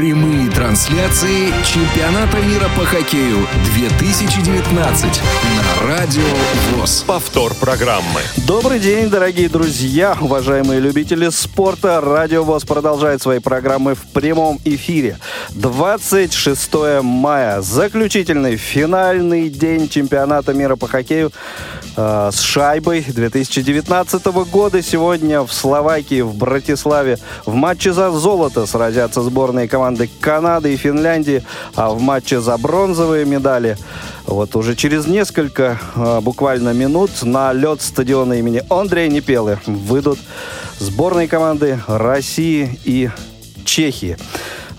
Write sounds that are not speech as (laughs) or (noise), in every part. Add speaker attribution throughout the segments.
Speaker 1: Прямые трансляции чемпионата мира по хоккею 2019 на Радио ВОЗ.
Speaker 2: Повтор программы.
Speaker 3: Добрый день, дорогие друзья, уважаемые любители спорта. Радио ВОЗ продолжает свои программы в прямом эфире. 26 мая. Заключительный финальный день чемпионата мира по хоккею э, с шайбой 2019 года. Сегодня в Словакии, в Братиславе в матче за золото сразятся сборные команды Канады и Финляндии, а в матче за бронзовые медали вот уже через несколько э, буквально минут на лед стадиона имени Андрея Непелы выйдут сборные команды России и Чехии.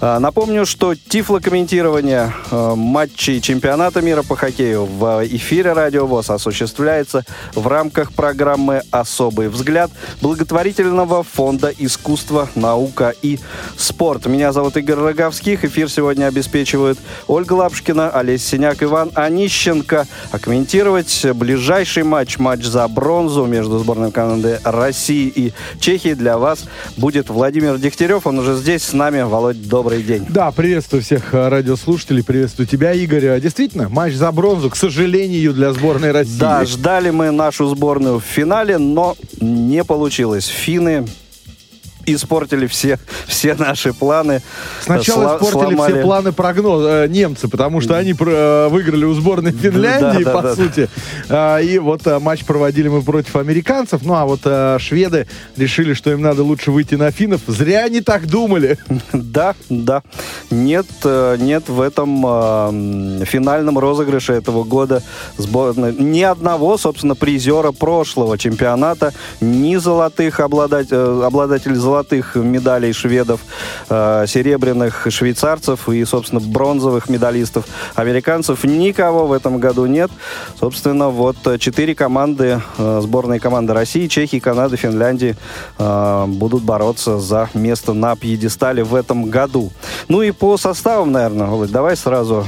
Speaker 3: А, напомню, что тифлокомментирование э, матчей чемпионата мира по хоккею в эфире Радио ВОЗ осуществляется в рамках программы «Особый взгляд» благотворительного фонда «Искусство, наука и спорт». Меня зовут Игорь Роговских. Эфир сегодня обеспечивают Ольга Лапшкина, Олесь Синяк, Иван Онищенко. А комментировать ближайший матч, матч за бронзу между сборной команды России и Чехии для вас будет Владимир Дегтярев. Он уже здесь с нами. Володь, добрый добрый день.
Speaker 4: Да, приветствую всех э, радиослушателей, приветствую тебя, Игорь. А, действительно, матч за бронзу, к сожалению, для сборной России.
Speaker 3: Да, ждали мы нашу сборную в финале, но не получилось. Финны испортили все, все наши планы.
Speaker 4: Сначала Сла- испортили сломали... все планы прогноз э, немцы, потому что они про- выиграли у сборной Финляндии, да, да, по да, сути. Да. И вот э, матч проводили мы против американцев. Ну, а вот э, шведы решили, что им надо лучше выйти на финнов. Зря они так думали. (laughs)
Speaker 3: Да, да. Нет, нет в этом э, финальном розыгрыше этого года сборной ни одного, собственно, призера прошлого чемпионата, ни золотых обладатель, обладателей золотых медалей шведов, э, серебряных швейцарцев и, собственно, бронзовых медалистов американцев. Никого в этом году нет. Собственно, вот четыре команды, э, сборные команды России, Чехии, Канады, Финляндии э, будут бороться за место на пьедестале в этом году. Ну и по составам, наверное, Володь, давай сразу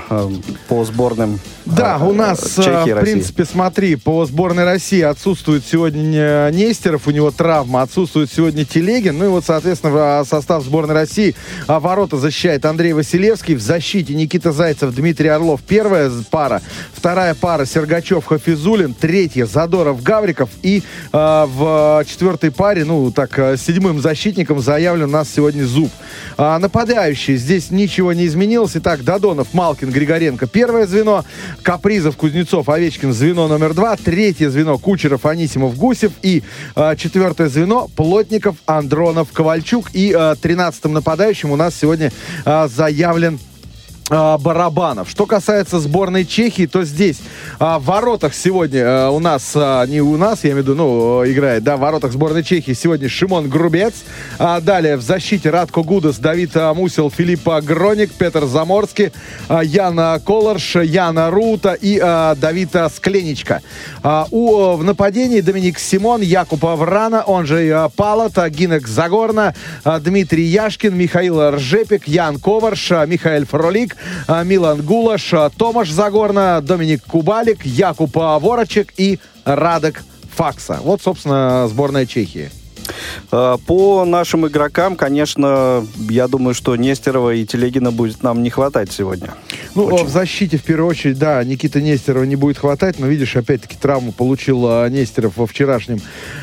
Speaker 3: по сборным
Speaker 4: да, у нас, Чехии, в принципе, смотри, по сборной России отсутствует сегодня Нестеров, у него травма, отсутствует сегодня Телегин, ну и вот, соответственно, состав сборной России. А ворота защищает Андрей Василевский. В защите Никита Зайцев, Дмитрий Орлов. Первая пара. Вторая пара Сергачев, Хафизулин. Третья Задоров, Гавриков. И э, в четвертой паре, ну, так, э, седьмым защитником заявлен у нас сегодня Зуб. А, нападающие. Здесь ничего не изменилось. Итак, Додонов, Малкин, Григоренко. Первое звено. Капризов, Кузнецов, Овечкин. Звено номер два. Третье звено Кучеров, Анисимов, Гусев. И э, четвертое звено Плотников, Андронов, Романов, Ковальчук. И э, 13-м нападающим у нас сегодня э, заявлен барабанов. Что касается сборной Чехии, то здесь а, в воротах сегодня а, у нас, а, не у нас, я имею в виду, ну, играет, да, в воротах сборной Чехии сегодня Шимон Грубец. А, далее в защите Радко Гудас, Давид а, Мусил, Филиппа Гроник, Петр Заморский, а, Яна Колорш, Яна Рута и а, Давида Скленичка. А, у, в нападении Доминик Симон, Якуб Аврана, он же а, Палата, Гинек Загорна, а, Дмитрий Яшкин, Михаил Ржепик, Ян Коварш, а, Михаил Фролик, а, Милан Гулаш, а, Томаш Загорна, Доминик Кубалик, Якуб Ворочек и Радек Факса. Вот, собственно, сборная Чехии.
Speaker 3: А, по нашим игрокам, конечно, я думаю, что Нестерова и Телегина будет нам не хватать сегодня.
Speaker 4: Ну, Очень. в защите, в первую очередь, да, Никита Нестерова не будет хватать, но, видишь, опять-таки травму получил а, Нестеров во вчерашнем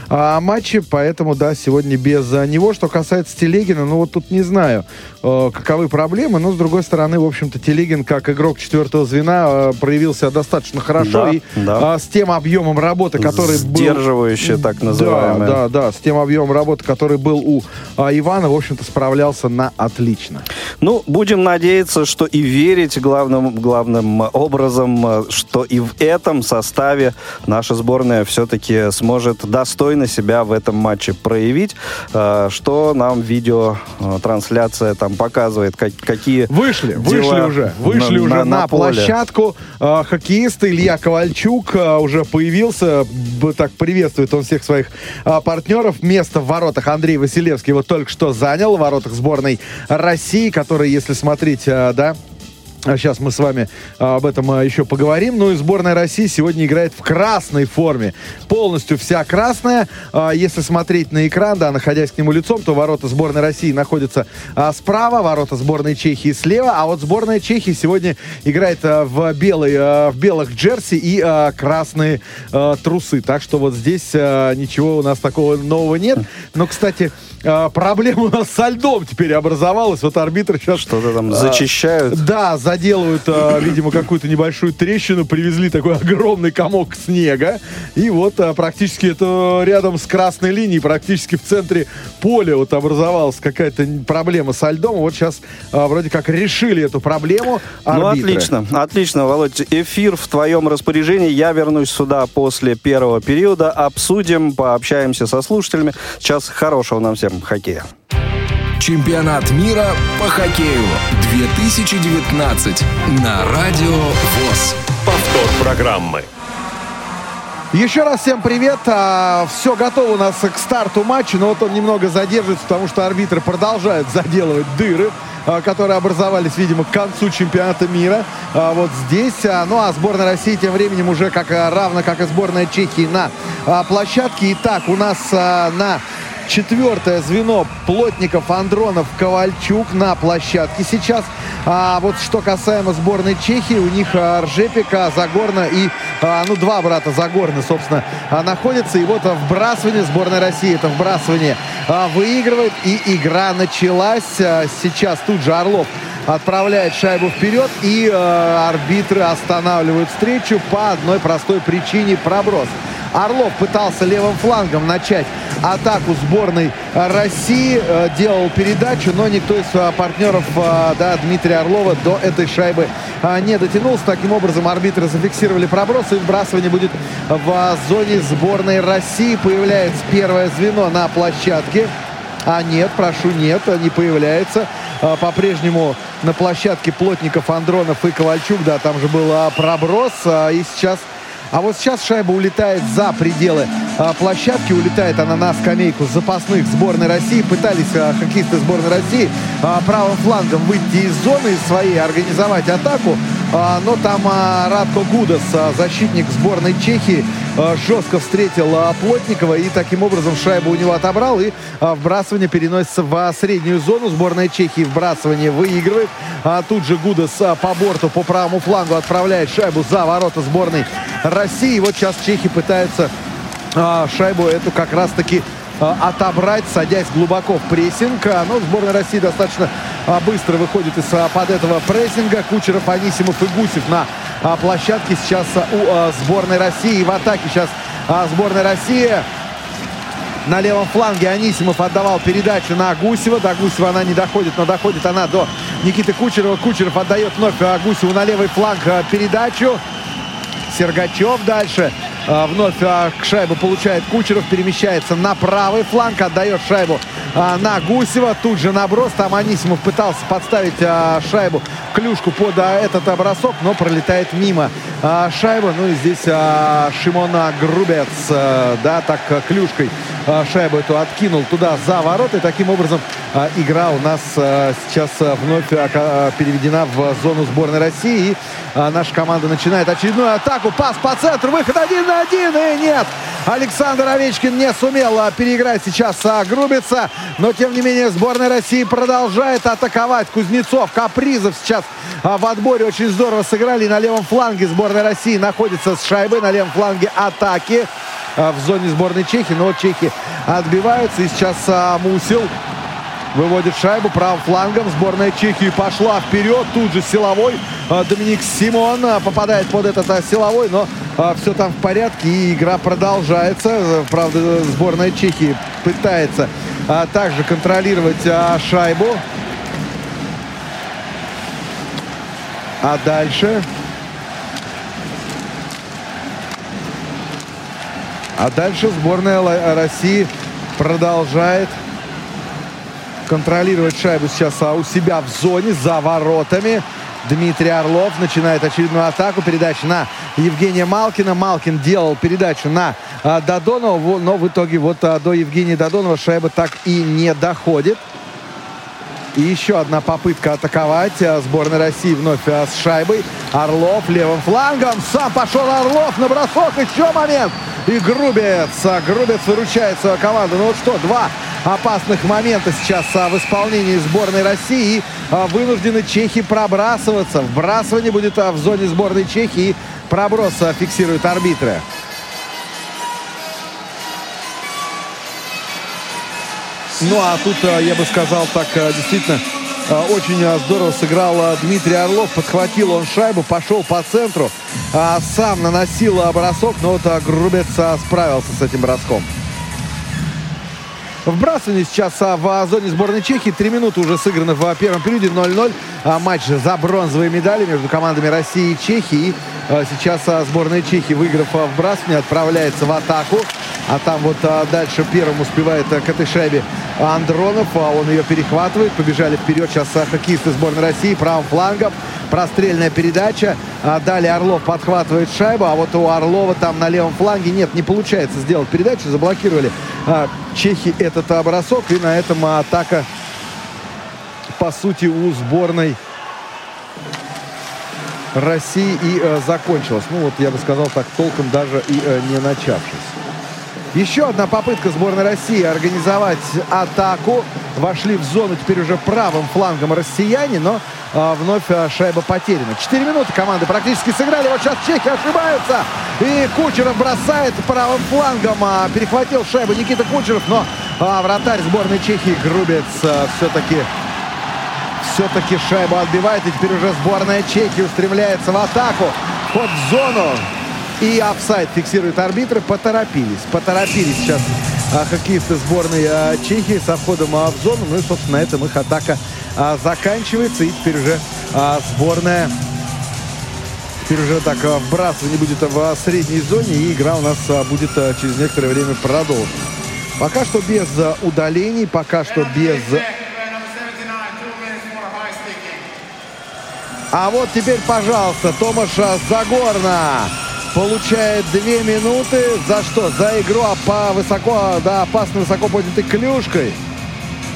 Speaker 4: а, матче, поэтому, да, сегодня без а, него. Что касается Телегина, ну, вот тут не знаю, каковы проблемы, но, с другой стороны, в общем-то, Телегин, как игрок четвертого звена, а, проявился достаточно хорошо да, и да. А, с тем объемом работы, который
Speaker 3: Сдерживающий,
Speaker 4: был...
Speaker 3: так называемый.
Speaker 4: Да, да, да, с тем объемом объем работы, который был у а, Ивана, в общем-то, справлялся на отлично.
Speaker 3: Ну, будем надеяться, что и верить главным, главным образом, что и в этом составе наша сборная все-таки сможет достойно себя в этом матче проявить, а, что нам видеотрансляция там показывает, как, какие
Speaker 4: Вышли, вышли уже, вышли на, уже на, на, на площадку. Хоккеист Илья Ковальчук уже появился, так приветствует он всех своих партнеров место в воротах. Андрей Василевский вот только что занял, в воротах сборной России, который, если смотреть, э, да, Сейчас а мы с вами а, об этом а, еще поговорим. Ну и сборная России сегодня играет в красной форме. Полностью вся красная. Если смотреть на экран, да, находясь к нему лицом, то ворота сборной России находятся справа, ворота сборной Чехии слева, а вот сборная Чехии сегодня играет в, белой, в белых джерси и красные трусы. Так что вот здесь ничего у нас такого нового нет. Но, кстати, проблема у (laughs) нас со льдом теперь образовалась. Вот арбитр сейчас...
Speaker 3: Что-то там зачищают.
Speaker 4: Да, заделывают, а, видимо, какую-то небольшую трещину, привезли такой огромный комок снега, и вот а, практически это рядом с красной линией, практически в центре поля вот образовалась какая-то проблема со льдом. Вот сейчас а, вроде как решили эту проблему
Speaker 3: арбитры. Ну, отлично, отлично, Володь. Эфир в твоем распоряжении. Я вернусь сюда после первого периода, обсудим, пообщаемся со слушателями. Сейчас хорошего нам всем хоккея.
Speaker 1: Чемпионат мира по хоккею 2019 на Радио ВОЗ.
Speaker 2: Повтор программы.
Speaker 4: Еще раз всем привет. А, все готово у нас к старту матча, но вот он немного задержится, потому что арбитры продолжают заделывать дыры а, которые образовались, видимо, к концу чемпионата мира. А, вот здесь. А, ну а сборная России тем временем уже как равно, как и сборная Чехии на площадке. Итак, у нас на четвертое звено Плотников, Андронов, Ковальчук на площадке сейчас. А вот что касаемо сборной Чехии, у них а, Ржепика, Загорна и, а, ну, два брата Загорны, собственно, а, находятся. И вот вбрасывание сборной России, это вбрасывание выигрывает. И игра началась. Сейчас тут же Орлов отправляет шайбу вперед. И арбитры останавливают встречу по одной простой причине проброс. Орлов пытался левым флангом начать атаку сборной России. Э, делал передачу, но никто из э, партнеров э, да, Дмитрия Орлова до этой шайбы не дотянулся. Таким образом, арбитры зафиксировали проброс. И вбрасывание будет в зоне сборной России. Появляется первое звено на площадке. А нет, прошу, нет, не появляется. По-прежнему на площадке Плотников, Андронов и Ковальчук. Да, там же был проброс. И сейчас а вот сейчас шайба улетает за пределы а, площадки. Улетает она на скамейку запасных сборной России. Пытались а, хоккеисты сборной России а, правым флангом выйти из зоны своей, организовать атаку. А, но там а, Радко Гудас, а, защитник сборной Чехии, жестко встретил Плотникова и таким образом шайбу у него отобрал. И вбрасывание переносится в среднюю зону. Сборная Чехии вбрасывание выигрывает. Тут же Гудас по борту, по правому флангу отправляет шайбу за ворота сборной России. И вот сейчас чехи пытаются шайбу эту как раз-таки отобрать, садясь глубоко в прессинг. Но сборная России достаточно быстро выходит из-под этого прессинга. Кучеров, Анисимов и Гусев на площадке сейчас у сборной России. В атаке сейчас сборная России. На левом фланге Анисимов отдавал передачу на Гусева. До Гусева она не доходит, но доходит она до Никиты Кучерова. Кучеров отдает вновь Гусеву на левый фланг передачу. Сергачев дальше. А, вновь а, к шайбу получает Кучеров, перемещается на правый фланг, отдает шайбу а, на Гусева. Тут же наброс. Там Анисимов пытался подставить шайбу, клюшку под этот бросок, но пролетает мимо шайба. Ну и здесь Шимона Грубец, да, так клюшкой шайбу эту откинул туда за ворота. И таким образом игра у нас сейчас вновь переведена в зону сборной России. И наша команда начинает очередную атаку. Пас по центру, выход один на один. И нет, Александр Овечкин не сумел переиграть сейчас Грубица. Но, тем не менее, сборная России продолжает атаковать. Кузнецов, Капризов сейчас в отборе очень здорово сыграли. на левом фланге сборная России находится с шайбой. На левом фланге атаки в зоне сборной Чехии. Но чехи отбиваются. И сейчас Мусил выводит шайбу правым флангом. Сборная Чехии пошла вперед. Тут же силовой Доминик Симон попадает под этот силовой, но все там в порядке и игра продолжается. Правда, сборная Чехии пытается также контролировать шайбу. А дальше... А дальше сборная России продолжает контролировать шайбу сейчас а у себя в зоне за воротами. Дмитрий Орлов начинает очередную атаку. Передача на Евгения Малкина. Малкин делал передачу на а, Додонова, но в итоге вот а, до Евгения Додонова шайба так и не доходит. И еще одна попытка атаковать. Сборная России вновь с шайбой. Орлов левым флангом. Сам пошел Орлов на бросок. Еще момент. И Грубец. Грубец выручает свою команду. Ну вот что, два опасных момента сейчас в исполнении сборной России. Вынуждены чехи пробрасываться. Вбрасывание будет в зоне сборной Чехии. Проброс фиксируют арбитры. Ну а тут, я бы сказал так, действительно, очень здорово сыграл Дмитрий Орлов. Подхватил он шайбу, пошел по центру. Сам наносил бросок, но вот Грубец справился с этим броском. Вбрасывание сейчас в зоне сборной Чехии. Три минуты уже сыграно в первом периоде 0-0. Матч за бронзовые медали между командами России и Чехии. Сейчас сборная Чехии, выиграв вбрасывание, отправляется в атаку. А там вот дальше первым успевает к этой шайбе Андронов. Он ее перехватывает. Побежали вперед сейчас хоккеисты сборной России правым флангом. Прострельная передача. Далее Орлов подхватывает шайбу. А вот у Орлова там на левом фланге нет, не получается сделать передачу. Заблокировали чехи этот бросок. И на этом атака, по сути, у сборной России и э, закончилась. Ну вот, я бы сказал так, толком даже и э, не начавшись. Еще одна попытка сборной России организовать атаку. Вошли в зону теперь уже правым флангом россияне, но э, вновь э, шайба потеряна. Четыре минуты команды практически сыграли. Вот сейчас чехи ошибаются. И Кучеров бросает правым флангом. Э, перехватил шайбу Никита Кучеров, но э, вратарь сборной Чехии Грубец э, все-таки все-таки шайбу отбивает. И теперь уже сборная Чехии устремляется в атаку. Ход в зону. И офсайд фиксирует арбитры. Поторопились. Поторопились сейчас а, хоккеисты сборной а, Чехии со входом а, в зону. Ну и, собственно, на этом их атака а, заканчивается. И теперь уже а, сборная Теперь уже так вбрасывание будет в средней зоне. И игра у нас будет через некоторое время продолжена. Пока что без удалений, пока что без А вот теперь, пожалуйста, Томаша Загорна получает две минуты. За что? За игру по высоко, да, опасно высоко поднятой клюшкой.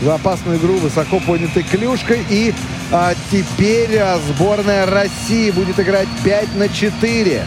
Speaker 4: За опасную игру высоко поднятой клюшкой. И а, теперь а, сборная России будет играть 5 на 4.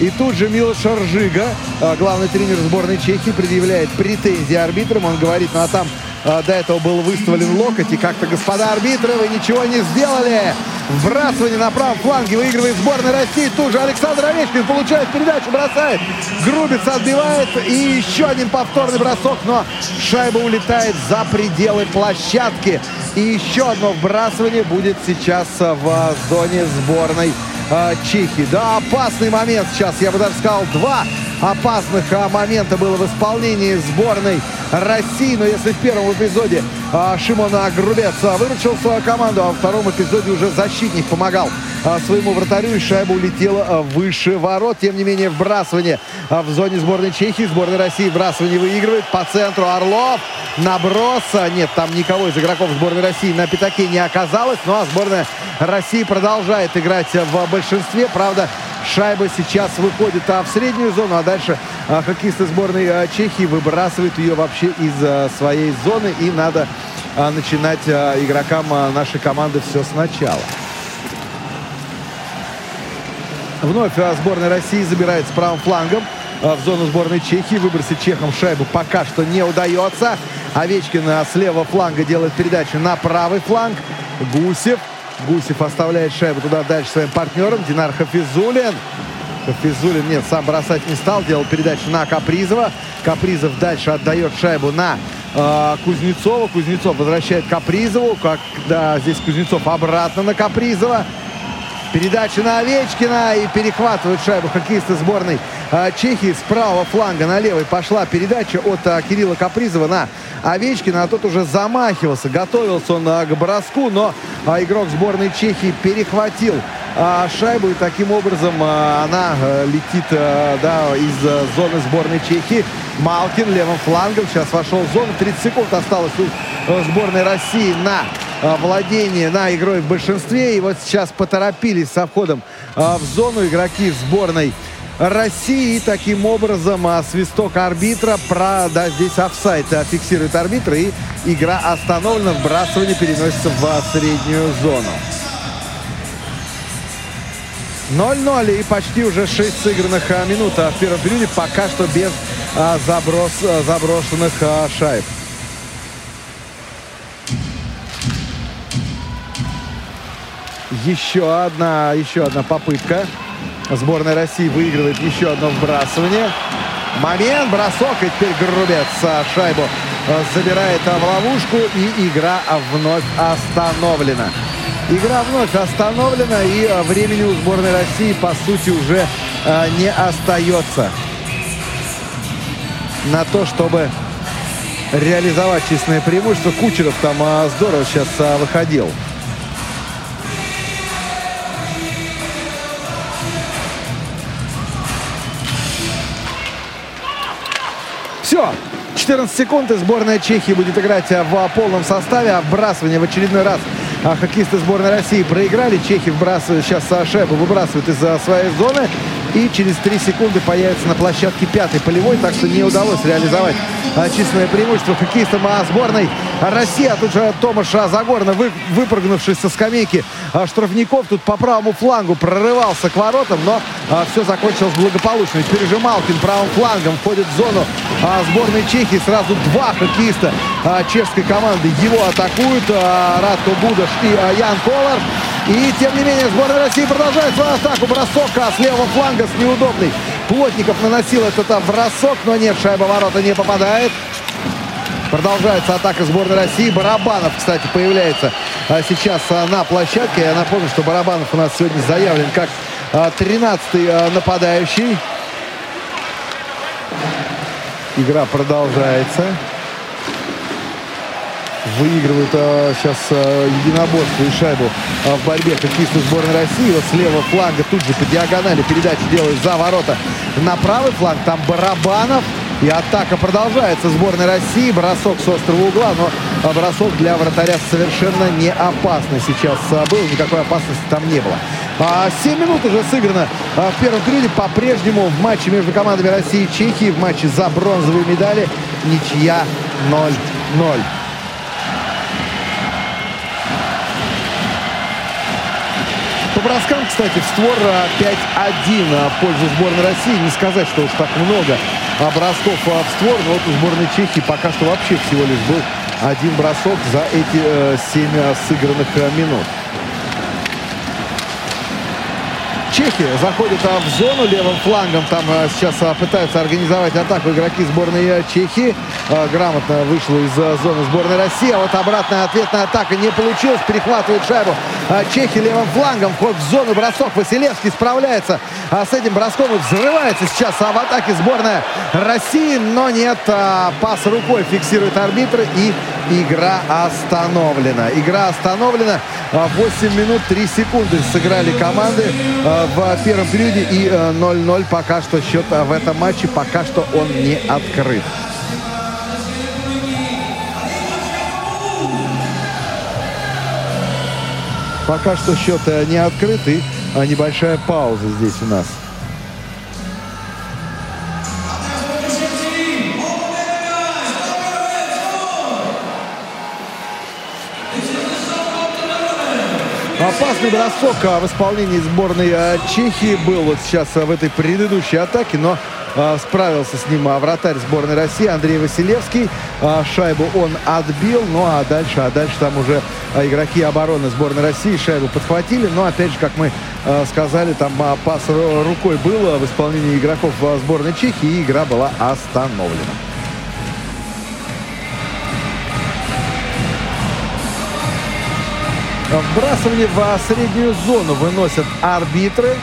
Speaker 4: И тут же Милош Ржига, а, главный тренер сборной Чехии, предъявляет претензии арбитрам. Он говорит, ну а там а, до этого был выставлен локоть. И как-то, господа арбитры, вы ничего не сделали. Вбрасывание на правом фланге выигрывает сборная России. Тут же Александр Овечкин получает передачу, бросает. Грубец отбивает. И еще один повторный бросок. Но шайба улетает за пределы площадки. И еще одно вбрасывание будет сейчас в зоне сборной э, Чехии. Да, опасный момент сейчас, я бы даже сказал, два опасных а, момента было в исполнении сборной России. Но если в первом эпизоде а, Шимон Грубец а, выручил свою команду, а во втором эпизоде уже защитник помогал а, своему вратарю, и шайба улетела а, выше ворот. Тем не менее, вбрасывание а, в зоне сборной Чехии. Сборная России вбрасывание выигрывает. По центру Орлов. Наброс. Нет, там никого из игроков сборной России на пятаке не оказалось. Ну а сборная России продолжает играть в большинстве. Правда, Шайба сейчас выходит а, в среднюю зону, а дальше а, хоккеисты сборной а, Чехии выбрасывают ее вообще из а, своей зоны. И надо начинать игрокам нашей команды все сначала. Вновь сборная России забирает с правым флангом в зону сборной Чехии. Выбросить чехам шайбу пока что не удается. Овечкин с левого фланга делает передачу на правый фланг. Гусев Гусев оставляет шайбу туда дальше своим партнерам. Динар Хафизулин. Хафизулин, нет, сам бросать не стал. Делал передачу на Капризова. Капризов дальше отдает шайбу на э, Кузнецова. Кузнецов возвращает Капризову. Как, да, здесь Кузнецов обратно на Капризова. Передача на Овечкина и перехватывают шайбу хоккеисты сборной Чехии. С правого фланга на левый пошла передача от э, Кирилла Капризова на Овечкина. А тот уже замахивался, готовился он э, к броску, но игрок сборной Чехии перехватил шайбу. И таким образом она э, летит э, да, из э, зоны сборной Чехии. Малкин левым флангом сейчас вошел в зону. 30 секунд осталось у сборной России на владение на игрой в большинстве. И вот сейчас поторопились со входом в зону игроки сборной. И таким образом а, свисток арбитра, про, да, здесь офсайт фиксирует арбитр, и игра остановлена, вбрасывание переносится в среднюю зону. 0-0 и почти уже 6 сыгранных а, минут в первом периоде, пока что без а, заброс, а, заброшенных а, шайб. Еще одна, еще одна попытка. Сборная России выигрывает еще одно вбрасывание. Момент, бросок, и теперь Грубец шайбу забирает в ловушку, и игра вновь остановлена. Игра вновь остановлена, и времени у сборной России, по сути, уже не остается на то, чтобы реализовать честное преимущество. Кучеров там здорово сейчас выходил. Все. 14 секунд, и сборная Чехии будет играть в полном составе. А вбрасывание в очередной раз а хоккеисты сборной России проиграли. Чехи вбрасывают, сейчас шайбу выбрасывают из своей зоны и через 3 секунды появится на площадке пятый полевой, так что не удалось реализовать а, численное преимущество хоккеистам сборной России. А тут же Томаш Загорно, вы, выпрыгнувший со скамейки а, штрафников, тут по правому флангу прорывался к воротам, но а, все закончилось благополучно. Теперь же Малкин правым флангом входит в зону а, сборной Чехии. Сразу два хоккеиста чешской команды его атакуют. Радко Будаш и Ян Колор. И, тем не менее, сборная России продолжает свою атаку. Бросок с левого фланга с неудобной. Плотников наносил этот бросок, но нет, шайба ворота не попадает. Продолжается атака сборной России. Барабанов, кстати, появляется а, сейчас а, на площадке. Я напомню, что Барабанов у нас сегодня заявлен как 13-й нападающий. Игра продолжается выигрывают а, сейчас а, единоборство и шайбу а, в борьбе хоккеисты сборной России. Вот с левого фланга тут же по диагонали передачу делают за ворота на правый фланг. Там Барабанов. И атака продолжается сборной России. Бросок с острого угла, но а, бросок для вратаря совершенно не опасный сейчас а, был. Никакой опасности там не было. А, 7 минут уже сыграно а, в первом периоде. По-прежнему в матче между командами России и Чехии, в матче за бронзовые медали, ничья 0-0. Броскам, кстати, в створ 5-1 в пользу сборной России. Не сказать, что уж так много бросков в створ, но вот у сборной Чехии пока что вообще всего лишь был один бросок за эти 7 э, сыгранных э, минут. Чехи заходят а, в зону левым флангом. Там а, сейчас а, пытаются организовать атаку игроки сборной Чехии. Грамотно вышла из зоны сборной России. А вот обратная ответная атака не получилась. Перехватывает шайбу Чехи левым флангом. Вход в зону. Бросок. Василевский справляется с этим броском. И взрывается сейчас в атаке сборная России. Но нет. Пас рукой фиксирует арбитр. И игра остановлена. Игра остановлена. 8 минут 3 секунды сыграли команды в первом периоде и 0-0 пока что счет в этом матче, пока что он не открыт. Пока что счет не открыт и небольшая пауза здесь у нас. Опасный бросок а, в исполнении сборной а, Чехии был вот сейчас а, в этой предыдущей атаке, но справился с ним вратарь сборной России Андрей Василевский. Шайбу он отбил, ну а дальше, а дальше там уже игроки обороны сборной России шайбу подхватили. Но опять же, как мы сказали, там пас рукой был в исполнении игроков сборной Чехии, и игра была остановлена. Вбрасывание в среднюю зону выносят арбитры.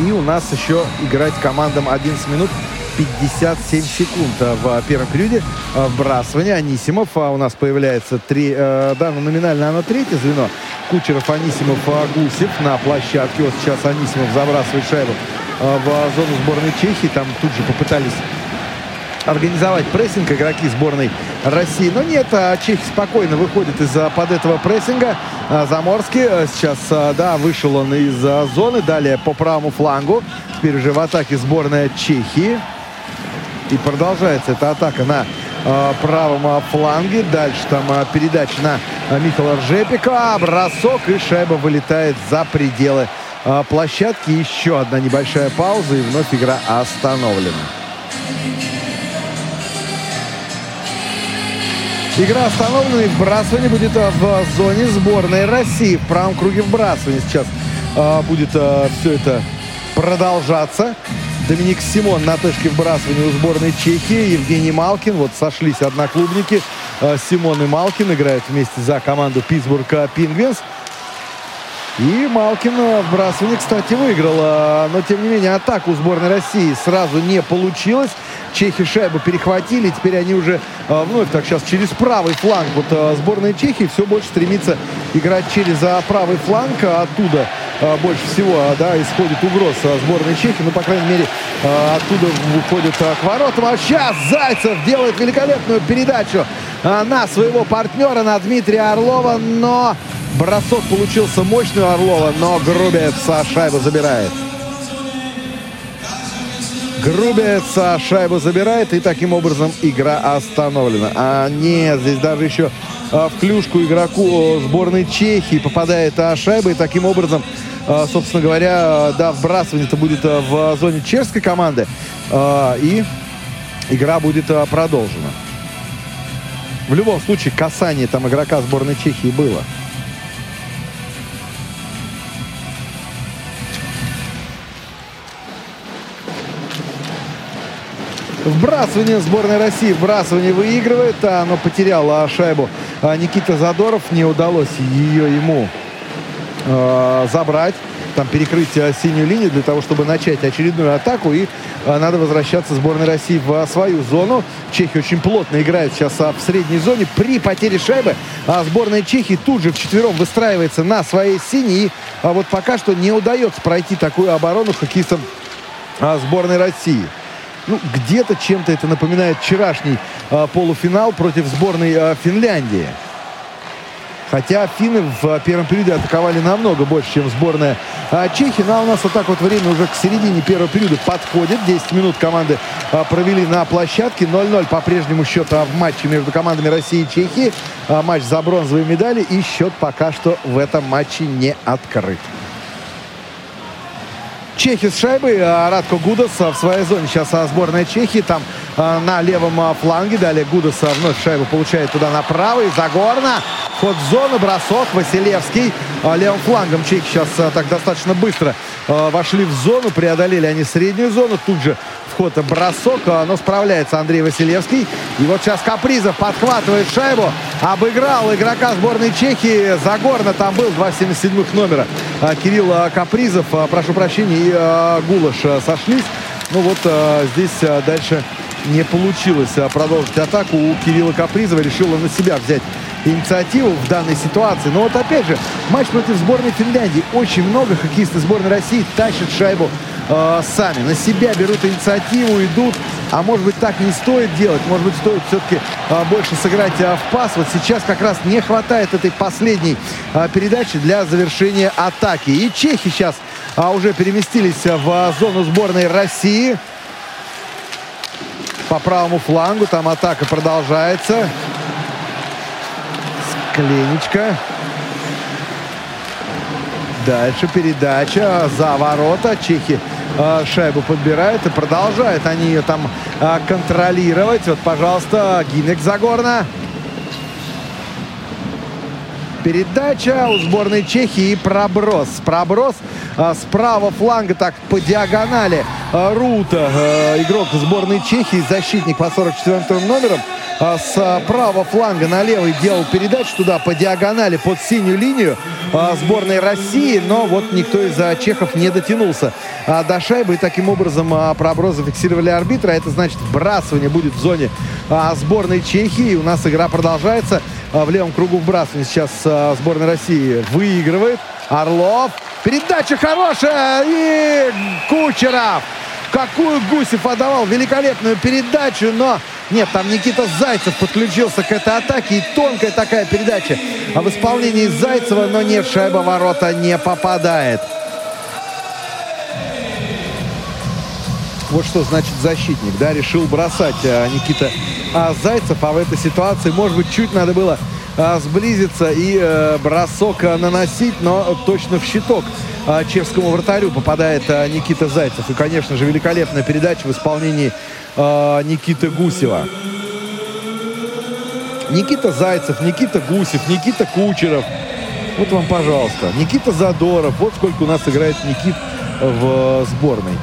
Speaker 4: И у нас еще играть командам 11 минут 57 секунд в первом периоде. Вбрасывание Анисимов. А у нас появляется три, э, да, ну, номинально оно третье звено. Кучеров, Анисимов, Гусев на площадке. Вот сейчас Анисимов забрасывает шайбу э, в зону сборной Чехии. Там тут же попытались организовать прессинг игроки сборной России. Но нет, а чехи спокойно выходят из-под этого прессинга. А, Заморский э, сейчас, э, да, вышел он из зоны. Далее по правому флангу. Теперь уже в атаке сборная Чехии. И продолжается эта атака на правом фланге. Дальше там передача на Михаила Ржепика. Бросок и шайба вылетает за пределы площадки. Еще одна небольшая пауза и вновь игра остановлена. Игра остановлена и вбрасывание будет а, в зоне сборной России. В правом круге вбрасывания сейчас а, будет а, все это продолжаться. Доминик Симон на точке вбрасывания у сборной Чехии. Евгений Малкин. Вот сошлись одноклубники. А, Симон и Малкин играют вместе за команду Питтсбург Пингвинс. И Малкин вбрасывание, кстати, выиграл. Но, тем не менее, атаку сборной России сразу не получилось. Чехи шайбу перехватили. Теперь они уже э, вновь так сейчас через правый фланг. Вот э, сборная Чехии все больше стремится играть через э, правый фланг. А оттуда э, больше всего э, да, исходит угроз э, сборной Чехии. Ну, по крайней мере, оттуда выходит к воротам. А сейчас Зайцев делает великолепную передачу на своего партнера, на Дмитрия Орлова. Но бросок получился мощный у Орлова. Но Грубец шайбу забирает. Грубец шайбу забирает, и таким образом игра остановлена. А нет, здесь даже еще а, в клюшку игроку сборной Чехии попадает а, шайба, и таким образом, а, собственно говоря, да, вбрасывание-то будет в зоне чешской команды, и игра будет продолжена. В любом случае, касание там игрока сборной Чехии было. Вбрасывание сборной России. Вбрасывание выигрывает, а оно потеряло шайбу. А Никита Задоров. Не удалось ее ему э, забрать. Там перекрыть синюю линию для того, чтобы начать очередную атаку. И э, надо возвращаться сборной России в свою зону. Чехи очень плотно играют сейчас в средней зоне. При потере шайбы а сборная Чехии тут же вчетвером выстраивается на своей синей. А вот пока что не удается пройти такую оборону хоккеистам сборной России. Ну, где-то чем-то это напоминает вчерашний э, полуфинал против сборной э, Финляндии. Хотя финны в первом периоде атаковали намного больше, чем сборная а, Чехии. Ну а у нас вот так вот время уже к середине первого периода подходит. 10 минут команды а, провели на площадке. 0-0 по-прежнему счет а, в матче между командами России и Чехии. А, матч за бронзовые медали. И счет пока что в этом матче не открыт. Чехи с шайбой. А, Радко Гудас в своей зоне. Сейчас а, сборная Чехии. Там а, на левом фланге. Далее Гудас вновь шайбу получает туда на правый. Загорно. Ход в зону. Бросок. Василевский. Левым флангом чехи сейчас так достаточно быстро вошли в зону. Преодолели они среднюю зону. Тут же вход бросок, но справляется Андрей Василевский. И вот сейчас Капризов подхватывает шайбу. Обыграл игрока сборной Чехии. Загорно там был, 277 номера. Кирилл Капризов, прошу прощения, и Гулаш сошлись. Ну вот здесь дальше не получилось продолжить атаку. У Кирилла Капризова решила на себя взять инициативу в данной ситуации. Но вот опять же, матч против сборной Финляндии. Очень много хоккеистов сборной России тащат шайбу э, сами. На себя берут инициативу, идут. А может быть так не стоит делать. Может быть стоит все-таки э, больше сыграть э, в пас. Вот сейчас как раз не хватает этой последней э, передачи для завершения атаки. И чехи сейчас э, уже переместились в зону сборной России. По правому флангу там атака продолжается. Кленечка. Дальше передача за ворота. Чехи э, шайбу подбирают и продолжают они ее там э, контролировать. Вот, пожалуйста, Гинек Загорна. Передача у сборной Чехии и проброс. Проброс а, с правого фланга так по диагонали. А, Рута, а, игрок сборной Чехии, защитник по 44 номером. А, с правого фланга на левый делал передачу туда по диагонали под синюю линию а, сборной России, но вот никто из чехов не дотянулся до шайбы. И таким образом проброс зафиксировали арбитра. Это значит, вбрасывание будет в зоне сборной Чехии. У нас игра продолжается. В левом кругу вбрасывания сейчас сборная России выигрывает. Орлов. Передача хорошая. И Кучеров какую Гусев отдавал великолепную передачу, но нет, там Никита Зайцев подключился к этой атаке. И тонкая такая передача а в исполнении Зайцева, но нет, шайба ворота не попадает. Вот что значит защитник, да, решил бросать а, Никита а, Зайцев, а в этой ситуации, может быть, чуть надо было а, сблизиться и а, бросок а, наносить, но точно в щиток а, чешскому вратарю попадает а, Никита Зайцев. И, конечно же, великолепная передача в исполнении а, Никиты Гусева. Никита Зайцев, Никита Гусев, Никита Кучеров. Вот вам, пожалуйста. Никита Задоров. Вот сколько у нас играет Никит в сборной.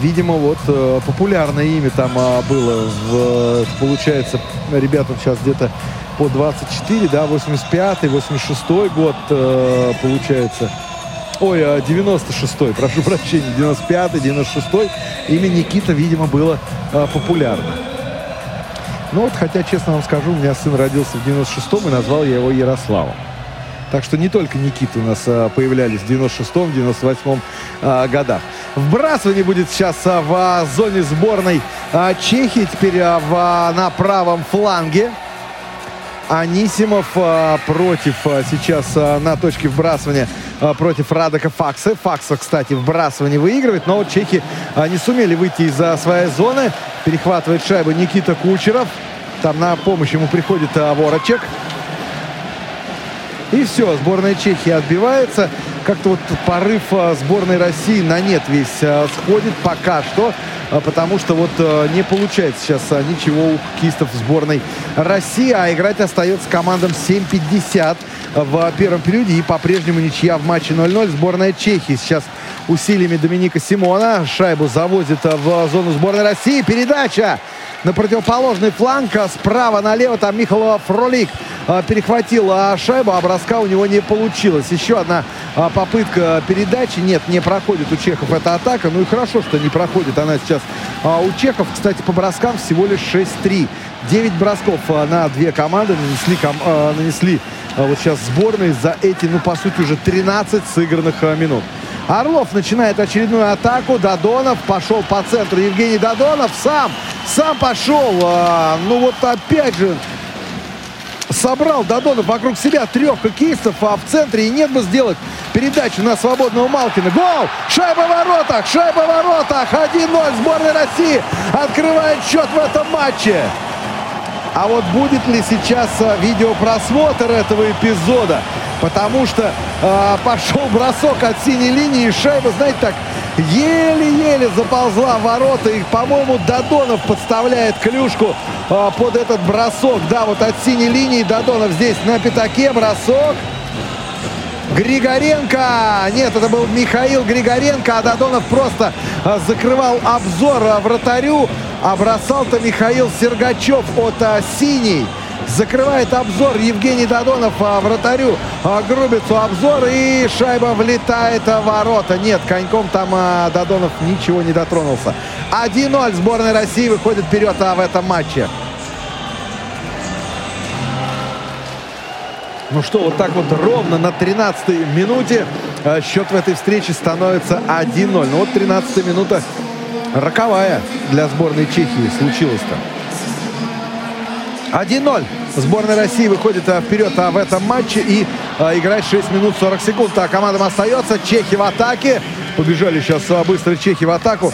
Speaker 4: Видимо, вот э, популярное имя там э, было. В, получается, ребятам сейчас где-то по 24, да, 85-й, 86-й год э, получается. Ой, 96-й, прошу прощения, 95-й, 96-й. Имя Никита, видимо, было э, популярно. Ну вот, хотя, честно вам скажу, у меня сын родился в 96-м и назвал я его Ярославом. Так что не только Никиты у нас а, появлялись в 96-м, 98-м а, годах. Вбрасывание будет сейчас а, в зоне сборной Чехии. Теперь в, на правом фланге. Анисимов против сейчас на точке вбрасывания против Радока Факса. Факса, кстати, вбрасывание выигрывает, но чехи не сумели выйти из а, своей зоны. Перехватывает шайбу Никита Кучеров. Там на помощь ему приходит Ворочек. И все, сборная Чехии отбивается. Как-то вот порыв а, сборной России на нет весь а, сходит пока что. А, потому что вот не получается сейчас ничего у хоккеистов сборной России. А играть остается командам 7.50 в первом периоде. И по-прежнему ничья в матче 0-0. Сборная Чехии сейчас усилиями Доминика Симона. Шайбу завозит в зону сборной России. Передача на противоположный фланг. Справа налево там Михалова Фролик перехватил шайбу, а броска у него не получилось. Еще одна а, попытка передачи. Нет, не проходит у чехов эта атака. Ну и хорошо, что не проходит она сейчас у чехов. Кстати, по броскам всего лишь 6-3. 9 бросков на две команды нанесли, нанесли вот сейчас сборные за эти, ну, по сути, уже 13 сыгранных минут. Орлов начинает очередную атаку. Додонов пошел по центру. Евгений Додонов сам, сам пошел. Ну вот опять же, собрал Додонов вокруг себя трех хоккеистов, а в центре и нет бы сделать передачу на свободного Малкина. Гол! Шайба в воротах! Шайба в воротах! 1-0 сборная России открывает счет в этом матче. А вот будет ли сейчас а, видеопросмотр этого эпизода? Потому что э, пошел бросок от синей линии, и шайба, знаете, так еле-еле заползла в ворота. И, по-моему, Додонов подставляет клюшку а, под этот бросок. Да, вот от синей линии Додонов здесь на пятаке бросок. Григоренко! Нет, это был Михаил Григоренко, а Додонов просто а, закрывал обзор а, вратарю. А бросал-то Михаил Сергачев от а, синей. Закрывает обзор Евгений Додонов а, вратарю а, Грубицу обзор и шайба влетает в ворота. Нет, коньком там а, Додонов ничего не дотронулся. 1-0 сборная России выходит вперед в этом матче. Ну что, вот так вот ровно на 13-й минуте счет в этой встрече становится 1-0. Ну вот 13 минута роковая для сборной Чехии случилась-то. 1-0. Сборная России выходит а, вперед а, в этом матче и а, играет 6 минут 40 секунд. А командам остается. Чехи в атаке. Побежали сейчас быстро чехи в атаку.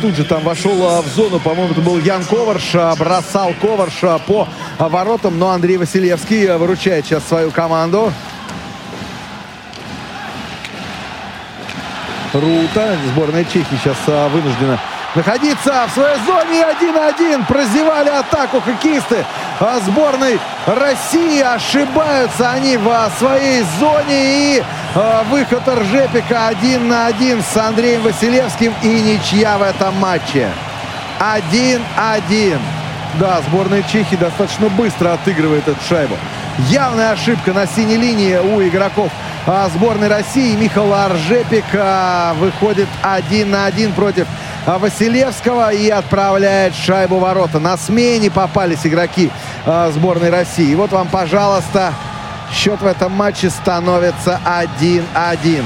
Speaker 4: Тут же там вошел в зону, по-моему, это был Ян Коварш. Бросал Коварш по воротам. Но Андрей Василевский выручает сейчас свою команду. Рута. Сборная Чехии сейчас вынуждена находиться в своей зоне 1-1. Прозевали атаку хоккеисты сборной России. Ошибаются они в своей зоне. И выход Ржепика 1 на 1 с Андреем Василевским. И ничья в этом матче. 1-1. Да, сборная Чехии достаточно быстро отыгрывает эту шайбу. Явная ошибка на синей линии у игроков сборной России. Михаил Аржепик выходит один на один против а Василевского и отправляет шайбу ворота. На смене попались игроки э, сборной России. И вот вам, пожалуйста, счет в этом матче становится 1-1.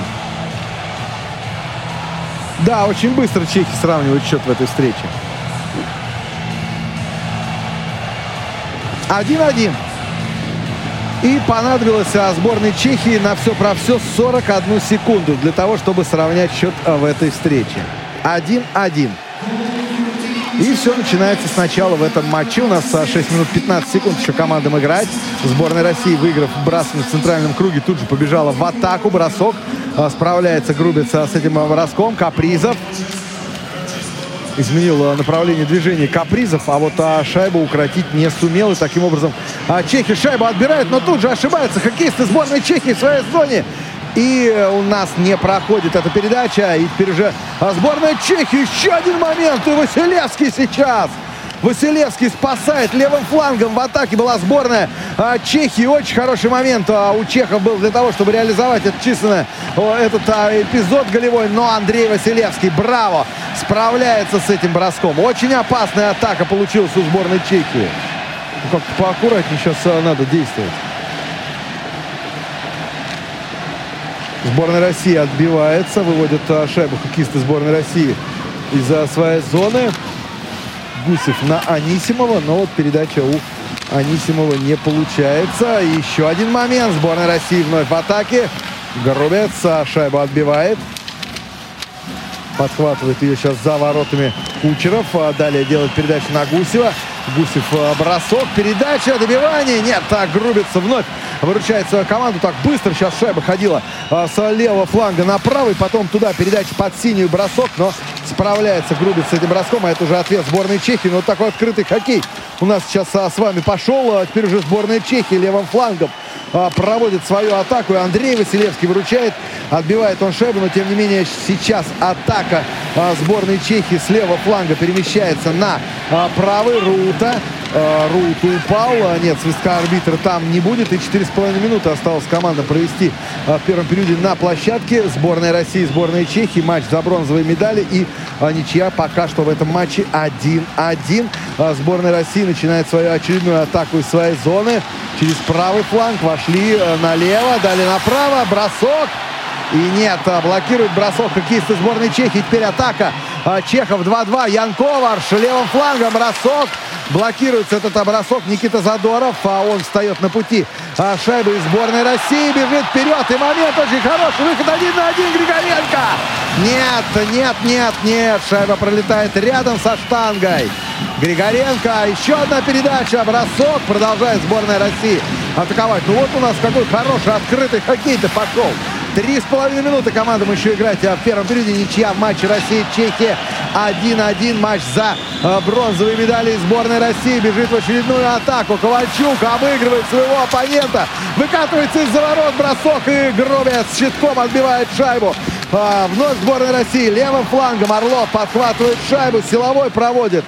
Speaker 4: Да, очень быстро чехи сравнивают счет в этой встрече. 1-1. И понадобилось сборной Чехии на все про все 41 секунду для того, чтобы сравнять счет в этой встрече. 1-1. И все начинается сначала в этом матче. У нас 6 минут 15 секунд еще командам играть. Сборная России, выиграв бросание в центральном круге, тут же побежала в атаку. Бросок. А, справляется Грубец с этим броском. Капризов изменил а, направление движения Капризов, а вот а, шайбу укротить не сумел. И таким образом а, Чехи шайбу отбирают, но тут же ошибаются хоккеисты сборной Чехии в своей зоне. И у нас не проходит эта передача. И теперь уже сборная Чехии. Еще один момент. И Василевский сейчас. Василевский спасает левым флангом. В атаке была сборная а, Чехии. Очень хороший момент а, у чехов был для того, чтобы реализовать этот, численный, этот а, эпизод голевой. Но Андрей Василевский, браво, справляется с этим броском. Очень опасная атака получилась у сборной Чехии. Ну, как-то поаккуратнее сейчас надо действовать. Сборная России отбивается, выводят а, шайбу хоккеисты сборной России из-за своей зоны. Гусев на Анисимова, но вот передача у Анисимова не получается. еще один момент. Сборная России вновь в атаке. Горобец а, шайбу отбивает. Подхватывает ее сейчас за воротами Кучеров. А далее делает передачу на Гусева. Гусев бросок, передача, добивание. Нет, так Грубится вновь выручает свою команду. Так быстро сейчас шайба ходила а, с левого фланга на правый. Потом туда передача под синюю бросок. Но справляется Грубец с этим броском. А это уже ответ сборной Чехии. Но вот такой открытый хоккей у нас сейчас а, с вами пошел. А теперь уже сборная Чехии левым флангом проводит свою атаку. И Андрей Василевский выручает. Отбивает он шайбу, но тем не менее сейчас атака сборной Чехии с левого фланга перемещается на правый. Рута Рут упал. А, нет, свистка арбитра там не будет. И 4,5 минуты осталось команда провести в первом периоде на площадке. Сборная России, сборная Чехии. Матч за бронзовые медали. И ничья пока что в этом матче 1-1. Сборная России начинает свою очередную атаку из своей зоны. Через правый фланг вошли налево, дали направо. Бросок. И нет, блокирует бросок хоккеисты сборной Чехии. Теперь атака. Чехов 2-2. Ян Коварш левым флангом. Бросок. Блокируется этот бросок Никита Задоров, а он встает на пути шайбы из сборной России, бежит вперед, и момент очень хороший, выход один на один Григоренко. Нет, нет, нет, нет, шайба пролетает рядом со штангой. Григоренко, еще одна передача, бросок, продолжает сборная России атаковать. Ну вот у нас какой хороший открытый хоккей-то пошел. Три с половиной минуты командам еще играть а в первом периоде. Ничья в матче России-Чехия. 1-1 матч за а, бронзовые медали сборной России. Бежит в очередную атаку. Ковальчук обыгрывает своего оппонента. Выкатывается из-за ворот бросок. И Гробец щитком отбивает шайбу. А, вновь сборная России. Левым флангом Орлов подхватывает шайбу. Силовой проводит.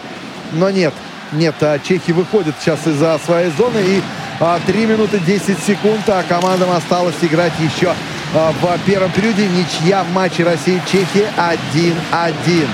Speaker 4: Но нет. Нет, а чехи выходят сейчас из-за своей зоны. И 3 минуты 10 секунд. А командам осталось играть еще а, в первом периоде. Ничья в матче России-Чехии 1-1.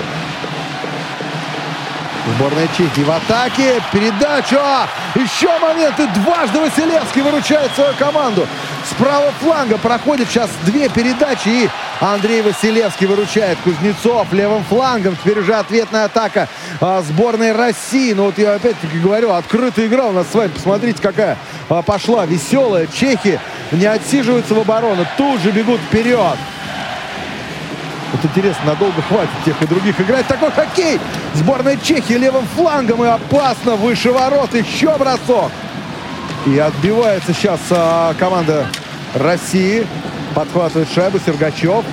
Speaker 4: Сборная Чехии в атаке. Передача. Еще моменты. Дважды Василевский выручает свою команду. С правого фланга проходит сейчас две передачи. И Андрей Василевский выручает Кузнецов левым флангом. Теперь уже ответная атака а, сборной России. Но вот я опять-таки говорю, открытая игра у нас с вами. Посмотрите, какая а, пошла веселая. Чехи не отсиживаются в оборону. Тут же бегут вперед. Вот интересно, надолго хватит тех и других играть. Такой хоккей! Сборная Чехии левым флангом и опасно выше ворот. Еще бросок. И отбивается сейчас а, команда России. Подхватывает шайбу Сергачев.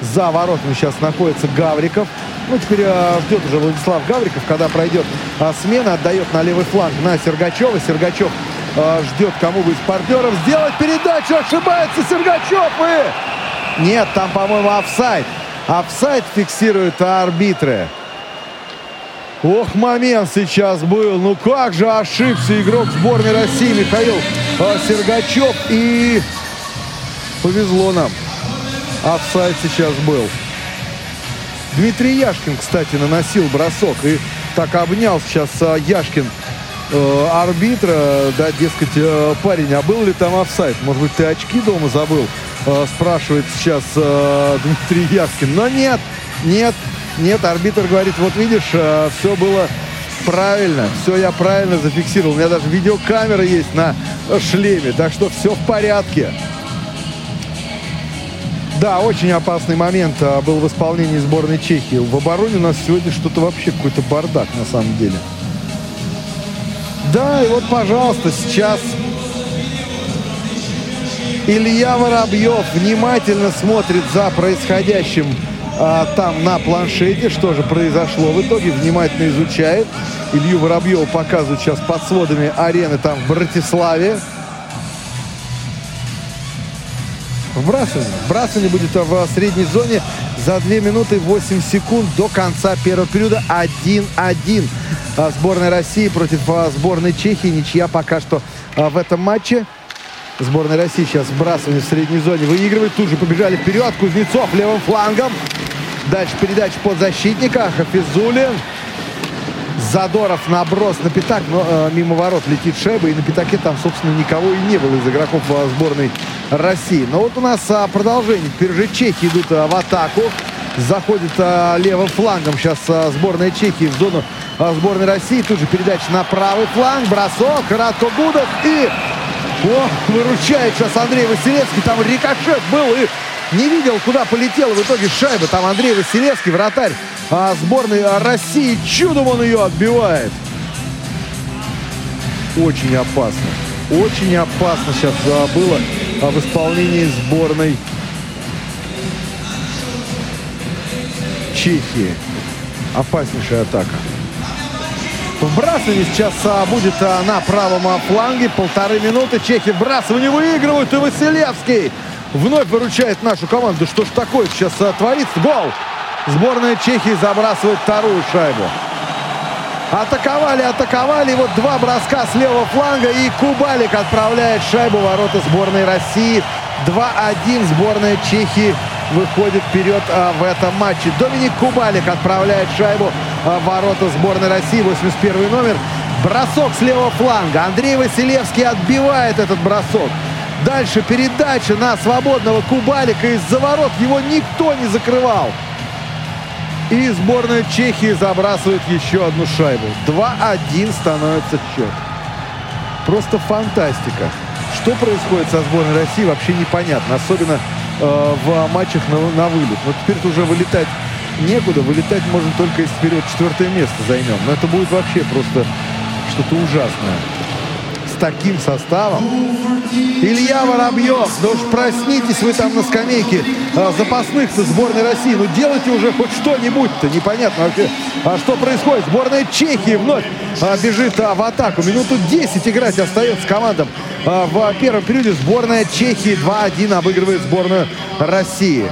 Speaker 4: За воротами сейчас находится Гавриков. Ну, теперь а, ждет уже Владислав Гавриков, когда пройдет а, смена. Отдает на левый фланг на Сергачева. Сергачев а, ждет кому бы из партнеров сделать передачу. Ошибается Сергачев и... Нет, там, по-моему, офсайд. Офсайд фиксируют арбитры. Ох, момент сейчас был. Ну как же ошибся игрок сборной России Михаил э, Сергачев. И повезло нам. Офсайд сейчас был. Дмитрий Яшкин, кстати, наносил бросок. И так обнял сейчас э, Яшкин э, арбитра. Да, дескать, э, парень, а был ли там офсайд? Может быть, ты очки дома забыл? Э, спрашивает сейчас э, Дмитрий Яшкин. Но нет, нет, нет, арбитр говорит, вот видишь, э, все было правильно, все я правильно зафиксировал. У меня даже видеокамера есть на шлеме, так что все в порядке. Да, очень опасный момент а, был в исполнении сборной Чехии. В обороне у нас сегодня что-то вообще какой-то бардак на самом деле. Да, и вот, пожалуйста, сейчас Илья Воробьев внимательно смотрит за происходящим а, там на планшете, что же произошло. В итоге внимательно изучает. Илью Воробьева показывают сейчас под сводами арены там в Братиславе. Вбрасывание. Вбрасывание будет в средней зоне за 2 минуты 8 секунд до конца первого периода 1-1. А, сборная России против а, сборной Чехии. Ничья пока что а, в этом матче. Сборная России сейчас вбрасывание в средней зоне выигрывает. Тут же побежали вперед. Кузнецов левым флангом. Дальше передача под защитника. Хафизулин. Задоров наброс на пятак, но э, мимо ворот летит шайба. И на пятаке там, собственно, никого и не было из игроков э, сборной России. Но вот у нас э, продолжение. Теперь же чехи идут э, в атаку. Заходит э, левым флангом сейчас э, сборная Чехии в зону э, сборной России. Тут же передача на правый фланг. Бросок. Радко Гудов. И о, выручает сейчас Андрей Василевский. Там рикошет был и не видел, куда полетела в итоге шайба. Там Андрей Василевский, вратарь а, сборной России. Чудом он ее отбивает. Очень опасно. Очень опасно сейчас а, было а, в исполнении сборной Чехии. Опаснейшая атака. Вбрасывание сейчас а, будет а, на правом а, фланге. Полторы минуты. Чехи вбрасывание выигрывают. И Василевский вновь выручает нашу команду. Что ж такое сейчас а, творится? Гол! Сборная Чехии забрасывает вторую шайбу. Атаковали, атаковали. Вот два броска с левого фланга. И Кубалик отправляет шайбу в ворота сборной России. 2-1 сборная Чехии выходит вперед а, в этом матче. Доминик Кубалик отправляет шайбу а, в ворота сборной России. 81 номер. Бросок с левого фланга. Андрей Василевский отбивает этот бросок. Дальше передача на свободного Кубалика из-за ворот. Его никто не закрывал. И сборная Чехии забрасывает еще одну шайбу. 2-1 становится счет. Просто фантастика. Что происходит со сборной России, вообще непонятно. Особенно э, в матчах на, на вылет. Вот теперь уже вылетать некуда. Вылетать можно только если вперед четвертое место займем. Но это будет вообще просто что-то ужасное таким составом. Илья Воробьев, ну уж проснитесь вы там на скамейке а, запасных со сборной России. Ну делайте уже хоть что-нибудь-то. Непонятно вообще, а что происходит. Сборная Чехии вновь а, бежит а, в атаку. Минуту 10 играть остается командам. А, в первом периоде сборная Чехии 2-1 обыгрывает сборную России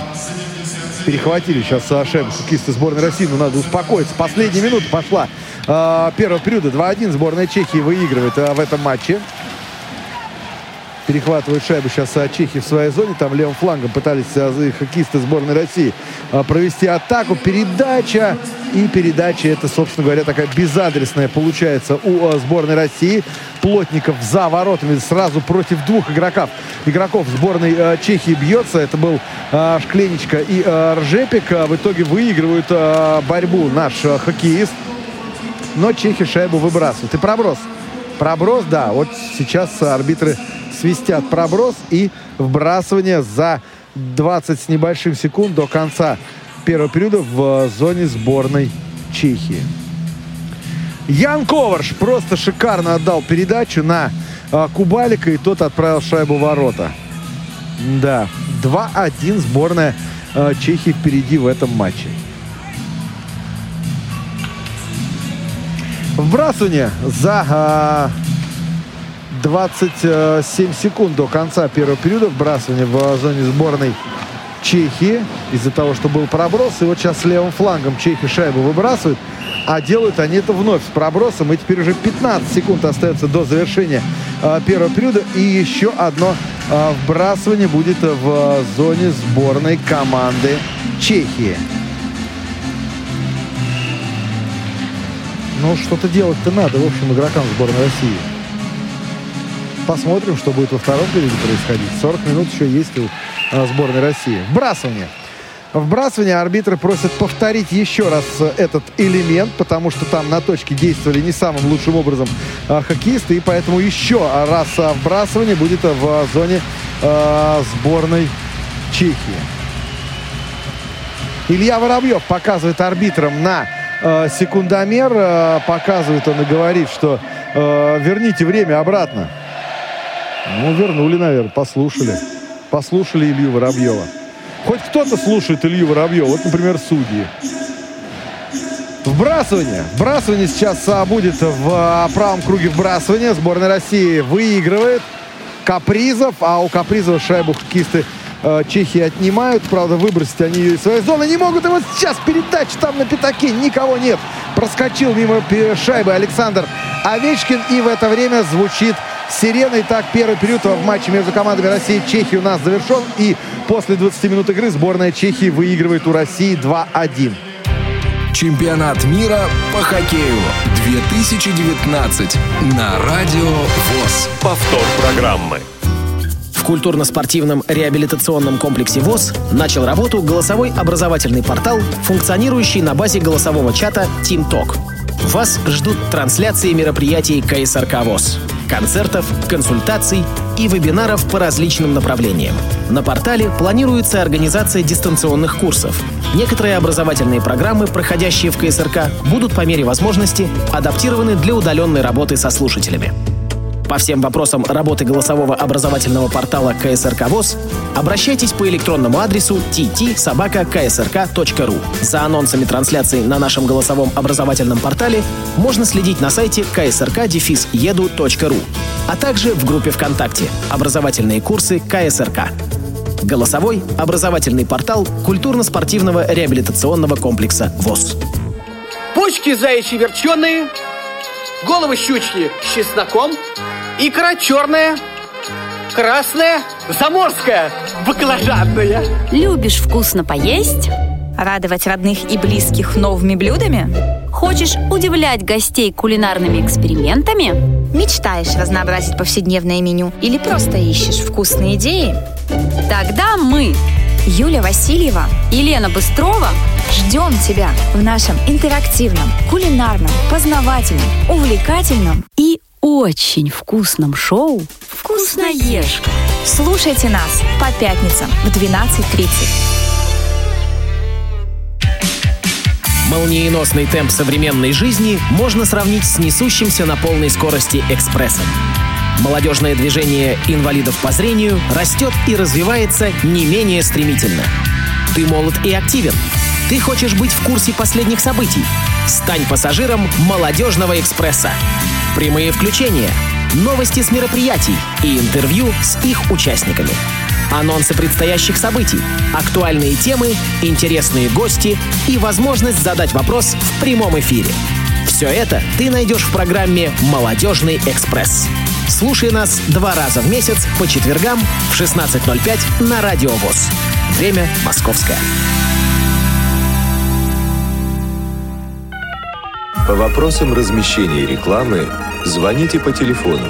Speaker 4: перехватили сейчас шайбу хоккеисты сборной России, но надо успокоиться. Последняя минута пошла э, первого периода. 2-1 сборная Чехии выигрывает э, в этом матче. Перехватывают шайбу сейчас э, Чехии в своей зоне. Там левым флангом пытались хоккеисты сборной России провести атаку. Передача. И передача это, собственно говоря, такая безадресная получается у сборной России. Плотников за воротами сразу против двух игроков. Игроков сборной Чехии бьется. Это был э, Шкленечка и Ржепик. В итоге выигрывают борьбу наш хоккеист. Но чехи шайбу выбрасывают. И проброс. Проброс, да. Вот сейчас арбитры свистят проброс и вбрасывание за 20 с небольшим секунд до конца первого периода в зоне сборной Чехии. Ян Коварш просто шикарно отдал передачу на а, Кубалика, и тот отправил шайбу в ворота. Да, 2-1 сборная а, Чехии впереди в этом матче. Вбрасывание за а, 27 секунд до конца первого периода. Вбрасывание в зоне сборной Чехии из-за того, что был проброс. И вот сейчас левым флангом чехи шайбу выбрасывают. А делают они это вновь с пробросом. И теперь уже 15 секунд остается до завершения э, первого периода. И еще одно э, вбрасывание будет в зоне сборной команды Чехии. Ну, что-то делать-то надо, в общем, игрокам сборной России. Посмотрим, что будет во втором периоде происходить. 40 минут еще есть у а, сборной России. Вбрасывание. Вбрасывание арбитры просят повторить еще раз этот элемент, потому что там на точке действовали не самым лучшим образом э, хоккеисты, и поэтому еще раз вбрасывание будет в зоне э, сборной Чехии. Илья Воробьев показывает арбитрам на э, секундомер, э, показывает он и говорит, что э, верните время обратно. Ну, вернули, наверное, послушали. Послушали Илью Воробьева. Хоть кто-то слушает Илью Воробьева. Вот, например, судьи. Вбрасывание. Вбрасывание сейчас а, будет в а, правом круге вбрасывания. Сборная России выигрывает. Капризов, а у Капризова шайбу хоккеисты э, Чехии отнимают. Правда, выбросить они ее из своей зоны не могут. И вот сейчас передача там на пятаке. Никого нет. Проскочил мимо шайбы Александр Овечкин. И в это время звучит сирена. Итак, первый период в матче между командами России и Чехии у нас завершен. И после 20 минут игры сборная Чехии выигрывает у России 2-1.
Speaker 1: Чемпионат мира по хоккею 2019 на Радио ВОЗ.
Speaker 2: Повтор программы.
Speaker 5: Культурно-спортивном реабилитационном комплексе ВОЗ начал работу голосовой образовательный портал, функционирующий на базе голосового чата TeamTalk. Вас ждут трансляции мероприятий КСРК ВОЗ концертов, консультаций и вебинаров по различным направлениям. На портале планируется организация дистанционных курсов. Некоторые образовательные программы, проходящие в КСРК, будут по мере возможности адаптированы для удаленной работы со слушателями. По всем вопросам работы голосового образовательного портала КСРК ВОЗ обращайтесь по электронному адресу tt-собака-ksrk.ru. За анонсами трансляции на нашем голосовом образовательном портале можно следить на сайте ksrk-edu.ru, а также в группе ВКонтакте «Образовательные курсы КСРК». Голосовой образовательный портал культурно-спортивного реабилитационного комплекса ВОЗ.
Speaker 6: Почки заячьи верченые, головы щучки с чесноком – Икра черная, красная, заморская, баклажанная.
Speaker 7: Любишь вкусно поесть? Радовать родных и близких новыми блюдами? Хочешь удивлять гостей кулинарными экспериментами? Мечтаешь разнообразить повседневное меню или просто ищешь вкусные идеи? Тогда мы, Юля Васильева и Лена Быстрова, ждем тебя в нашем интерактивном, кулинарном, познавательном, увлекательном и очень вкусном шоу «Вкусноежка». Слушайте нас по пятницам в 12.30.
Speaker 5: Молниеносный темп современной жизни можно сравнить с несущимся на полной скорости экспрессом. Молодежное движение инвалидов по зрению растет и развивается не менее стремительно. Ты молод и активен. Ты хочешь быть в курсе последних событий. Стань пассажиром «Молодежного экспресса». Прямые включения, новости с мероприятий и интервью с их участниками. Анонсы предстоящих событий, актуальные темы, интересные гости и возможность задать вопрос в прямом эфире. Все это ты найдешь в программе «Молодежный экспресс». Слушай нас два раза в месяц по четвергам в 16.05 на Радио ВОЗ. Время московское.
Speaker 8: По вопросам размещения рекламы звоните по телефону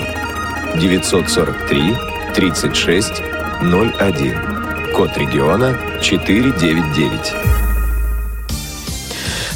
Speaker 8: 943 36 01. Код региона 499.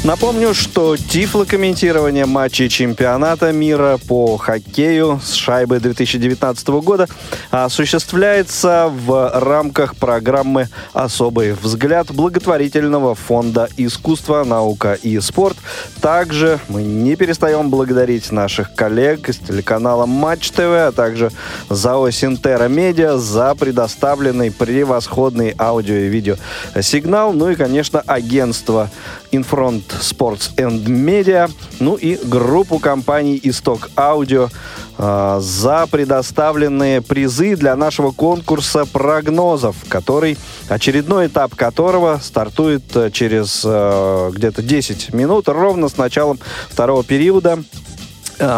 Speaker 3: Напомню, что тифлокомментирование матчей чемпионата мира по хоккею с шайбой 2019 года осуществляется в рамках программы «Особый взгляд» благотворительного фонда «Искусство, наука и спорт». Также мы не перестаем благодарить наших коллег из телеканала Матч ТВ, а также ЗАО Синтера Медиа за предоставленный превосходный аудио и видео сигнал. Ну и, конечно, агентство Infront Sports and Media, ну и группу компаний Исток Аудио э, за предоставленные призы для нашего конкурса прогнозов, который очередной этап которого стартует э, через э, где-то 10 минут, ровно с началом второго периода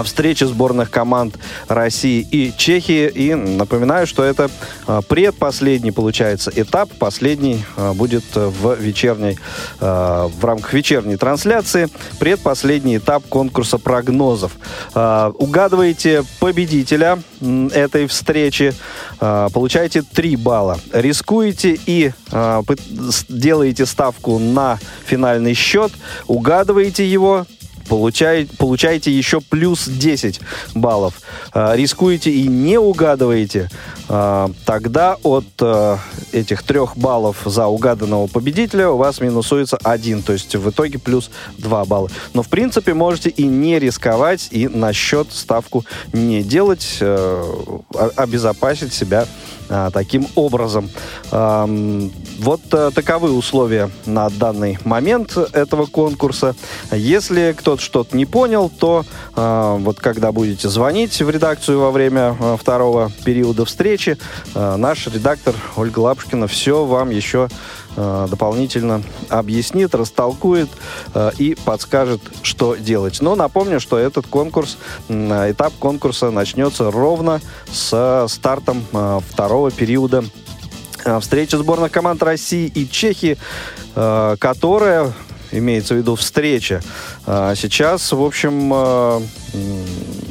Speaker 3: встречи сборных команд России и Чехии. И напоминаю, что это э, предпоследний, получается, этап. Последний э, будет в вечерней, в рамках вечерней трансляции. Предпоследний этап конкурса прогнозов. Угадываете победителя этой встречи, получаете 3 балла. Рискуете и делаете ставку на финальный счет, угадываете его, получаете, получаете еще плюс 10 баллов. А, рискуете и не угадываете, тогда от а, этих трех баллов за угаданного победителя у вас минусуется один, то есть в итоге плюс 2 балла. Но в принципе можете и не рисковать, и на счет ставку не делать, обезопасить себя а, таким образом. А, вот а, таковы условия на данный момент этого конкурса. Если кто-то что-то не понял, то а, вот когда будете звонить в редакцию во время а, второго периода встречи, а, наш редактор Ольга Лапушкина все вам еще Э, дополнительно объяснит, растолкует э, и подскажет, что делать. Но напомню, что этот конкурс, этап конкурса начнется ровно с стартом э, второго периода встречи сборных команд России и Чехии, которая имеется в виду встреча. Сейчас, в общем,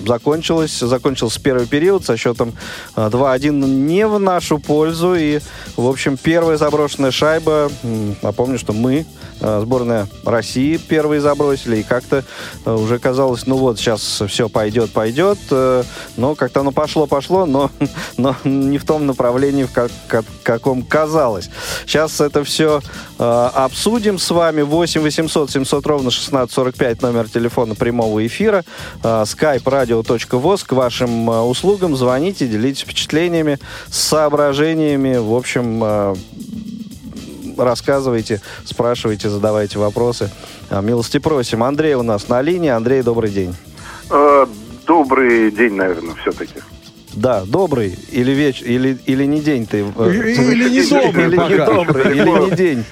Speaker 3: закончилось, закончился первый период со счетом 2-1 не в нашу пользу. И, в общем, первая заброшенная шайба, напомню, что мы, э, сборная России, первые забросили. И как-то э, уже казалось, ну вот, сейчас все пойдет, пойдет. Э, но как-то оно пошло-пошло, но, (laughs) но не в том направлении, в как, как, каком казалось. Сейчас это все обсудим с вами. 8 800 700 ровно 1645 номер телефона прямого эфира. Skype Radio radio.voz к вашим э, услугам. Звоните, делитесь впечатлениями, соображениями. В общем, э, рассказывайте, спрашивайте, задавайте вопросы. Э, милости просим. Андрей у нас на линии. Андрей, добрый день.
Speaker 9: Добрый день, наверное, все-таки.
Speaker 3: Да, добрый или вечер, или, или не день ты.
Speaker 4: Или не добрый, или не добрый,
Speaker 3: или не день.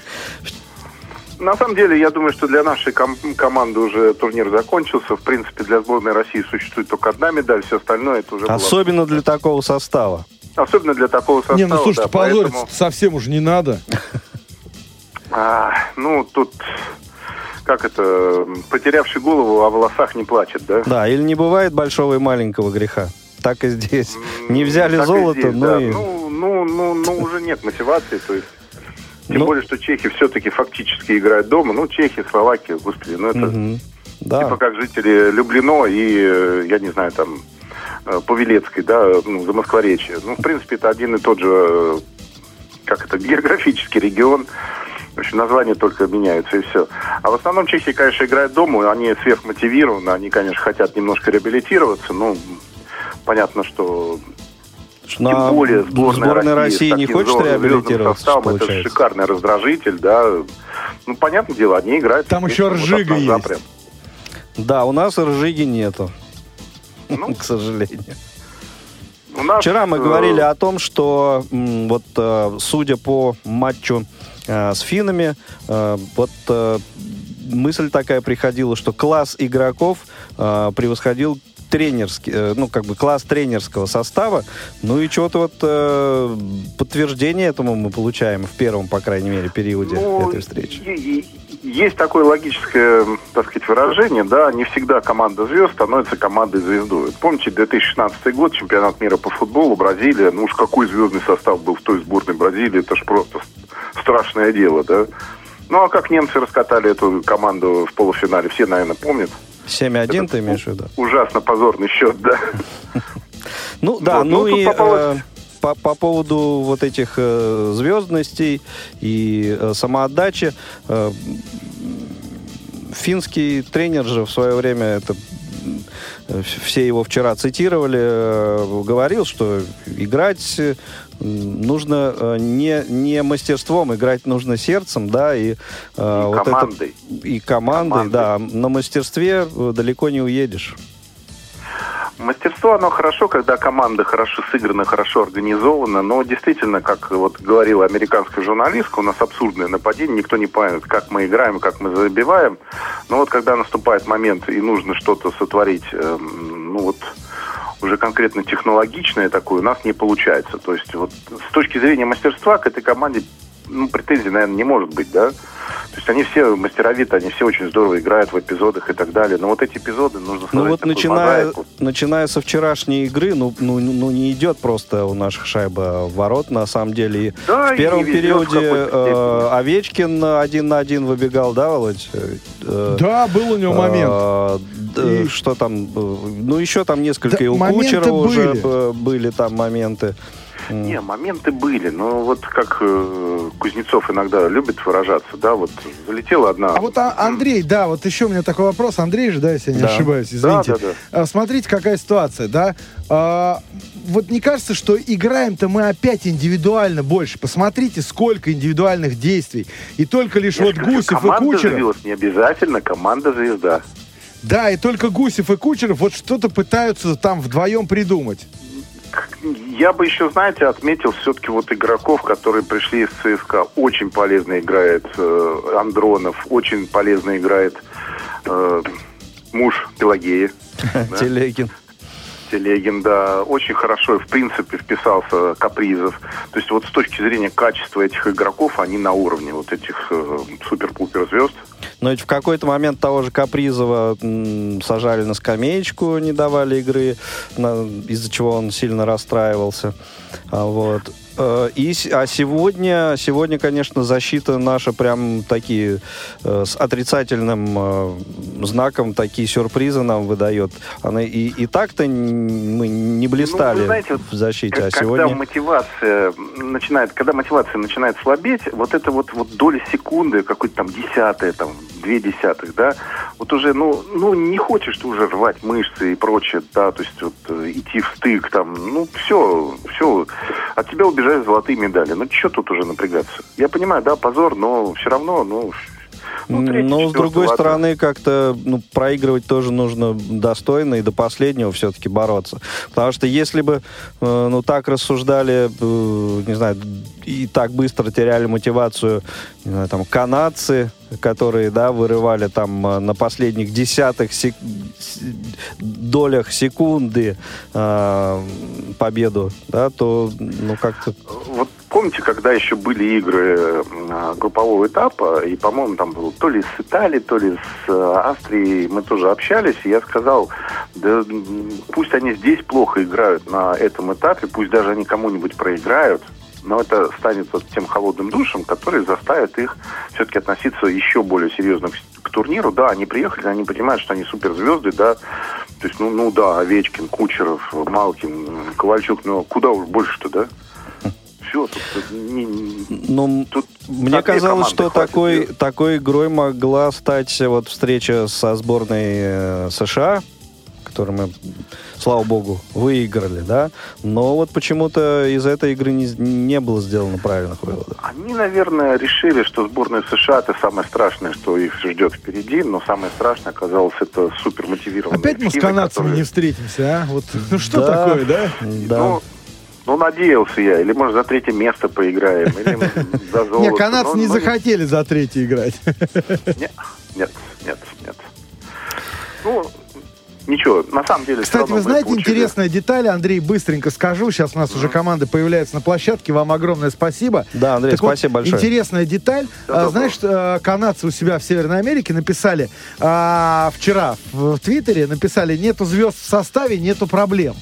Speaker 9: На самом деле, я думаю, что для нашей ком- команды уже турнир закончился. В принципе, для сборной России существует только одна медаль, все остальное это уже
Speaker 3: Особенно было... для такого состава.
Speaker 9: Особенно для такого состава,
Speaker 4: Не, ну слушайте, да, позориться поэтому... совсем уже не надо. (laughs)
Speaker 9: А, ну, тут как это, потерявший голову о волосах не плачет, да?
Speaker 3: Да, или не бывает большого и маленького греха. Так и здесь. Не взяли так золото, здесь, но
Speaker 9: да.
Speaker 3: и...
Speaker 9: Ну, ну, ну, ну, уже нет мотивации, то есть тем ну... более, что чехи все-таки фактически играют дома. Ну, чехи, Словакия, господи, ну это угу. да. типа как жители Люблино и, э, я не знаю, там, э, Павелецкой, да, ну, за Москворечье. Ну, в принципе, это один и тот же, э, как это, географический регион. В общем, названия только меняются и все. А в основном чехи, конечно, играют дома, они сверхмотивированы, они, конечно, хотят немножко реабилитироваться, ну, понятно, что тем на более сборная,
Speaker 3: сборная России, России не хочет реабилитироваться,
Speaker 9: составом, Это шикарный раздражитель, да. Ну, понятное дело, они играют.
Speaker 4: Там еще Ржига вот есть. Прям.
Speaker 3: Да, у нас Ржиги нету, ну, (laughs) к сожалению. У нас, Вчера мы э... говорили о том, что вот э, судя по матчу э, с финами, э, вот э, мысль такая приходила, что класс игроков э, превосходил тренерский, э, ну, как бы класс тренерского состава. Ну и что-то вот э, подтверждение этому мы получаем в первом, по крайней мере, периоде ну, этой встречи.
Speaker 9: Есть такое логическое, так сказать, выражение, да, не всегда команда звезд становится командой звездой. Помните, 2016 год, чемпионат мира по футболу, Бразилия, ну уж какой звездный состав был в той сборной Бразилии, это ж просто страшное дело, да. Ну а как немцы раскатали эту команду в полуфинале, все, наверное, помнят.
Speaker 3: 7-1 ты имеешь в виду?
Speaker 9: Ужасно позорный счет, да.
Speaker 3: Ну да, ну, ну и по, по поводу вот этих э, звездностей и э, самоотдачи, финский тренер же в свое время это все его вчера цитировали, говорил, что играть нужно э, не, не мастерством, играть нужно сердцем, да, и,
Speaker 9: э, и вот командой.
Speaker 3: Это, и командой, командой, да. На мастерстве э, далеко не уедешь.
Speaker 9: Мастерство, оно хорошо, когда команда хорошо сыграна, хорошо организована, но действительно, как вот говорила американская журналистка, у нас абсурдное нападение, никто не понимает, как мы играем, как мы забиваем. Но вот когда наступает момент и нужно что-то сотворить, эм, ну вот уже конкретно технологичное такое у нас не получается. То есть вот с точки зрения мастерства к этой команде ну, претензий, наверное, не может быть, да? То есть они все мастеровиты, они все очень здорово играют в эпизодах и так далее. Но вот эти эпизоды, нужно сказать,
Speaker 3: Ну вот начиная, мозаику. начиная со вчерашней игры, ну, ну, ну не идет просто у наших шайба в ворот, на самом деле. Да, в первом периоде э, Овечкин один на один выбегал, да, Володь?
Speaker 4: Э, да, был у него момент.
Speaker 3: Э, и... Что там? Э, ну еще там несколько да, и у Кучера были. уже были там моменты.
Speaker 9: Не, моменты были, но вот как э, Кузнецов иногда любит выражаться, да, вот залетела одна...
Speaker 4: А вот а, Андрей, да, вот еще у меня такой вопрос. Андрей же, да, если я не да. ошибаюсь, извините. Да, да, да. А, смотрите, какая ситуация, да. А, вот не кажется, что играем-то мы опять индивидуально больше. Посмотрите, сколько индивидуальных действий. И только лишь я вот скажу, Гусев и Кучеров... Звезд,
Speaker 9: не обязательно команда-звезда.
Speaker 4: Да, и только Гусев и Кучеров вот что-то пытаются там вдвоем придумать.
Speaker 9: Я бы еще, знаете, отметил все-таки вот игроков, которые пришли из ЦСКА. Очень полезно играет э, Андронов, очень полезно играет э, муж Пелагеи. (laughs)
Speaker 3: Телегин.
Speaker 9: Телегин, да, очень хорошо, в принципе, вписался Капризов. То есть вот с точки зрения качества этих игроков, они на уровне вот этих э, супер-пупер звезд.
Speaker 3: Но ведь в какой-то момент того же Капризова м, сажали на скамеечку, не давали игры, из-за чего он сильно расстраивался. А, вот. Э, и, а сегодня, сегодня, конечно, защита наша прям такие э, с отрицательным э, знаком такие сюрпризы нам выдает. Она и, и так-то мы не блистали ну, знаете, в защите,
Speaker 9: а сегодня... Когда мотивация начинает, когда мотивация начинает слабеть, вот это вот, вот доля секунды, какой-то там десятая, там, две десятых, да, вот уже, ну, ну, не хочешь ты уже рвать мышцы и прочее, да, то есть вот идти в стык, там, ну, все, все, от тебя убежать убежали золотые медали. Ну, что тут уже напрягаться? Я понимаю, да, позор, но все равно, ну,
Speaker 3: ну, Но с другой ладно. стороны, как-то ну, проигрывать тоже нужно достойно и до последнего все-таки бороться. Потому что если бы э, ну, так рассуждали, э, не знаю, и так быстро теряли мотивацию, не знаю, там, канадцы, которые, да, вырывали там э, на последних десятых сек... долях секунды э, победу, да, то, ну, как-то...
Speaker 9: Вот помните, когда еще были игры э, группового этапа, и, по-моему, там был то ли с Италией, то ли с э, Австрией, мы тоже общались, и я сказал, да пусть они здесь плохо играют на этом этапе, пусть даже они кому-нибудь проиграют, но это станет вот тем холодным душем, который заставит их все-таки относиться еще более серьезно к, турниру. Да, они приехали, они понимают, что они суперзвезды, да, то есть, ну, ну да, Овечкин, Кучеров, Малкин, Ковальчук, но куда уж больше-то, да? Все, тут, тут, не,
Speaker 3: ну, тут мне казалось, что такой, такой игрой могла стать вот встреча со сборной э, США, которую мы слава богу, выиграли, да, но вот почему-то из этой игры не, не было сделано правильных выводов.
Speaker 9: Они, наверное, решили, что сборная США это самое страшное, что их ждет впереди, но самое страшное оказалось это супер мотивированные
Speaker 4: Опять мы с канадцами которые... не встретимся, а? Вот, (laughs) ну что да, такое, да?
Speaker 3: Да.
Speaker 9: Ну, ну, надеялся я. Или, может, за третье место поиграем. Или за (laughs) золото.
Speaker 4: Нет, канадцы не захотели за третье играть.
Speaker 9: Нет, нет, нет, нет. Ну, ничего, на самом деле...
Speaker 4: Кстати, вы знаете, интересная деталь, Андрей, быстренько скажу. Сейчас у нас mm-hmm. уже команда появляется на площадке. Вам огромное спасибо.
Speaker 3: Да, Андрей, так спасибо вот, большое.
Speaker 4: Интересная деталь. а, знаешь, э, канадцы у себя в Северной Америке написали а, вчера в, в Твиттере, написали, нету звезд в составе, нету проблем.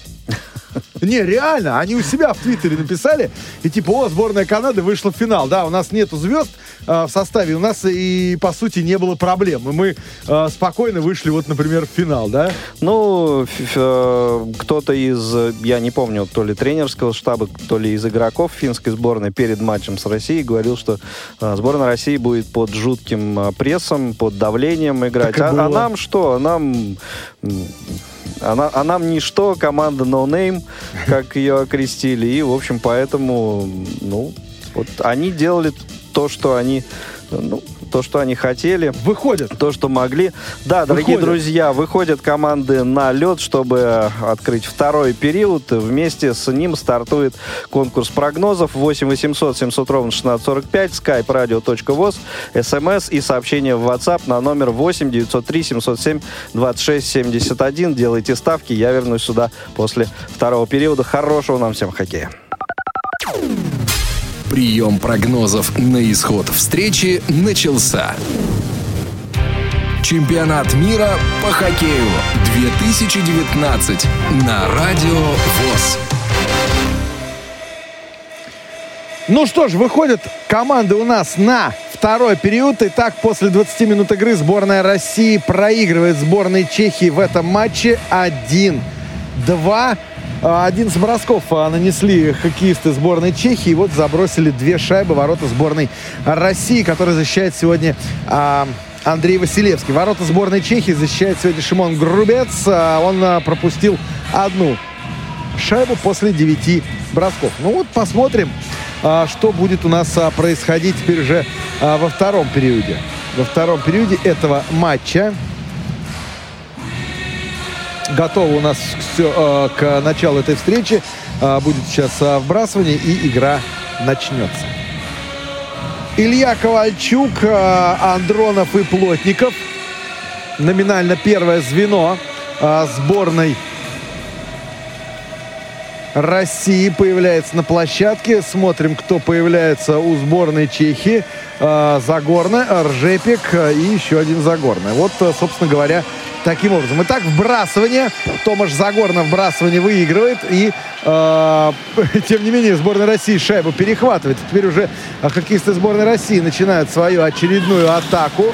Speaker 4: Не, реально, они у себя в Твиттере написали, и типа, о, сборная Канады вышла в финал. Да, у нас нету звезд э, в составе, у нас и, по сути, не было проблем. И мы э, спокойно вышли, вот, например, в финал, да?
Speaker 3: Ну, э, кто-то из, я не помню, то ли тренерского штаба, то ли из игроков финской сборной перед матчем с Россией говорил, что э, сборная России будет под жутким э, прессом, под давлением играть. А, а нам что? Нам она, а нам ничто, команда No Name, как ее окрестили. И, в общем, поэтому, ну, вот они делали то, что они ну, то, что они хотели.
Speaker 4: Выходят.
Speaker 3: То, что могли. Да, дорогие выходят. друзья, выходят команды на лед, чтобы открыть второй период. Вместе с ним стартует конкурс прогнозов 8 800 700 ровно 1645, skype radio.voz, смс и сообщение в WhatsApp на номер 8 903 707 26 71. Делайте ставки, я вернусь сюда после второго периода. Хорошего нам всем хоккея.
Speaker 1: Прием прогнозов на исход встречи начался. Чемпионат мира по хоккею 2019 на Радио ВОЗ.
Speaker 4: Ну что ж, выходят команды у нас на второй период. И так, после 20 минут игры сборная России проигрывает сборной Чехии в этом матче 1-2. 11 бросков а, нанесли хоккеисты сборной Чехии. И вот забросили две шайбы ворота сборной России, которая защищает сегодня а, Андрей Василевский. Ворота сборной Чехии защищает сегодня Шимон Грубец. А, он пропустил одну шайбу после 9 бросков. Ну вот посмотрим, что будет у нас происходить теперь уже во втором периоде. Во втором периоде этого матча готово у нас все э, к началу этой встречи. Э, будет сейчас э, вбрасывание и игра начнется. Илья Ковальчук, Андронов и Плотников. Номинально первое звено сборной России появляется на площадке. Смотрим, кто появляется у сборной Чехии. Загорный, Ржепик и еще один Загорный. Вот, собственно говоря, таким образом. Итак, вбрасывание. Томаш Загорно вбрасывание выигрывает. И, э, (laughs) тем не менее, сборная России шайбу перехватывает. Теперь уже хоккеисты сборной России начинают свою очередную атаку.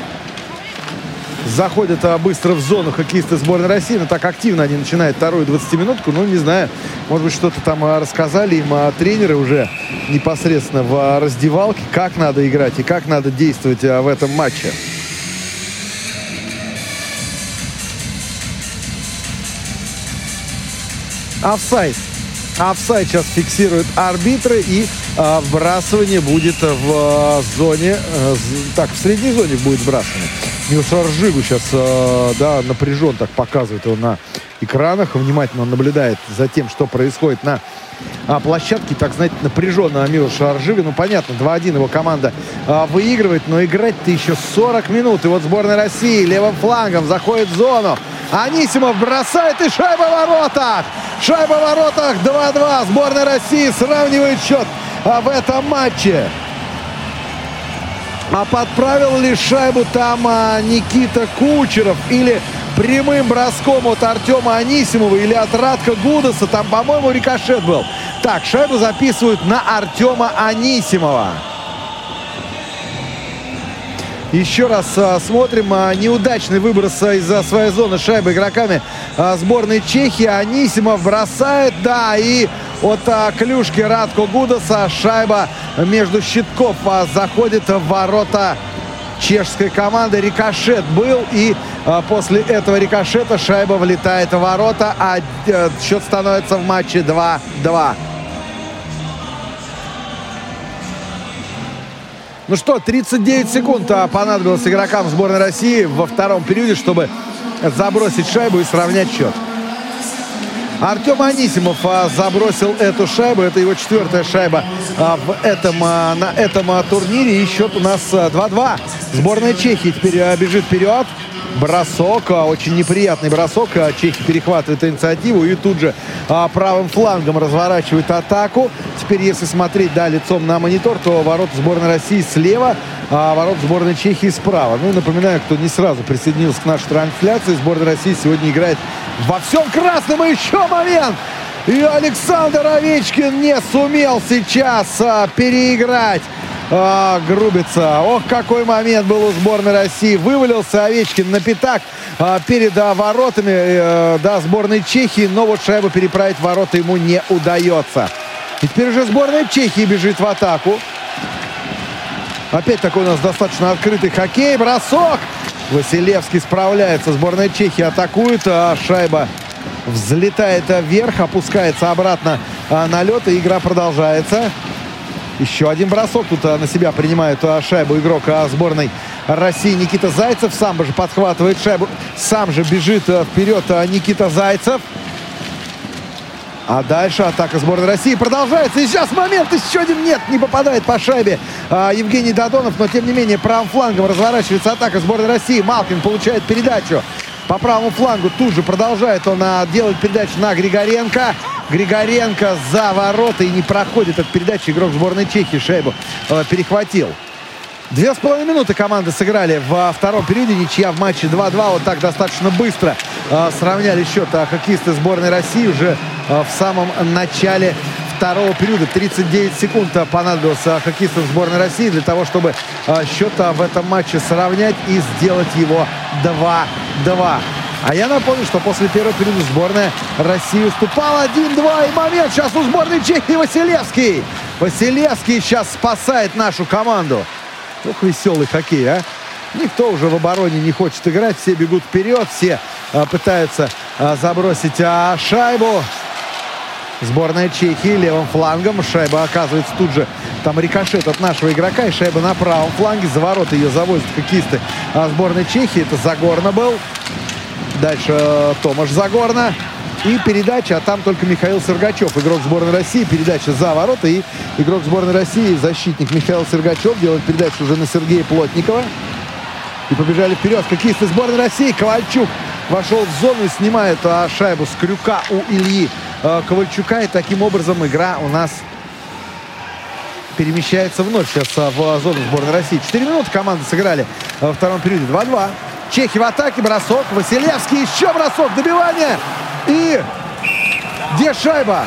Speaker 4: Заходят а, быстро в зону хоккеисты сборной России. Но так активно они начинают вторую 20-минутку. Ну, не знаю, может быть, что-то там а, рассказали им а, тренеры уже непосредственно в раздевалке, как надо играть и как надо действовать в этом матче. Офсайд. Офсайд сейчас фиксируют арбитры и э, вбрасывание будет в э, зоне, э, так, в средней зоне будет вбрасывание. Милша Ржигу сейчас, э, да, напряжен так показывает его на экранах. Внимательно наблюдает за тем, что происходит на а, площадке. Так, знаете, напряженно Милош Аржига. Ну, понятно, 2-1 его команда а, выигрывает, но играть-то еще 40 минут. И вот сборная России левым флангом заходит в зону. Анисимов бросает и шайба в воротах. Шайба в воротах 2-2. Сборная России сравнивает счет а, в этом матче. А подправил ли шайбу там а, Никита Кучеров или прямым броском от Артема Анисимова или от Радка Гудаса? Там, по-моему, рикошет был. Так, шайбу записывают на Артема Анисимова. Еще раз а, смотрим. А, неудачный выброс а, из-за своей зоны шайбы игроками а, сборной Чехии. Анисимов бросает, да, и от а, клюшки Радко Гудаса шайба между щитков заходит в ворота чешской команды. Рикошет был, и а, после этого рикошета шайба влетает в ворота, а а счет становится в матче 2-2. Ну что, 39 секунд а, понадобилось игрокам сборной России во втором периоде, чтобы забросить шайбу и сравнять счет. Артем Анисимов а, забросил эту шайбу. Это его четвертая шайба а, в этом, на этом турнире. И счет у нас 2-2. Сборная Чехии теперь бежит вперед. Бросок, очень неприятный бросок. Чехи перехватывают инициативу и тут же правым флангом разворачивают атаку. Теперь, если смотреть да, лицом на монитор, то ворот сборной России слева, а ворот сборной Чехии справа. Ну, напоминаю, кто не сразу присоединился к нашей трансляции, сборная России сегодня играет во всем красном. И еще момент! И Александр Овечкин не сумел сейчас а, переиграть а, Грубица. Ох, какой момент был у сборной России. Вывалился Овечкин на пятак а, перед а, воротами а, да, сборной Чехии. Но вот шайбу переправить ворота ему не удается. И теперь уже сборная Чехии бежит в атаку. Опять такой у нас достаточно открытый хоккей. Бросок. Василевский справляется. Сборная Чехии атакует. А шайба взлетает вверх, опускается обратно а, на лед. И игра продолжается. Еще один бросок. Тут на себя принимает шайбу игрок сборной России Никита Зайцев. Сам же подхватывает шайбу. Сам же бежит вперед Никита Зайцев. А дальше атака сборной России продолжается. И сейчас момент еще один. Нет, не попадает по шайбе а, Евгений Додонов. Но, тем не менее, правым флангом разворачивается атака сборной России. Малкин получает передачу по правому флангу. Тут же продолжает он а, делать передачу на Григоренко. Григоренко за ворота и не проходит от передачи. Игрок сборной Чехии шайбу а, перехватил. Две с половиной минуты команды сыграли во втором периоде. Ничья в матче 2-2. Вот так достаточно быстро э, сравняли счет а хоккеисты сборной России уже э, в самом начале второго периода. 39 секунд понадобилось хоккеистам сборной России для того, чтобы э, счет в этом матче сравнять и сделать его 2-2. А я напомню, что после первого периода сборная России уступала 1-2. И момент сейчас у сборной Чехии Василевский. Василевский сейчас спасает нашу команду. Ох, веселый хоккей, а. Никто уже в обороне не хочет играть. Все бегут вперед, все а, пытаются а, забросить а, шайбу. Сборная Чехии левым флангом. Шайба оказывается тут же. Там рикошет от нашего игрока. И шайба на правом фланге. За ворота ее завозят хоккеисты а, сборной Чехии. Это Загорно был. Дальше а, Томаш Загорно. И передача, а там только Михаил Сергачев, игрок сборной России. Передача за ворота. И игрок сборной России, защитник Михаил Сергачев, делает передачу уже на Сергея Плотникова. И побежали вперед. Хоккеисты сборной России. Ковальчук вошел в зону и снимает а, шайбу с крюка у Ильи а, Ковальчука. И таким образом игра у нас перемещается вновь сейчас а, в зону сборной России. Четыре минуты команды сыграли во втором периоде. 2-2. Чехи в атаке. Бросок. Василевский. Еще бросок. Добивание. И где шайба?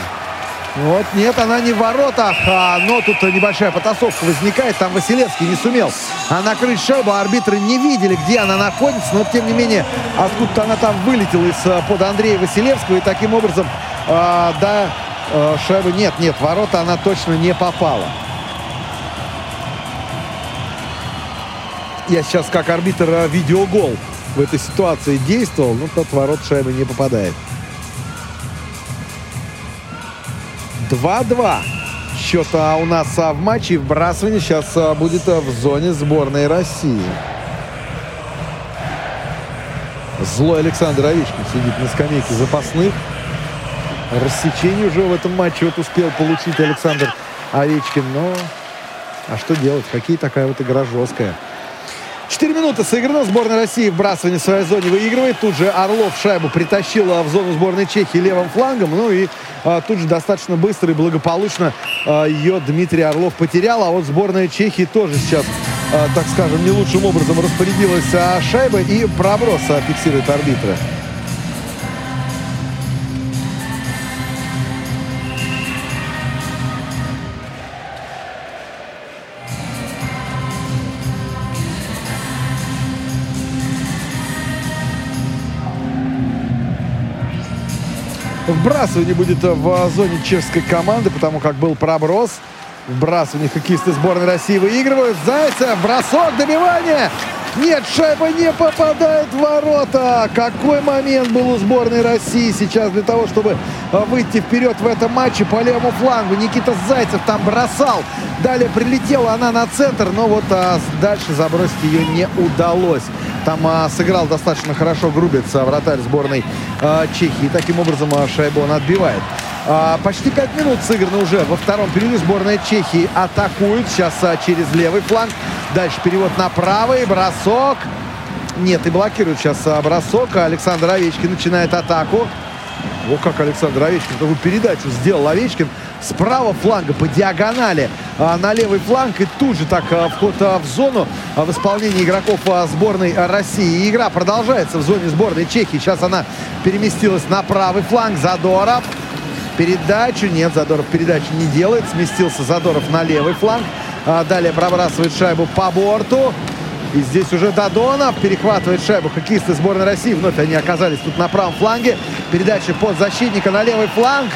Speaker 4: Вот, нет, она не в воротах, а, но тут небольшая потасовка возникает. Там Василевский не сумел а накрыть шайбу. Арбитры не видели, где она находится, но тем не менее, откуда-то она там вылетела из-под Андрея Василевского. И таким образом, а, да, а, шайба нет, нет, ворота она точно не попала. Я сейчас как арбитр а, видеогол в этой ситуации действовал, но тот ворот шайбы не попадает. 2-2. Счет а, у нас а, в матче. Вбрасывание сейчас будет в зоне сборной России. Злой Александр Овечкин сидит на скамейке запасных. Рассечение уже в этом матче вот успел получить Александр Овечкин. Но а что делать? Хоккей такая вот игра жесткая. 4 минуты сыграно. Сборная России вбрасывание в своей зоне выигрывает. Тут же Орлов шайбу притащил в зону сборной Чехии левым флангом. Ну и а, тут же достаточно быстро и благополучно а, ее Дмитрий Орлов потерял. А вот сборная Чехии тоже сейчас, а, так скажем, не лучшим образом распорядилась а, шайбой и проброс а, фиксирует арбитра. Вбрасывание будет в зоне чешской команды, потому как был проброс. Вбрасывание хоккеисты сборной России выигрывают. Зайцев, бросок, добивание. Нет, шайба не попадает в ворота. Какой момент был у сборной России сейчас для того, чтобы выйти вперед в этом матче по левому флангу. Никита Зайцев там бросал. Далее прилетела она на центр, но вот а, дальше забросить ее не удалось. Там а, сыграл достаточно хорошо Грубец, а, вратарь сборной а, Чехии. Таким образом а, шайбу он отбивает. А, почти 5 минут сыграно уже во втором периоде. Сборная Чехии атакует. Сейчас а, через левый фланг. Дальше перевод на правый. Бросок. Нет, и блокирует сейчас а, бросок. Александр Овечкин начинает атаку. О, как Александр Овечкин, какую передачу сделал Овечкин с правого фланга по диагонали а, на левый фланг. И тут же так а, вход а, в зону в исполнении игроков сборной России. И игра продолжается в зоне сборной Чехии. Сейчас она переместилась на правый фланг. Задоров. Передачу. Нет, Задоров передачу не делает. Сместился Задоров на левый фланг. Далее пробрасывает шайбу по борту. И здесь уже Дадонов перехватывает шайбу. Хоккеисты сборной России вновь они оказались тут на правом фланге. Передача под защитника на левый фланг.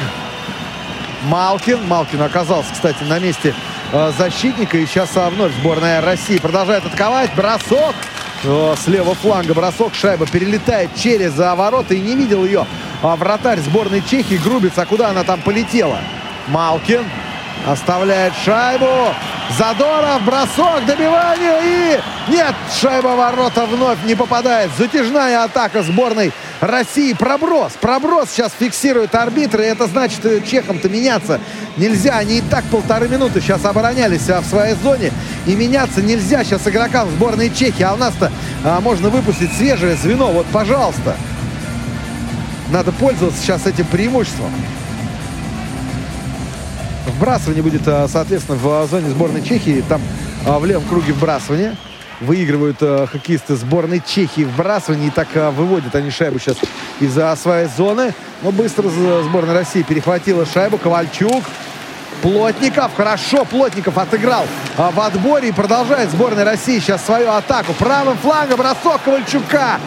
Speaker 4: Малкин. Малкин оказался, кстати, на месте э, защитника. И сейчас э, вновь сборная России продолжает атаковать. Бросок. Э, с левого фланга бросок. Шайба перелетает через ворота. И не видел ее а вратарь сборной Чехии Грубец. А куда она там полетела? Малкин. Оставляет шайбу. Задоров, бросок, добивание и... Нет, шайба ворота вновь не попадает. Затяжная атака сборной России. Проброс, проброс сейчас фиксирует арбитры. Это значит, э, чехам-то меняться нельзя. Они и так полторы минуты сейчас оборонялись а, в своей зоне. И меняться нельзя сейчас игрокам сборной Чехии. А у нас-то а, можно выпустить свежее звено. Вот, пожалуйста. Надо пользоваться сейчас этим преимуществом. Вбрасывание будет, а, соответственно, в зоне сборной Чехии. Там а, в левом круге вбрасывание. Выигрывают а, хоккеисты сборной Чехии вбрасывание. И так выводят они шайбу сейчас из своей зоны. Но быстро сборная России перехватила шайбу. Ковальчук. Плотников. Хорошо Плотников отыграл в отборе. И продолжает сборная России сейчас свою атаку. Правым флангом бросок Ковальчука.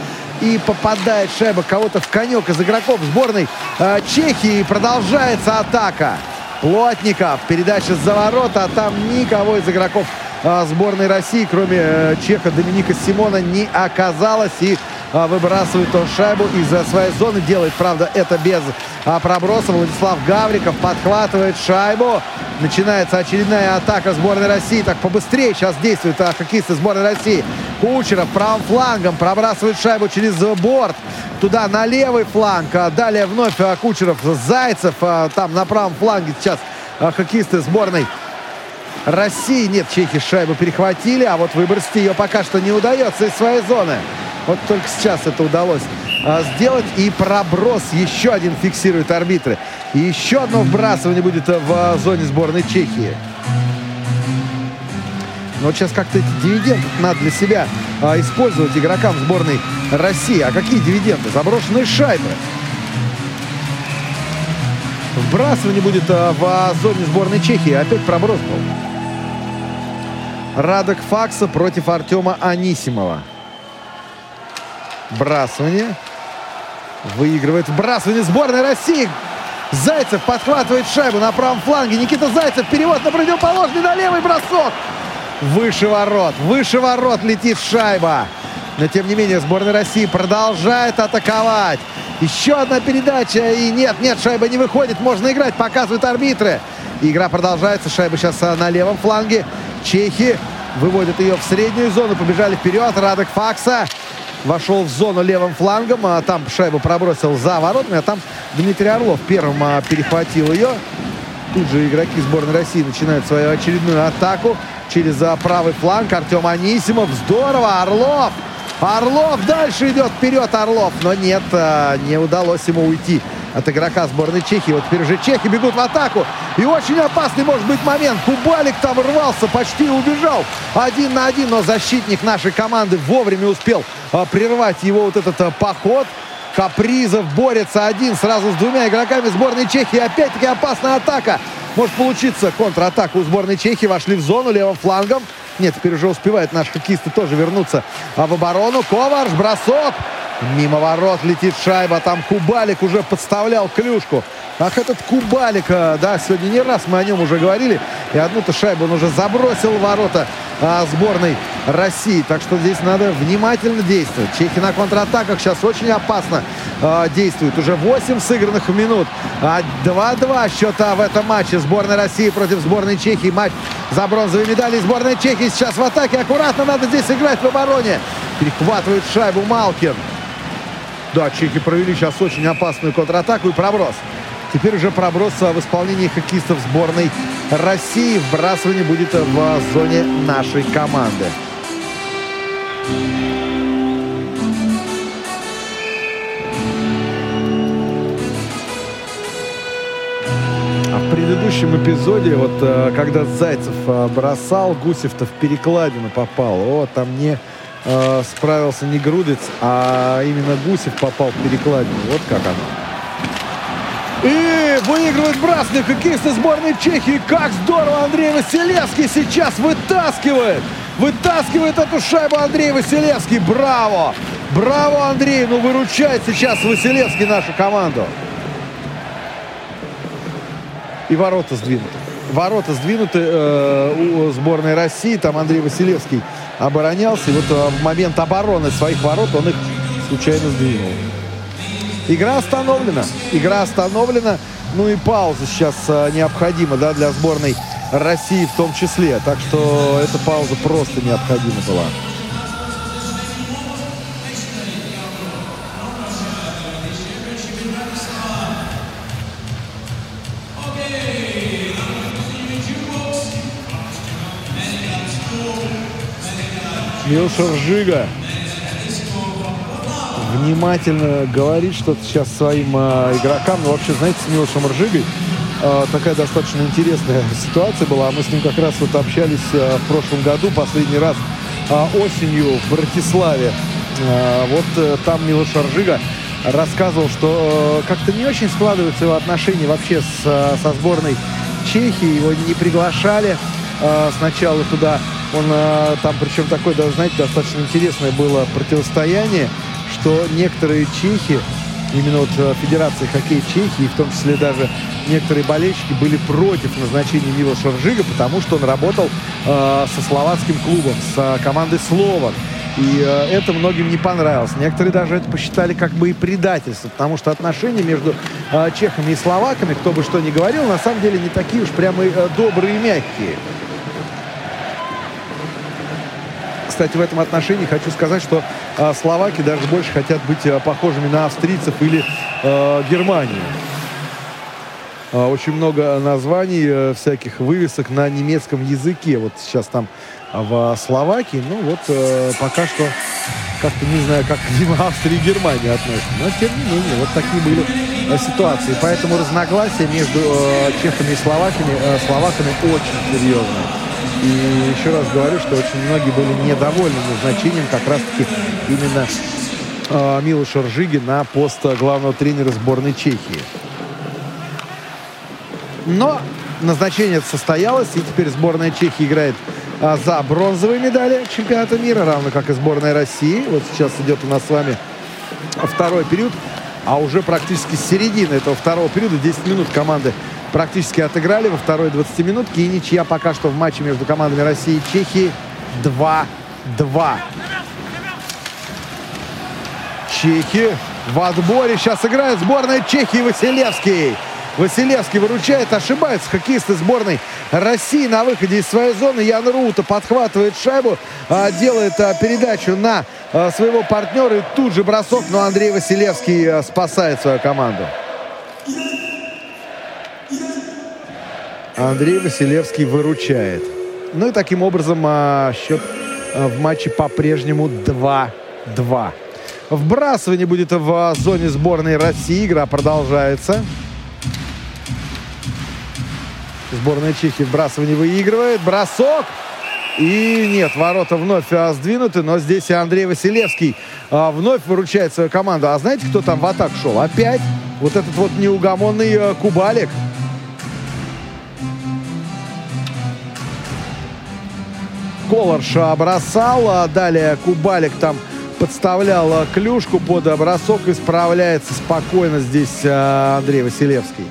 Speaker 4: И попадает шайба кого-то в конек из игроков сборной Чехии. И продолжается атака. Плотников. Передача за ворота, а там никого из игроков а, сборной России, кроме э, чеха Доминика Симона, не оказалось. И выбрасывает он шайбу из своей зоны. Делает, правда, это без а, проброса. Владислав Гавриков подхватывает шайбу. Начинается очередная атака сборной России. Так побыстрее сейчас действуют хоккеисты сборной России. Кучеров правым флангом пробрасывает шайбу через борт туда на левый фланг. А далее вновь а, Кучеров, Зайцев. А, там на правом фланге сейчас хоккеисты сборной России. Нет, чехи шайбу перехватили, а вот выбросить ее пока что не удается из своей зоны. Вот только сейчас это удалось сделать. И проброс еще один фиксирует арбитры. И еще одно вбрасывание будет в зоне сборной Чехии. Но вот сейчас как-то эти дивиденды надо для себя а, использовать игрокам сборной России. А какие дивиденды? Заброшенные шайбы. Вбрасывание будет а, в а, зоне сборной Чехии. Опять проброс был. Радок Факса против Артема Анисимова. Брасывание. Выигрывает вбрасывание сборной России. Зайцев подхватывает шайбу на правом фланге. Никита Зайцев. Перевод на противоположный, на левый бросок. Выше ворот. Выше ворот летит шайба. Но, тем не менее, сборная России продолжает атаковать. Еще одна передача. И нет, нет, шайба не выходит. Можно играть, показывают арбитры. Игра продолжается. Шайба сейчас а, на левом фланге. Чехи выводят ее в среднюю зону. Побежали вперед. Радок Факса вошел в зону левым флангом. А там шайбу пробросил за воротами. А там Дмитрий Орлов первым а, перехватил ее. Тут же игроки сборной России начинают свою очередную атаку через правый фланг. Артем Анисимов. Здорово. Орлов. Орлов дальше идет вперед Орлов. Но нет, а, не удалось ему уйти от игрока сборной Чехии. Вот теперь уже чехи бегут в атаку. И очень опасный может быть момент. Кубалик там рвался, почти убежал. Один на один, но защитник нашей команды вовремя успел а, прервать его вот этот а, поход. Капризов борется один сразу с двумя игроками сборной Чехии. Опять-таки опасная атака. Может получиться контратака у сборной Чехии. Вошли в зону левым флангом. Нет, теперь уже успевают наши хоккеисты тоже вернуться в оборону. Коварш, бросок. Мимо ворот летит шайба. Там Кубалик уже подставлял клюшку. Ах, этот Кубалик, а, да, сегодня не раз мы о нем уже говорили. И одну-то шайбу он уже забросил в ворота а, сборной России. Так что здесь надо внимательно действовать. Чехи на контратаках сейчас очень опасно а, действуют. Уже 8 сыгранных минут. А 2-2 счета в этом матче. Сборная России против сборной Чехии. Матч за бронзовые медали. Сборная Чехии сейчас в атаке. Аккуратно надо здесь играть в обороне. Перехватывает шайбу Малкин. Да, чехи провели сейчас очень опасную контратаку и проброс. Теперь уже проброс в исполнении хоккеистов сборной России. Вбрасывание будет в зоне нашей команды. А в предыдущем эпизоде, вот когда Зайцев бросал, Гусев-то в перекладину попал. О, там не э, справился не Грудец, а именно Гусев попал в перекладину. Вот как оно. И выигрывает брасный хоккеисты сборной Чехии. Как здорово Андрей Василевский сейчас вытаскивает. Вытаскивает эту шайбу Андрей Василевский. Браво! Браво, Андрей! Ну, выручает сейчас Василевский нашу команду. И ворота сдвинуты. Ворота сдвинуты э, у сборной России. Там Андрей Василевский оборонялся. И вот э, в момент обороны своих ворот он их случайно сдвинул. Игра остановлена. Игра остановлена. Ну и пауза сейчас а, необходима да, для сборной России в том числе. Так что эта пауза просто необходима была. Милша Ржига внимательно говорит что-то сейчас своим э, игрокам. Но вообще, знаете, с Милошем Ржигой э, такая достаточно интересная (laughs) ситуация была. Мы с ним как раз вот общались э, в прошлом году, последний раз э, осенью в Братиславе. Э, вот э, там Милош Ржига рассказывал, что э, как-то не очень складываются его отношения вообще с, э, со сборной Чехии. Его не приглашали э, сначала туда. Он э, там, причем такое, да, знаете, достаточно интересное было противостояние что некоторые чехи, именно вот э, Федерации хоккея Чехии, в том числе даже некоторые болельщики были против назначения Милоша Ржига, потому что он работал э, со словацким клубом, с э, командой Слован. И э, это многим не понравилось. Некоторые даже это посчитали как бы и предательство, потому что отношения между э, чехами и словаками, кто бы что ни говорил, на самом деле не такие уж прямо э, добрые и мягкие. Кстати, в этом отношении хочу сказать, что э, словаки даже больше хотят быть э, похожими на австрийцев или э, Германию. Очень много названий, э, всяких вывесок на немецком языке. Вот сейчас там в Словакии. Ну вот э, пока что как-то не знаю, как к (laughs) Австрии и Германии относятся. Но тем не менее, вот такие были э, ситуации. Поэтому разногласия между э, чехами и словаками, э, словаками очень серьезные. И еще раз говорю, что очень многие были недовольны назначением как раз-таки именно э, Милоша Ржиги на пост главного тренера сборной Чехии. Но назначение состоялось, и теперь сборная Чехии играет а, за бронзовые медали чемпионата мира, равно как и сборная России. Вот сейчас идет у нас с вами второй период, а уже практически с середины этого второго периода 10 минут команды практически отыграли во второй 20-минутке. И ничья пока что в матче между командами России и Чехии 2-2. Чехи в отборе. Сейчас играет сборная Чехии Василевский. Василевский выручает, ошибается хоккеисты сборной России на выходе из своей зоны. Ян Рута подхватывает шайбу, а, делает а, передачу на а, своего партнера и тут же бросок, но Андрей Василевский спасает свою команду. Андрей Василевский выручает. Ну и таким образом а, счет а, в матче по-прежнему 2-2. Вбрасывание будет в зоне сборной России. Игра продолжается. Сборная Чехии вбрасывание выигрывает. Бросок. И нет, ворота вновь а, сдвинуты, но здесь и Андрей Василевский а, вновь выручает свою команду. А знаете, кто там в атаку шел? Опять вот этот вот неугомонный а, Кубалик. Колорш бросал, далее Кубалик там подставлял клюшку под бросок и справляется спокойно здесь а, Андрей Василевский.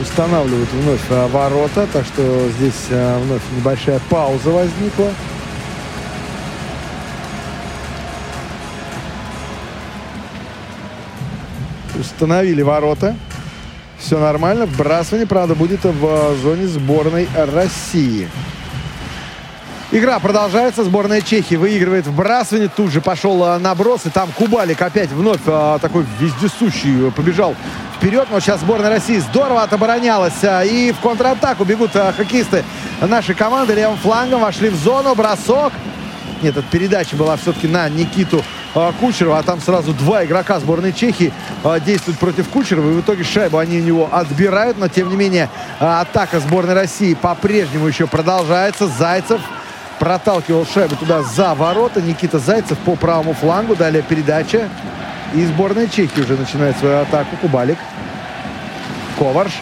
Speaker 4: Устанавливают вновь а, ворота, так что здесь вновь небольшая пауза возникла. Установили ворота. Все нормально. Вбрасывание, правда, будет в зоне сборной России. Игра продолжается. Сборная Чехии выигрывает вбрасывание. Тут же пошел а, наброс. И там Кубалик опять вновь а, такой вездесущий побежал вперед. Но сейчас сборная России здорово отоборонялась. И в контратаку бегут хоккеисты нашей команды. Левым флангом вошли в зону. Бросок. Нет, эта передача была все-таки на Никиту Кучерова, а там сразу два игрока сборной Чехии а, действуют против Кучерова, и в итоге шайбу они у него отбирают, но тем не менее а, атака сборной России по-прежнему еще продолжается. Зайцев проталкивал шайбу туда за ворота. Никита Зайцев по правому флангу. Далее передача. И сборная Чехии уже начинает свою атаку. Кубалик. Коварш.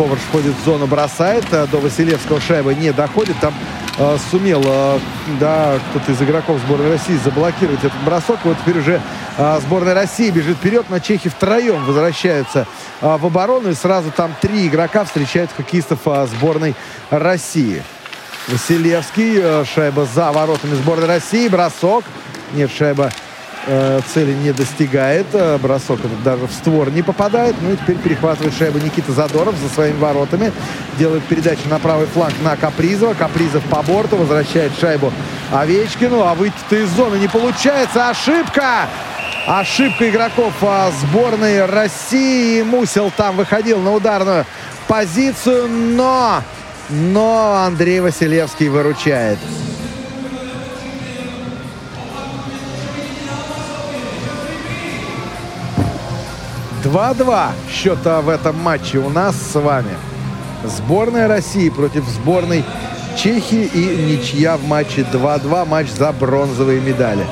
Speaker 4: Коварш входит в зону, бросает. До Василевского шайба не доходит. Там э, сумел, э, да, кто-то из игроков сборной России заблокировать этот бросок. Вот теперь уже э, сборная России бежит вперед, но чехи втроем возвращаются э, в оборону. И сразу там три игрока встречают хоккеистов э, сборной России. Василевский. Шайба за воротами сборной России. Бросок. Нет, шайба э, цели не достигает. Бросок этот даже в створ не попадает. Ну и теперь перехватывает шайбу Никита Задоров за своими воротами. Делает передачу на правый фланг на Капризова. Капризов по борту. Возвращает шайбу Овечкину. А выйти-то из зоны не получается. Ошибка! Ошибка игроков а, сборной России. Мусил там выходил на ударную позицию, но, но Андрей Василевский выручает. Два-два счета в этом матче у нас с вами. Сборная России против сборной Чехии и ничья в матче 2-2. Матч за бронзовые медали.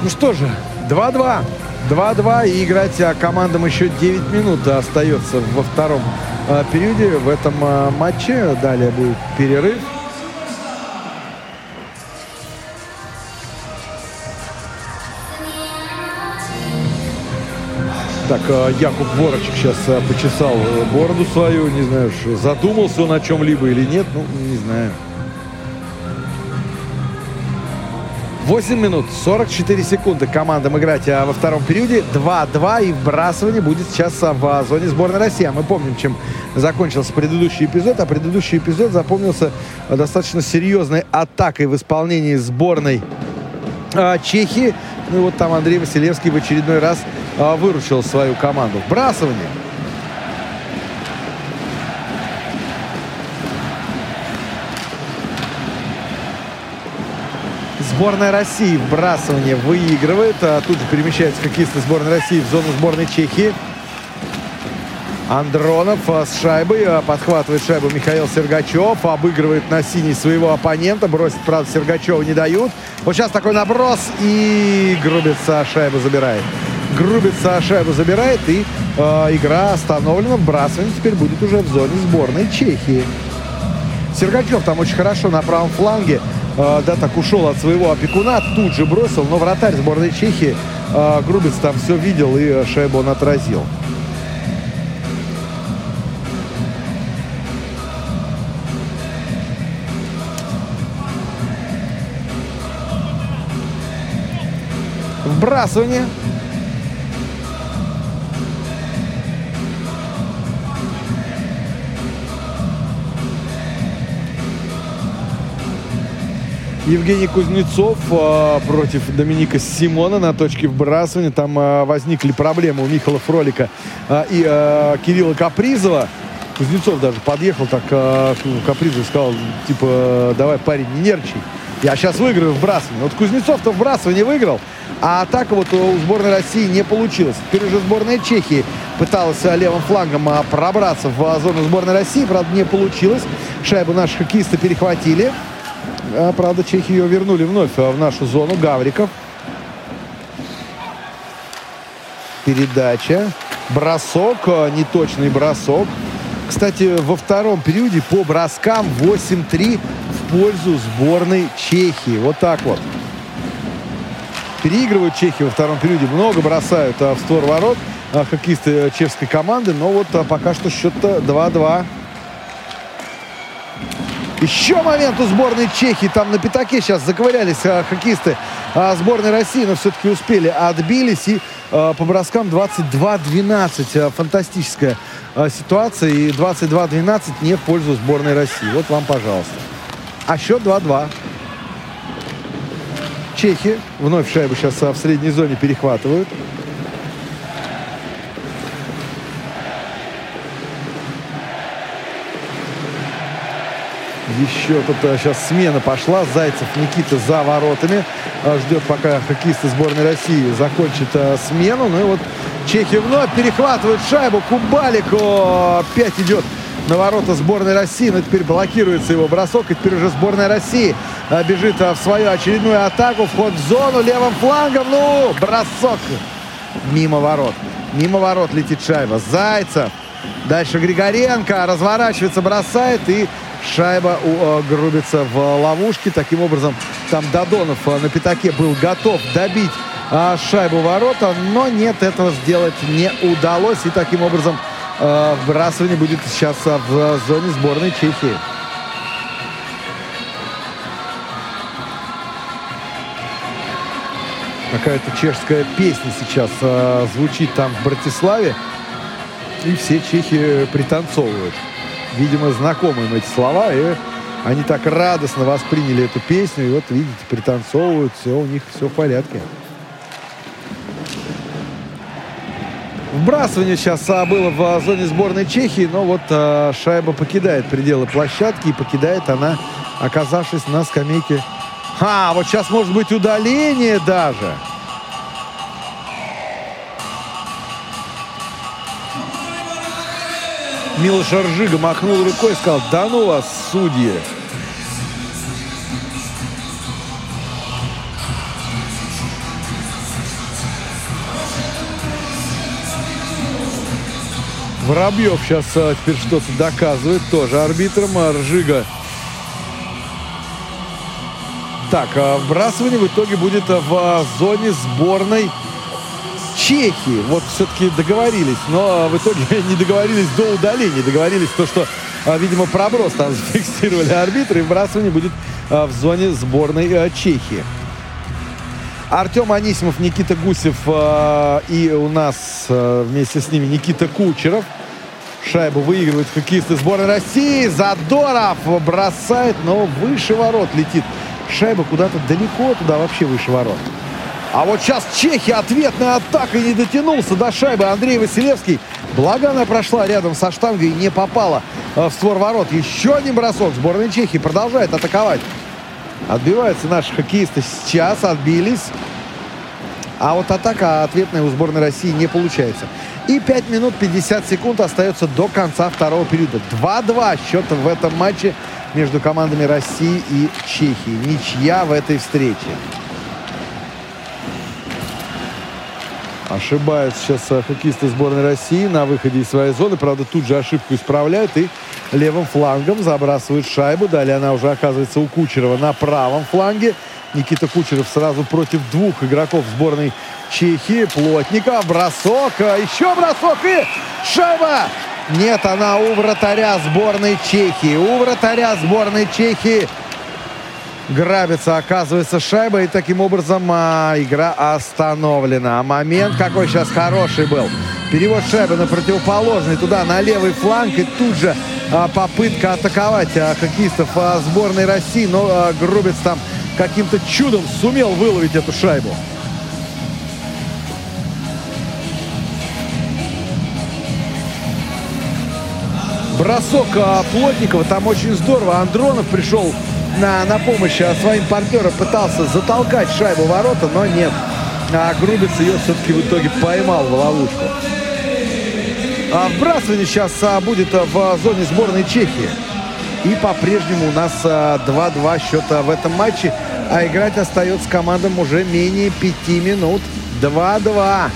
Speaker 4: Ну что же, 2-2. 2-2 и играть а, командам еще 9 минут остается во втором а, периоде в этом а, матче. Далее будет перерыв. Так, Якуб Ворочек сейчас почесал бороду свою. Не знаю, задумался он о чем-либо или нет. Ну, не знаю. 8 минут 44 секунды командам играть а во втором периоде. 2-2 и вбрасывание будет сейчас а, в зоне сборной России. А мы помним, чем закончился предыдущий эпизод. А предыдущий эпизод запомнился достаточно серьезной атакой в исполнении сборной а, Чехии. Ну и вот там Андрей Василевский в очередной раз выручил свою команду. Вбрасывание. Сборная России вбрасывание выигрывает. А тут же перемещаются хоккеисты сборной России в зону сборной Чехии. Андронов а, с шайбой. А, подхватывает шайбу Михаил Сергачев. Обыгрывает на синий своего оппонента. Бросить, правда, Сергачева не дают. Вот сейчас такой наброс. И Грубица шайбу забирает. Грубица шайбу забирает. И э, игра остановлена. Вбрасывание теперь будет уже в зоне сборной Чехии. Сергачев там очень хорошо на правом фланге э, да, так ушел от своего опекуна, тут же бросил, но вратарь сборной Чехии э, Грубец там все видел и шайбу он отразил. Вбрасывание. Евгений Кузнецов э, против Доминика Симона на точке вбрасывания. Там э, возникли проблемы у Михаила Фролика э, и э, Кирилла Капризова. Кузнецов даже подъехал так э, Капризов сказал, типа, давай, парень, не нервничай. Я сейчас выиграю вбрасывание. Вот Кузнецов-то вбрасывание выиграл, а атака вот у сборной России не получилась. Теперь уже сборная Чехии пыталась левым флангом пробраться в зону сборной России, правда, не получилось. Шайбу наши хоккеисты перехватили. А, правда, чехи ее вернули вновь а, в нашу зону. Гавриков. Передача. Бросок. А, неточный бросок. Кстати, во втором периоде по броскам 8-3 в пользу сборной Чехии. Вот так вот. Переигрывают чехи во втором периоде. Много бросают а, в створ ворот а, хоккеисты чешской команды. Но вот пока что счет-то 2-2. Еще момент у сборной Чехии. Там на пятаке сейчас заковырялись а, хоккеисты а, сборной России, но все-таки успели. Отбились и а, по броскам 22-12. А, фантастическая а, ситуация. И 22-12 не в пользу сборной России. Вот вам, пожалуйста. А счет 2-2. Чехи вновь шайбу сейчас а, в средней зоне перехватывают. Еще тут сейчас а, смена пошла. Зайцев Никита за воротами. А, ждет, пока хоккеисты сборной России закончат а, смену. Ну и вот Чехи вновь перехватывают шайбу. Кубалику опять идет на ворота сборной России. Но теперь блокируется его бросок. И теперь уже сборная России бежит в свою очередную атаку. Вход в зону левым флангом. Ну, бросок мимо ворот. Мимо ворот летит шайба. Зайцев. Дальше Григоренко разворачивается, бросает и Шайба у Грубица в ловушке. Таким образом, там Додонов на пятаке был готов добить шайбу ворота, но нет, этого сделать не удалось. И таким образом вбрасывание будет сейчас в зоне сборной Чехии. Какая-то чешская песня сейчас э, звучит там в Братиславе. И все чехи пританцовывают. Видимо, знакомы им эти слова. И они так радостно восприняли эту песню. И вот, видите, пританцовывают. Все, у них все в порядке. Вбрасывание сейчас а, было в зоне сборной Чехии, но вот а, шайба покидает пределы площадки и покидает она, оказавшись на скамейке а, вот сейчас может быть удаление даже. Милош Аржига махнул рукой и сказал, да ну вас, судьи. Воробьев сейчас а, теперь что-то доказывает, тоже арбитром. Аржига так, а вбрасывание в итоге будет в а, зоне сборной Чехии. Вот все-таки договорились, но в итоге (laughs) не договорились до удаления. Договорились то, что, а, видимо, проброс там (laughs) зафиксировали арбитры, и вбрасывание будет в зоне сборной Чехии. Артем Анисимов, Никита Гусев и у нас вместе с ними Никита Кучеров. Шайбу выигрывают хоккеисты сборной России. Задоров бросает, но выше ворот летит Шайба куда-то далеко, туда вообще выше ворот. А вот сейчас Чехи ответная атака не дотянулся до шайбы Андрей Василевский. Благо она прошла рядом со штангой и не попала э, в створ ворот. Еще один бросок. Сборная Чехии продолжает атаковать. Отбиваются наши хоккеисты сейчас, отбились. А вот атака ответная у сборной России не получается. И 5 минут 50 секунд остается до конца второго периода. 2-2 счет в этом матче между командами России и Чехии. Ничья в этой встрече. Ошибаются сейчас хоккеисты сборной России на выходе из своей зоны. Правда, тут же ошибку исправляют и левым флангом забрасывают шайбу. Далее она уже оказывается у Кучерова на правом фланге. Никита Кучеров сразу против двух игроков сборной Чехии. Плотников, бросок, а еще бросок и шайба нет, она у вратаря сборной Чехии. У вратаря сборной Чехии грабится, оказывается, шайба. И таким образом а, игра остановлена. Момент какой сейчас хороший был. Перевод шайбы на противоположный, туда, на левый фланг. И тут же а, попытка атаковать а, хоккеистов а, сборной России. Но а, Грубец там каким-то чудом сумел выловить эту шайбу. бросок а, Плотникова. Там очень здорово. Андронов пришел на, на помощь а, своим партнерам. Пытался затолкать шайбу ворота, но нет. А Грубец ее все-таки в итоге поймал в ловушку. А вбрасывание сейчас а, будет в зоне сборной Чехии. И по-прежнему у нас 2-2 счета в этом матче. А играть остается командам уже менее 5 минут. 2-2.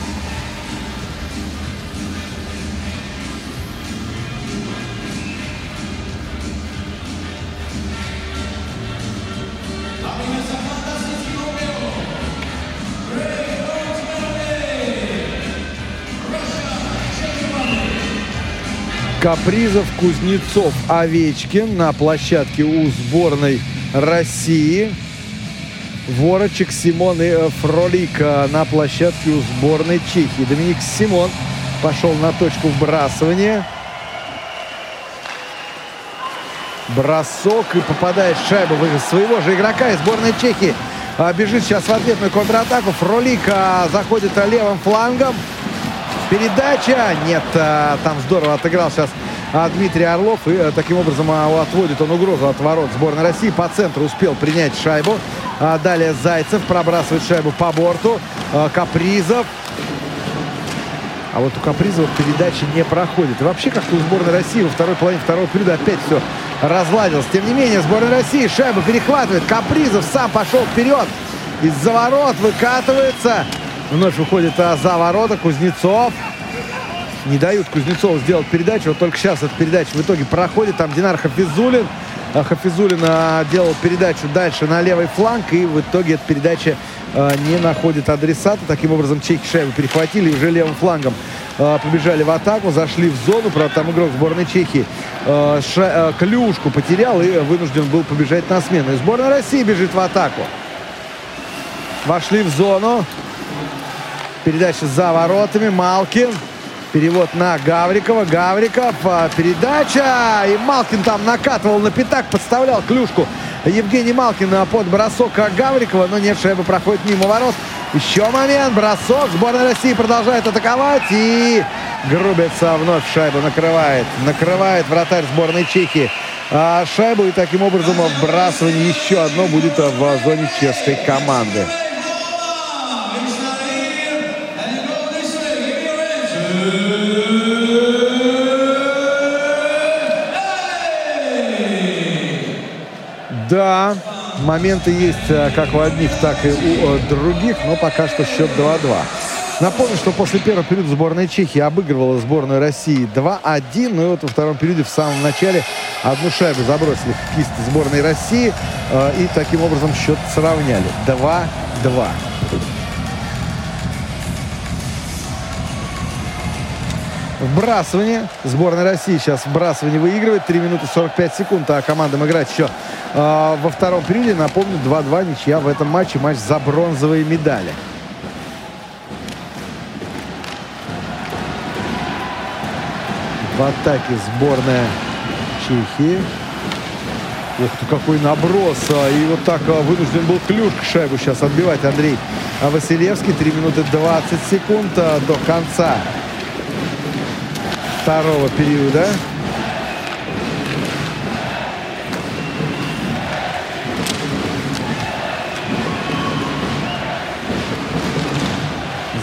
Speaker 4: Капризов, Кузнецов, Овечкин на площадке у сборной России. Ворочек, Симон и Фролик на площадке у сборной Чехии. Доминик Симон пошел на точку вбрасывания. Бросок и попадает шайба своего же игрока из сборной Чехии. А, бежит сейчас в ответную контратаку. Фролик а, заходит левым флангом. Передача. Нет, а, там здорово отыграл сейчас а, Дмитрий Орлов. И а, таким образом отводит он угрозу от ворот сборной России. По центру успел принять шайбу. Далее Зайцев пробрасывает шайбу по борту. Капризов. А вот у Капризова передачи не проходит. И вообще как-то у сборной России во второй половине второго периода опять все разладилось. Тем не менее, сборная России шайбу перехватывает. Капризов сам пошел вперед. Из-за ворот выкатывается. Вновь уходит а, за ворота Кузнецов. Не дают Кузнецову сделать передачу. Вот только сейчас эта передача в итоге проходит. Там Динар Хафизулин. А Хафизулин а, делал передачу дальше на левый фланг. И в итоге эта передача не находит адресата. Таким образом, чехи шайбу перехватили уже левым флангом побежали в атаку, зашли в зону. Правда, там игрок сборной Чехии ша, клюшку потерял и вынужден был побежать на смену. И сборная России бежит в атаку. Вошли в зону. Передача за воротами. Малкин. Перевод на Гаврикова. Гавриков. А, передача. И Малкин там накатывал на пятак, подставлял клюшку. Евгений Малкин под бросок Гаврикова. Но нет, шайба проходит мимо ворот. Еще момент. Бросок. Сборная России продолжает атаковать. И Грубец вновь шайбу накрывает. Накрывает вратарь сборной Чехии. А шайбу и таким образом вбрасывание еще одно будет в зоне чешской команды. Да, моменты есть э, как у одних, так и у э, других, но пока что счет 2-2. Напомню, что после первого периода сборная Чехии обыгрывала сборную России 2-1. Ну и вот во втором периоде в самом начале одну шайбу забросили в кисть сборной России. Э, и таким образом счет сравняли. 2-2. Вбрасывание. Сборная России сейчас вбрасывание выигрывает. 3 минуты 45 секунд, а командам играть еще э, во втором периоде. Напомню, 2-2 ничья в этом матче. Матч за бронзовые медали. В атаке сборная Чехии. Ух ты, какой наброс. А, и вот так а, вынужден был клюшка шайбу сейчас отбивать Андрей Василевский. 3 минуты 20 секунд до конца второго периода.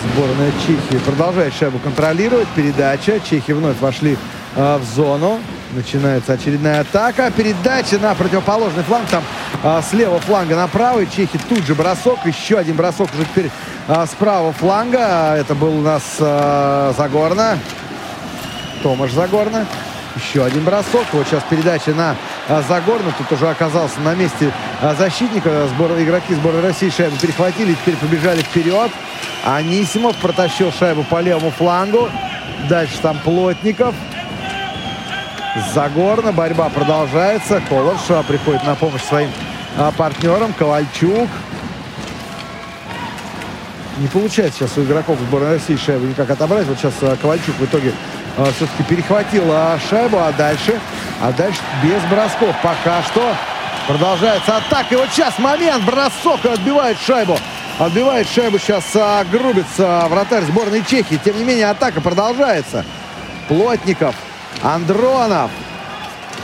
Speaker 4: Сборная Чехии продолжает шайбу контролировать. Передача. Чехи вновь вошли э, в зону. Начинается очередная атака. Передача на противоположный фланг. Там э, с фланга на правый. Чехи тут же бросок. Еще один бросок уже теперь э, с правого фланга. Это был у нас э, Загорно. Томаш Загорна. Еще один бросок. Вот сейчас передача на а, Загорна. Тут уже оказался на месте а, защитника. Сбор, игроки сборной России шайбу перехватили. Теперь побежали вперед. Анисимов протащил шайбу по левому флангу. Дальше там Плотников. Загорна. Борьба продолжается. Колыш приходит на помощь своим а, партнерам. Ковальчук. Не получается сейчас у игроков сборной России шайбу никак отобрать. Вот сейчас Ковальчук в итоге а, все-таки перехватила шайбу, а дальше, а дальше без бросков. Пока что продолжается атака. И вот сейчас момент, бросок отбивает шайбу. Отбивает шайбу сейчас а, Грубица, вратарь сборной Чехии. Тем не менее, атака продолжается. Плотников, Андронов.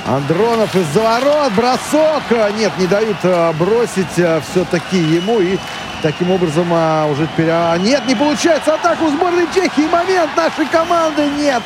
Speaker 4: Андронов из-за ворот, бросок. Нет, не дают а, бросить а, все-таки ему. И Таким образом, а, уже теперь... А, нет, не получается атаку сборной Чехии. Момент нашей команды. Нет.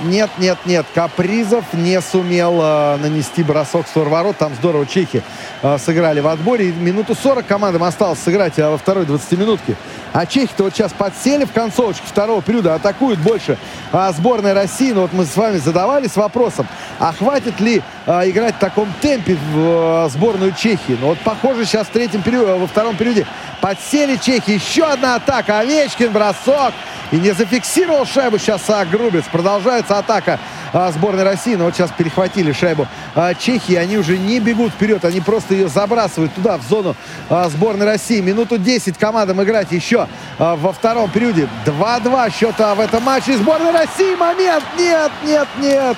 Speaker 4: Нет, нет, нет. Капризов не сумел э, нанести бросок в створ ворот. Там здорово чехи э, сыграли в отборе. И минуту 40 командам осталось сыграть э, во второй 20-минутке. А чехи-то вот сейчас подсели в концовочке второго периода, атакуют больше а, сборной России. Но вот мы с вами задавались вопросом, а хватит ли а, играть в таком темпе в а, сборную Чехии? Но вот похоже сейчас в третьем периоде, во втором периоде подсели чехи. Еще одна атака. Овечкин бросок. И не зафиксировал шайбу сейчас Грубец. Продолжается атака а, сборной России. Но вот сейчас перехватили шайбу а, Чехии. Они уже не бегут вперед. Они просто ее забрасывают туда, в зону а, сборной России. Минуту 10 командам играть еще во втором периоде. 2-2 счета в этом матче. Сборная России. Момент. Нет, нет, нет.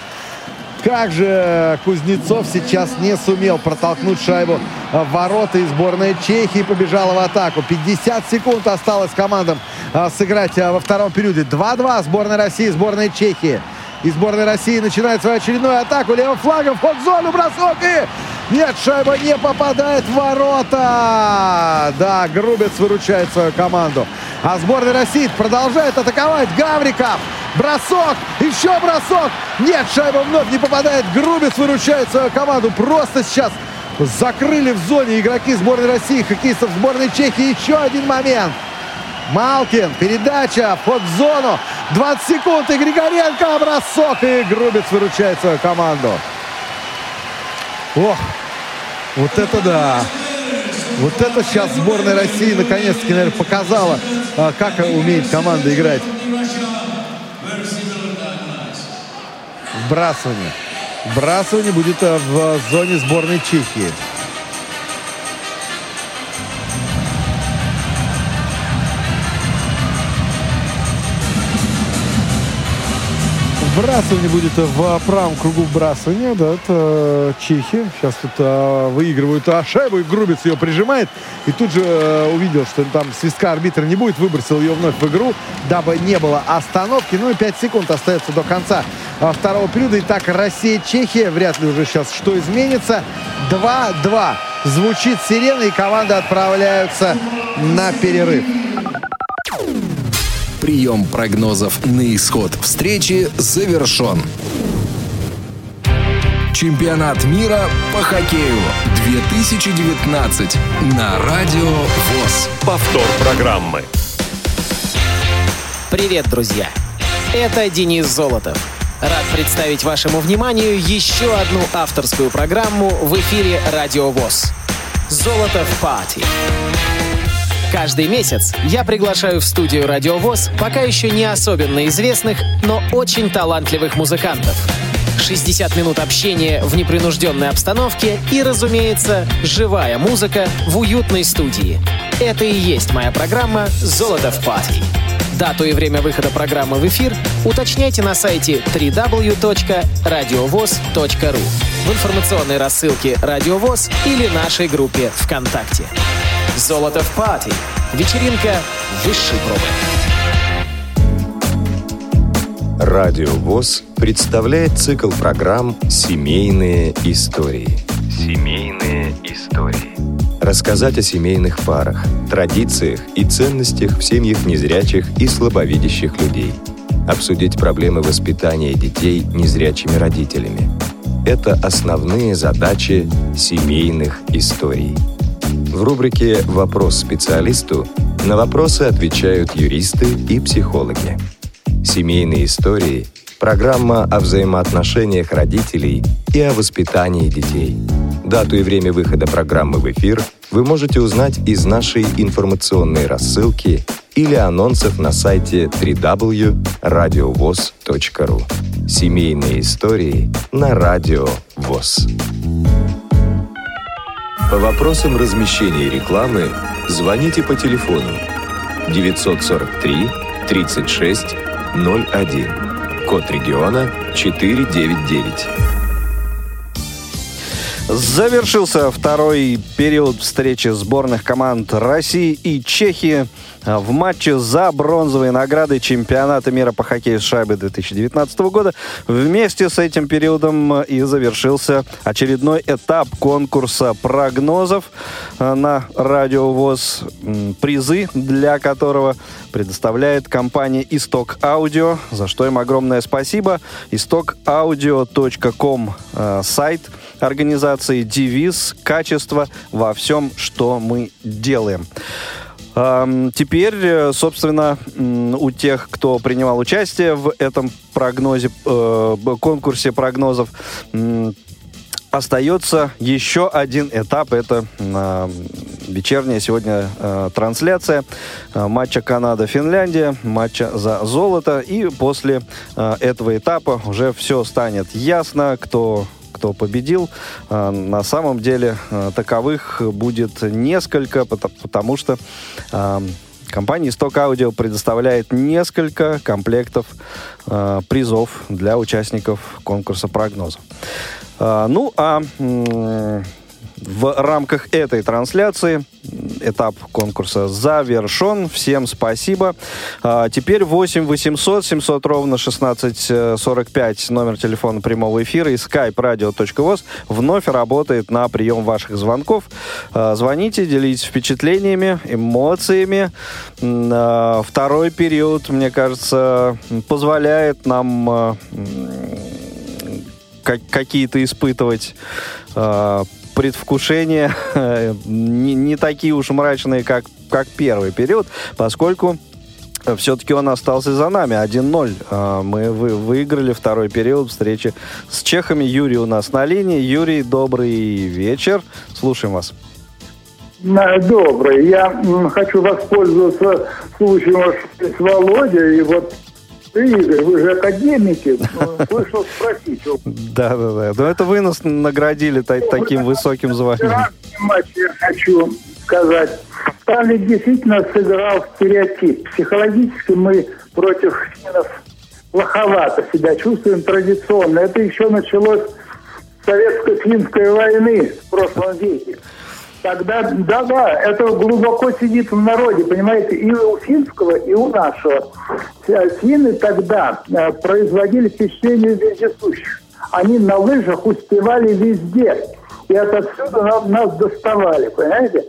Speaker 4: Как же Кузнецов сейчас не сумел протолкнуть шайбу в ворота и сборная Чехии побежала в атаку. 50 секунд осталось командам сыграть во втором периоде. 2-2 сборная России, сборная Чехии. И сборная России начинает свою очередную атаку. Левым флагом в зону, бросок и... Нет, шайба не попадает в ворота. Да, Грубец выручает свою команду. А сборная России продолжает атаковать. Гавриков. Бросок. Еще бросок. Нет, шайба вновь не попадает. Грубец выручает свою команду. Просто сейчас закрыли в зоне игроки сборной России, хоккеистов сборной Чехии. Еще один момент. Малкин, передача, в зону. 20 секунд, и Григоренко бросок, и Грубец выручает свою команду. Ох, вот это да! Вот это сейчас сборная России наконец-таки, наверное, показала, а, как умеет команда играть. Вбрасывание. Вбрасывание будет а, в зоне сборной Чехии. Вбрасывание будет в правом кругу вбрасывания. Да, это чехи. Сейчас тут а, выигрывают а, шайбу, и Грубец ее прижимает. И тут же а, увидел, что там свистка арбитра не будет, выбросил ее вновь в игру, дабы не было остановки. Ну и 5 секунд остается до конца второго периода. Итак, Россия-Чехия. Вряд ли уже сейчас что изменится. 2-2. Звучит сирена, и команды отправляются на перерыв.
Speaker 1: Прием прогнозов на исход встречи завершен. Чемпионат мира по хоккею 2019 на Радио ВОЗ.
Speaker 2: Повтор программы.
Speaker 5: Привет, друзья! Это Денис Золотов. Рад представить вашему вниманию еще одну авторскую программу в эфире Радио ВОЗ. «Золото в пати». Каждый месяц я приглашаю в студию «Радиовоз» пока еще не особенно известных, но очень талантливых музыкантов. 60 минут общения в непринужденной обстановке и, разумеется, живая музыка в уютной студии. Это и есть моя программа «Золото в пати». Дату и время выхода программы в эфир уточняйте на сайте www.radiovoz.ru в информационной рассылке «Радиовоз» или нашей группе ВКонтакте. Золото в пати. Вечеринка высшей
Speaker 8: пробы. Радио ВОЗ представляет цикл программ «Семейные истории». Семейные истории. Рассказать о семейных парах, традициях и ценностях в семьях незрячих и слабовидящих людей. Обсудить проблемы воспитания детей незрячими родителями. Это основные задачи семейных историй. В рубрике «Вопрос специалисту» на вопросы отвечают юристы и психологи. Семейные истории – программа о взаимоотношениях родителей и о воспитании детей. Дату и время выхода программы в эфир вы можете узнать из нашей информационной рассылки или анонсов на сайте www.radiovoz.ru. Семейные истории на Радио ВОЗ. По вопросам размещения рекламы звоните по телефону 943 36 01. Код региона 499.
Speaker 3: Завершился второй период встречи сборных команд России и Чехии в матче за бронзовые награды чемпионата мира по хоккею с шайбой 2019 года. Вместе с этим периодом и завершился очередной этап конкурса прогнозов э, на Радио ВОЗ, призы для которого предоставляет компания «Исток Аудио», за что им огромное спасибо. истокаудио.ком э, сайт организации «Девиз. Качество во всем, что мы делаем». Теперь, э, собственно, у тех, кто принимал участие в этом прогнозе, э, конкурсе прогнозов, остается еще один этап. Это вечерняя сегодня э, трансляция матча Канада-Финляндия, матча за золото. И после этого этапа уже все станет ясно, кто кто победил. А, на самом деле а, таковых будет несколько, потому что а, компания Stock Audio предоставляет несколько комплектов призов для участников конкурса прогнозов. Ну, а в рамках этой трансляции этап конкурса завершен. Всем спасибо. А, теперь 8 800 700 ровно 1645 номер телефона прямого эфира и skype radio.voz вновь работает на прием ваших звонков. А, звоните, делитесь впечатлениями, эмоциями. А, второй период, мне кажется, позволяет нам а, какие-то испытывать а, предвкушения (laughs) не, не такие уж мрачные, как, как первый период, поскольку все-таки он остался за нами 1-0. А, мы вы, выиграли второй период встречи с чехами. Юрий у нас на линии. Юрий, добрый вечер. Слушаем вас.
Speaker 10: Добрый. Я хочу воспользоваться случаем с Володя и вот ты, Игорь, вы же академики, вышел спросить.
Speaker 3: Да, да, да. Но это вы нас наградили таким высоким званием.
Speaker 10: матч я хочу сказать. Сталин действительно сыграл стереотип. Психологически мы против финнов плоховато себя чувствуем традиционно. Это еще началось с советско-финской войны в прошлом веке. Тогда, да, да, это глубоко сидит в народе, понимаете, и у финского, и у нашего. Финны тогда э, производили впечатление вездесущих. Они на лыжах успевали везде. И отовсюду нам, нас доставали, понимаете?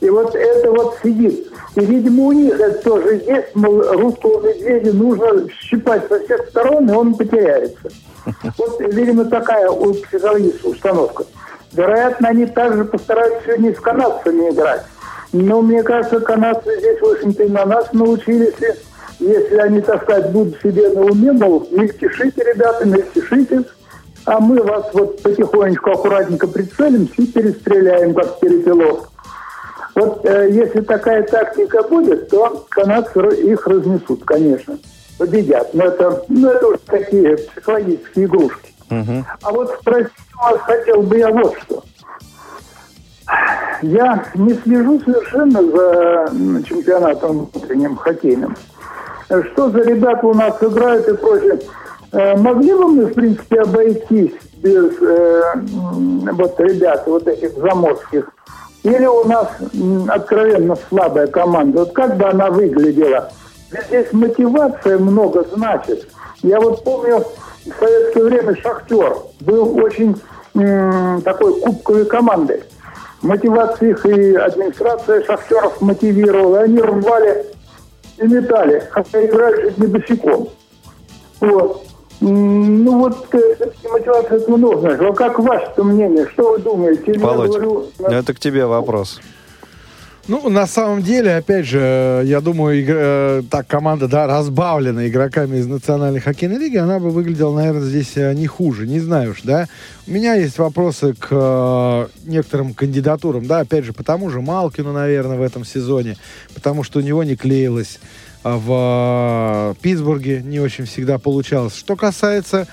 Speaker 10: И вот это вот сидит. И, видимо, у них это тоже есть, мол, русского медведя нужно щипать со всех сторон, и он потеряется. (laughs) Вот, видимо, такая психологическая установка. Вероятно, они также постараются сегодня с канадцами играть. Но мне кажется, канадцы здесь, в общем-то, и на нас научились. Если они, так сказать, будут себе на уме, мол, мельтешите, ребята, мельтешите, а мы вас вот потихонечку, аккуратненько прицелимся и перестреляем, как перепелов. Вот э, если такая тактика будет, то канадцы их разнесут, конечно, победят. Но это, ну, это уже такие психологические игрушки. А вот спросить вас хотел бы я вот что. Я не слежу совершенно за чемпионатом внутренним хоккейным. Что за ребята у нас играют и прочее. Э, могли бы мы, в принципе, обойтись без э, вот ребят, вот этих заморских? Или у нас откровенно слабая команда? Вот как бы она выглядела? Здесь мотивация много значит. Я вот помню, в советское время «Шахтер» был очень м, такой кубковой командой. Мотивация их и администрация «Шахтеров» мотивировала. Они рвали и метали, хотя играли чуть не босиком. Вот. Ну вот все-таки мотивация этого нужна. А как ваше мнение? Что вы думаете?
Speaker 3: Володь, говорю, это к тебе вопрос.
Speaker 4: Ну, на самом деле, опять же, я думаю, игра, э, так команда, да, разбавлена игроками из Национальной хоккейной лиги, она бы выглядела, наверное, здесь э, не хуже, не знаю уж, да. У меня есть вопросы к э, некоторым кандидатурам, да, опять же, по тому же Малкину, наверное, в этом сезоне, потому что у него не клеилось а в э, Питтсбурге, не очень всегда получалось. Что касается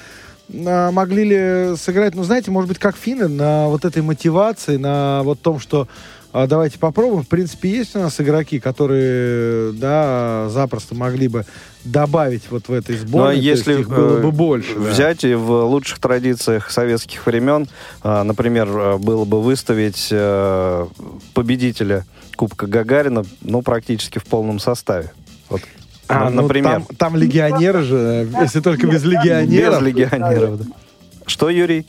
Speaker 4: э, могли ли сыграть, ну, знаете, может быть, как финны, на вот этой мотивации, на вот том, что а давайте попробуем. В принципе, есть у нас игроки, которые, да, запросто могли бы добавить вот в этой сборной.
Speaker 3: Но если их было бы больше. Взять да. и в лучших традициях советских времен, а, например, было бы выставить э, победителя Кубка Гагарина, ну, практически в полном составе. Вот
Speaker 4: а, ну, например. Там, там легионеры же, если только без легионеров.
Speaker 3: Без легионеров, да. Что, Юрий?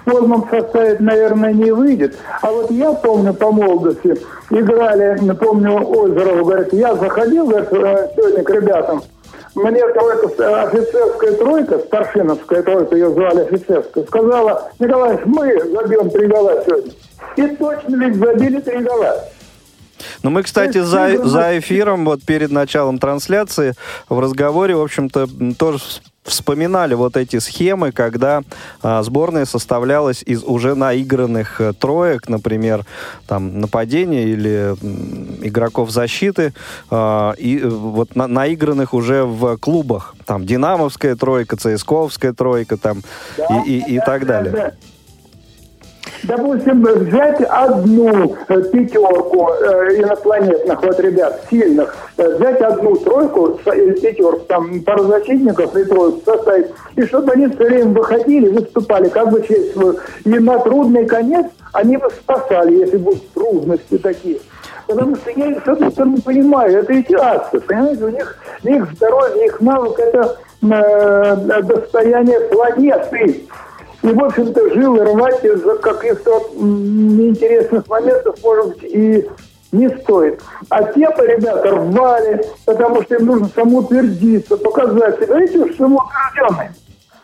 Speaker 10: В полном составе, наверное, не выйдет. А вот я помню по молодости, играли, помню, Озеров, говорит, я заходил говорит, э, сегодня к ребятам, мне тройка, офицерская тройка, старшиновская тройка, ее звали офицерская, сказала, Николай, мы забьем три гола сегодня. И точно ведь забили три гола.
Speaker 3: Ну, мы, кстати, за, за эфиром, вот перед началом трансляции, в разговоре, в общем-то, тоже вспоминали вот эти схемы, когда а, сборная составлялась из уже наигранных а, троек, например, там нападения или м, игроков защиты, а, и вот на, наигранных уже в клубах, там Динамовская тройка, ЦСКовская тройка, там да, и, и, и так далее. Да, да.
Speaker 10: Допустим, взять одну э, пятерку э, инопланетных вот ребят, сильных, э, взять одну тройку, пятерку, там, пару защитников и тройку составить, и чтобы они все время выходили, выступали, как бы свою. И на трудный конец они бы спасали, если будут трудности такие. Потому что я их, с одной стороны, понимаю, это эти асы, понимаете, у них, их здоровье, их навык, это э, достояние планеты. И, в общем-то, жил и рвать из-за каких-то неинтересных моментов, может быть, и не стоит. А те-то ребята рвали, потому что им нужно самоутвердиться, показать. Видите, самоутвержденные.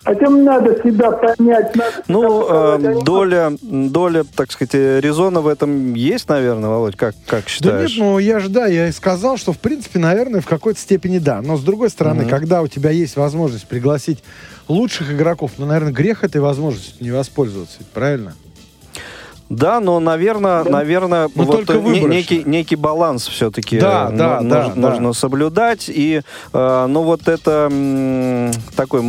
Speaker 10: Хотя надо себя понять. Надо
Speaker 3: ну, э, доля, доля, так сказать, резона в этом есть, наверное, Володь, как, как считаешь?
Speaker 4: Да нет, ну я же, да, я и сказал, что, в принципе, наверное, в какой-то степени да. Но, с другой стороны, mm-hmm. когда у тебя есть возможность пригласить лучших игроков, ну, наверное, грех этой возможностью не воспользоваться, правильно?
Speaker 3: Да, но, наверное, да. наверное, но вот не, некий, некий баланс все-таки
Speaker 4: да, да,
Speaker 3: ну,
Speaker 4: да,
Speaker 3: нужно
Speaker 4: да.
Speaker 3: соблюдать. И, э, ну, вот это м, такой,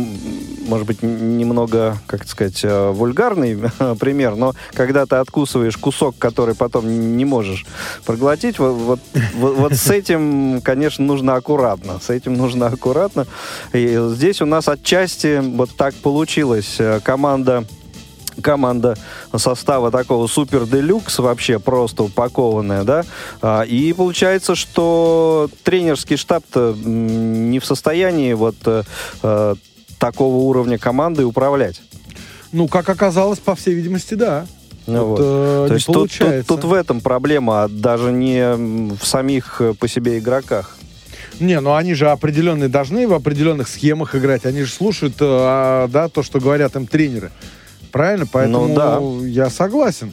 Speaker 3: может быть, немного, как сказать, э, вульгарный (laughs) пример, но когда ты откусываешь кусок, который потом не можешь проглотить, вот, вот, вот, вот с этим, конечно, нужно аккуратно. С этим нужно аккуратно. И здесь у нас отчасти вот так получилось. Команда команда состава такого супер делюкс, вообще просто упакованная, да, а, и получается, что тренерский штаб-то не в состоянии вот э, э, такого уровня команды управлять.
Speaker 4: Ну, как оказалось, по всей видимости, да.
Speaker 3: Ну вот. Э, То есть тут, тут, тут в этом проблема, а даже не в самих по себе игроках.
Speaker 4: Не, ну они же определенные должны в определенных схемах играть. Они же слушают, а, да, то, что говорят им тренеры. Правильно? Поэтому ну, да. я согласен.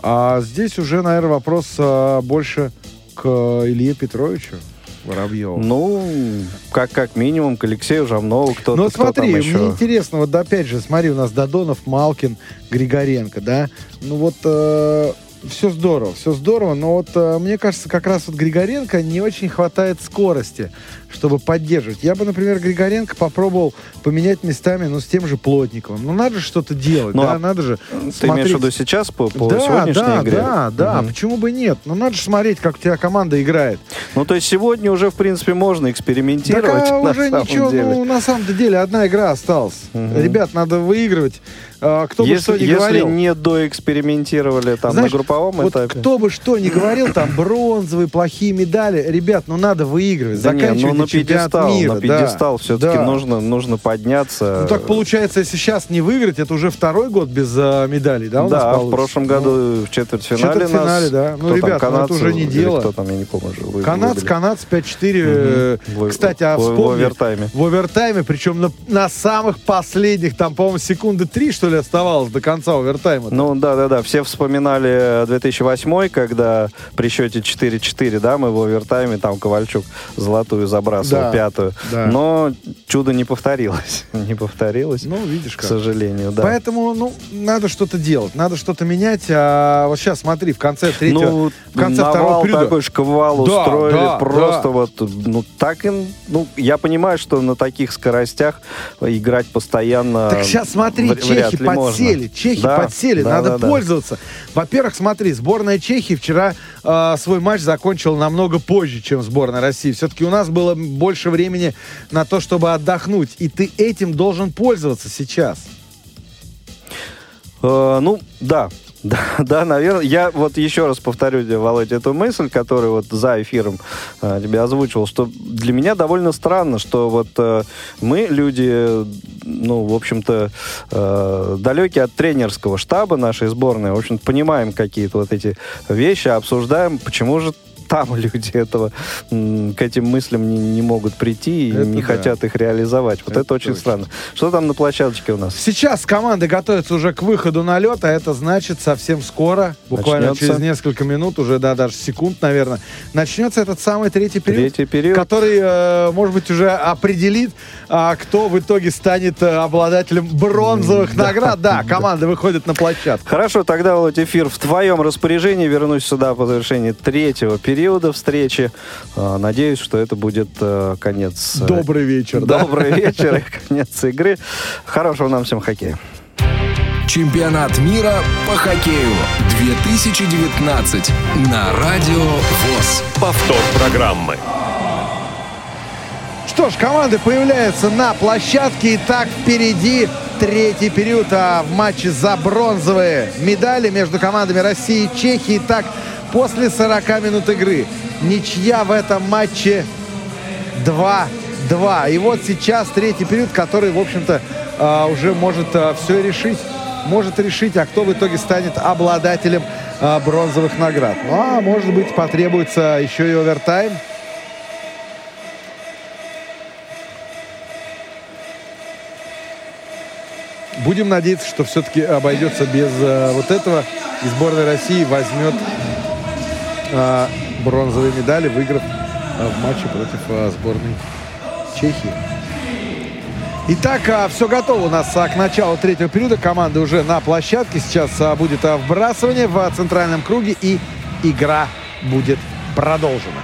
Speaker 4: А здесь уже, наверное, вопрос а, больше к Илье Петровичу. Воробьеву.
Speaker 3: Ну, как, как минимум, к Алексею Жамнову кто-то.
Speaker 4: Ну, смотри,
Speaker 3: кто еще...
Speaker 4: мне интересно, вот опять же, смотри, у нас Додонов, Малкин, Григоренко, да? Ну вот э, все здорово, все здорово, но вот э, мне кажется, как раз вот Григоренко не очень хватает скорости чтобы поддерживать. Я бы, например, Григоренко попробовал поменять местами, ну, с тем же Плотниковым. Ну, надо же что-то делать, ну, да, а надо же
Speaker 3: Ты смотреть. имеешь в виду сейчас, по, по да, сегодняшней
Speaker 4: да,
Speaker 3: игре?
Speaker 4: Да, да, угу. почему бы нет? Ну, надо же смотреть, как у тебя команда играет.
Speaker 3: Ну, то есть сегодня уже, в принципе, можно экспериментировать, так, а (laughs)
Speaker 4: на уже
Speaker 3: самом
Speaker 4: ничего,
Speaker 3: деле.
Speaker 4: ну, на самом деле, одна игра осталась. Угу. Ребят, надо выигрывать. А, кто
Speaker 3: если,
Speaker 4: бы что ни
Speaker 3: если
Speaker 4: говорил.
Speaker 3: не доэкспериментировали там Знаешь, на групповом
Speaker 4: вот
Speaker 3: этапе.
Speaker 4: кто бы что ни говорил, там бронзовые, плохие медали. Ребят, ну надо выигрывать. Да заканчивать не, ну, на
Speaker 3: пьедестал,
Speaker 4: мира.
Speaker 3: На пьедестал да, все-таки да. нужно, нужно подняться.
Speaker 4: Ну так получается, если сейчас не выиграть, это уже второй год без а, медалей, да,
Speaker 3: Да, в прошлом году ну, в четвертьфинале
Speaker 4: четвертьфинале,
Speaker 3: нас...
Speaker 4: да. Ну, ребят, ну, это уже не дело.
Speaker 3: Кто там, я не помню. Уже
Speaker 4: канадцы, канадцы 5-4. Угу. Кстати, а вспомни. В
Speaker 3: овертайме.
Speaker 4: В овертайме, причем на, на самых последних, там, по-моему, секунды три, что ли, оставалось до конца овертайма.
Speaker 3: Ну, да-да-да, все вспоминали 2008 когда при счете 4-4, да, мы в овертайме, там Ковальчук золотую забрасывал, да, пятую. Да. Но чудо не повторилось. (laughs) не повторилось.
Speaker 4: Ну, видишь как.
Speaker 3: К сожалению, да.
Speaker 4: Поэтому, ну, надо что-то делать, надо что-то менять. А вот сейчас, смотри, в конце третьего,
Speaker 3: ну,
Speaker 4: в конце второго периода...
Speaker 3: такой шквал да, устроили, да, просто да. вот, ну, так и, ну, я понимаю, что на таких скоростях играть постоянно
Speaker 4: Так сейчас смотри, чехи подсели, можно. чехи да, подсели, да, надо да, пользоваться. Да. Во-первых, смотри, сборная Чехии вчера э, свой матч закончила намного позже, чем сборная России. Все-таки у нас было больше времени на то, чтобы отдохнуть. И ты этим должен пользоваться сейчас.
Speaker 3: Э, ну, да, да, да, наверное. Я вот еще раз повторю тебе, Володя, эту мысль, которую вот за эфиром э, тебе озвучивал, что для меня довольно странно, что вот э, мы, люди, ну, в общем-то, э, далекие от тренерского штаба нашей сборной, в общем понимаем какие-то вот эти вещи, обсуждаем, почему же там люди этого к этим мыслям не, не могут прийти и это не да. хотят их реализовать. Вот это, это очень точно. странно. Что там на площадочке у нас?
Speaker 4: Сейчас команды готовятся уже к выходу на лед, а это значит совсем скоро, буквально начнется. через несколько минут, уже да, даже секунд, наверное, начнется этот самый третий период,
Speaker 3: третий период.
Speaker 4: который, э, может быть, уже определит, э, кто в итоге станет э, обладателем бронзовых да. наград. Да, команды выходят на площадку.
Speaker 3: Хорошо, тогда, вот эфир в твоем распоряжении. Вернусь сюда по завершении третьего периода периода встречи. А, надеюсь, что это будет э, конец...
Speaker 4: Э, Добрый вечер.
Speaker 3: Добрый (laughs) вечер и конец игры. Хорошего нам всем хоккея.
Speaker 1: Чемпионат мира по хоккею 2019 на Радио ВОЗ.
Speaker 2: Повтор программы.
Speaker 4: Что ж, команды появляются на площадке. И так впереди третий период а в матче за бронзовые медали между командами России и Чехии. Так после 40 минут игры. Ничья в этом матче 2-2. И вот сейчас третий период, который, в общем-то, а, уже может а, все решить. Может решить, а кто в итоге станет обладателем а, бронзовых наград. Ну, а может быть, потребуется еще и овертайм. будем надеяться, что все-таки обойдется без э, вот этого. И сборная России возьмет э, бронзовые медали, выиграв э, в матче против э, сборной Чехии. Итак, все готово у нас к началу третьего периода. Команда уже на площадке. Сейчас будет вбрасывание в центральном круге и игра будет продолжена.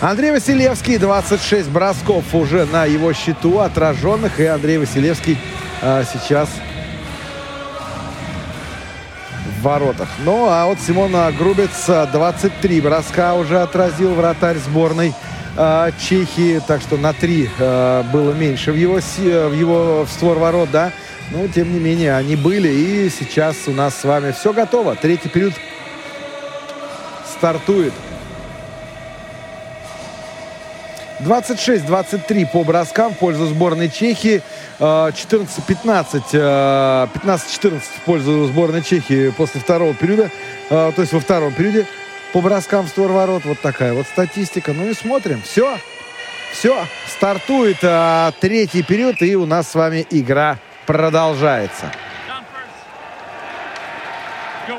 Speaker 4: Андрей Василевский, 26 бросков уже на его счету отраженных. И Андрей Василевский сейчас воротах. Ну, а вот Симона Грубец 23 броска уже отразил вратарь сборной а, Чехии. Так что на 3 а, было меньше в его, в его в створ ворот, да. Но, тем не менее, они были. И сейчас у нас с вами все готово. Третий период стартует. 26-23 по броскам в пользу сборной Чехии. 14-15, э, 15-14 в пользу сборной Чехии после второго периода. Э, то есть во втором периоде по броскам в створ ворот. Вот такая вот статистика. Ну и смотрим. Все. Все. Стартует э, третий период. И у нас с вами игра продолжается.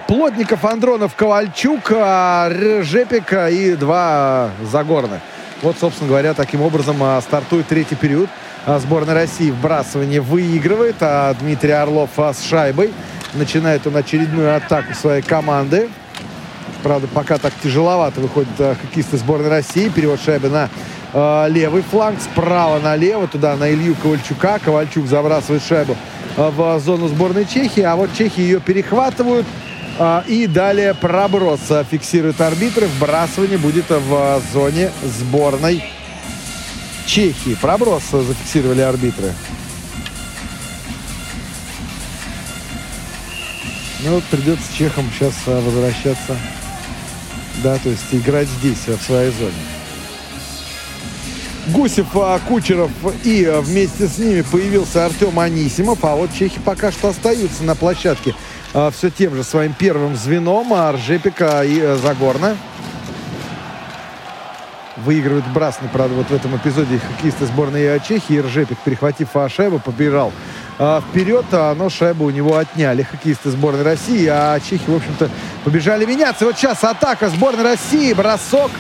Speaker 4: Плотников, Андронов, Ковальчук, Жепик и два Загорных. Вот, собственно говоря, таким образом а, стартует третий период. А, сборная России вбрасывание выигрывает, а Дмитрий Орлов а, с шайбой. Начинает он очередную атаку своей команды. Правда, пока так тяжеловато выходят хоккеисты сборной России. Перевод шайбы на левый фланг, справа налево, туда на Илью Ковальчука. Ковальчук забрасывает шайбу в зону сборной Чехии, а вот чехи ее перехватывают. А, и далее проброс фиксирует арбитры. Вбрасывание будет в зоне сборной Чехии. Проброс зафиксировали арбитры. Ну вот придется чехам сейчас а, возвращаться. Да, то есть играть здесь, в своей зоне. Гусев, а, Кучеров и вместе с ними появился Артем Анисимов. А вот чехи пока что остаются на площадке а, все тем же своим первым звеном Аржепика и э, Загорна. Выигрывают Брасный, правда, вот в этом эпизоде хоккеисты сборной Чехии. Ржепик, перехватив шайбу, побежал а, вперед, но шайбу у него отняли хоккеисты сборной России, а чехи, в общем-то, побежали меняться. вот сейчас атака сборной России, бросок,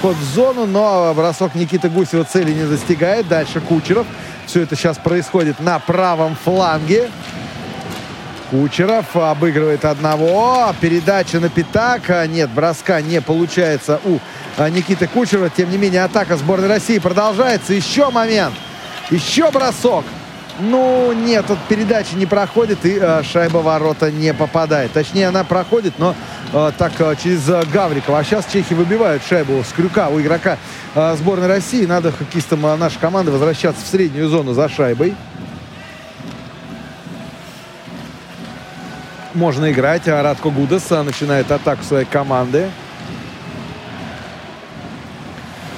Speaker 4: ход в зону, но бросок Никиты Гусева цели не достигает. Дальше Кучеров. Все это сейчас происходит на правом фланге. Кучеров обыгрывает одного. Передача на Пятака. Нет, броска не получается у а, Никиты Кучерова. Тем не менее, атака сборной России продолжается. Еще момент. Еще бросок. Ну, нет, тут передача не проходит и э, шайба ворота не попадает. Точнее, она проходит, но э, так э, через э, Гаврикова. А сейчас чехи выбивают шайбу с крюка у игрока э, сборной России. Надо хоккеистам э, нашей команды возвращаться в среднюю зону за шайбой. Можно играть. А Радко Гудес начинает атаку своей команды.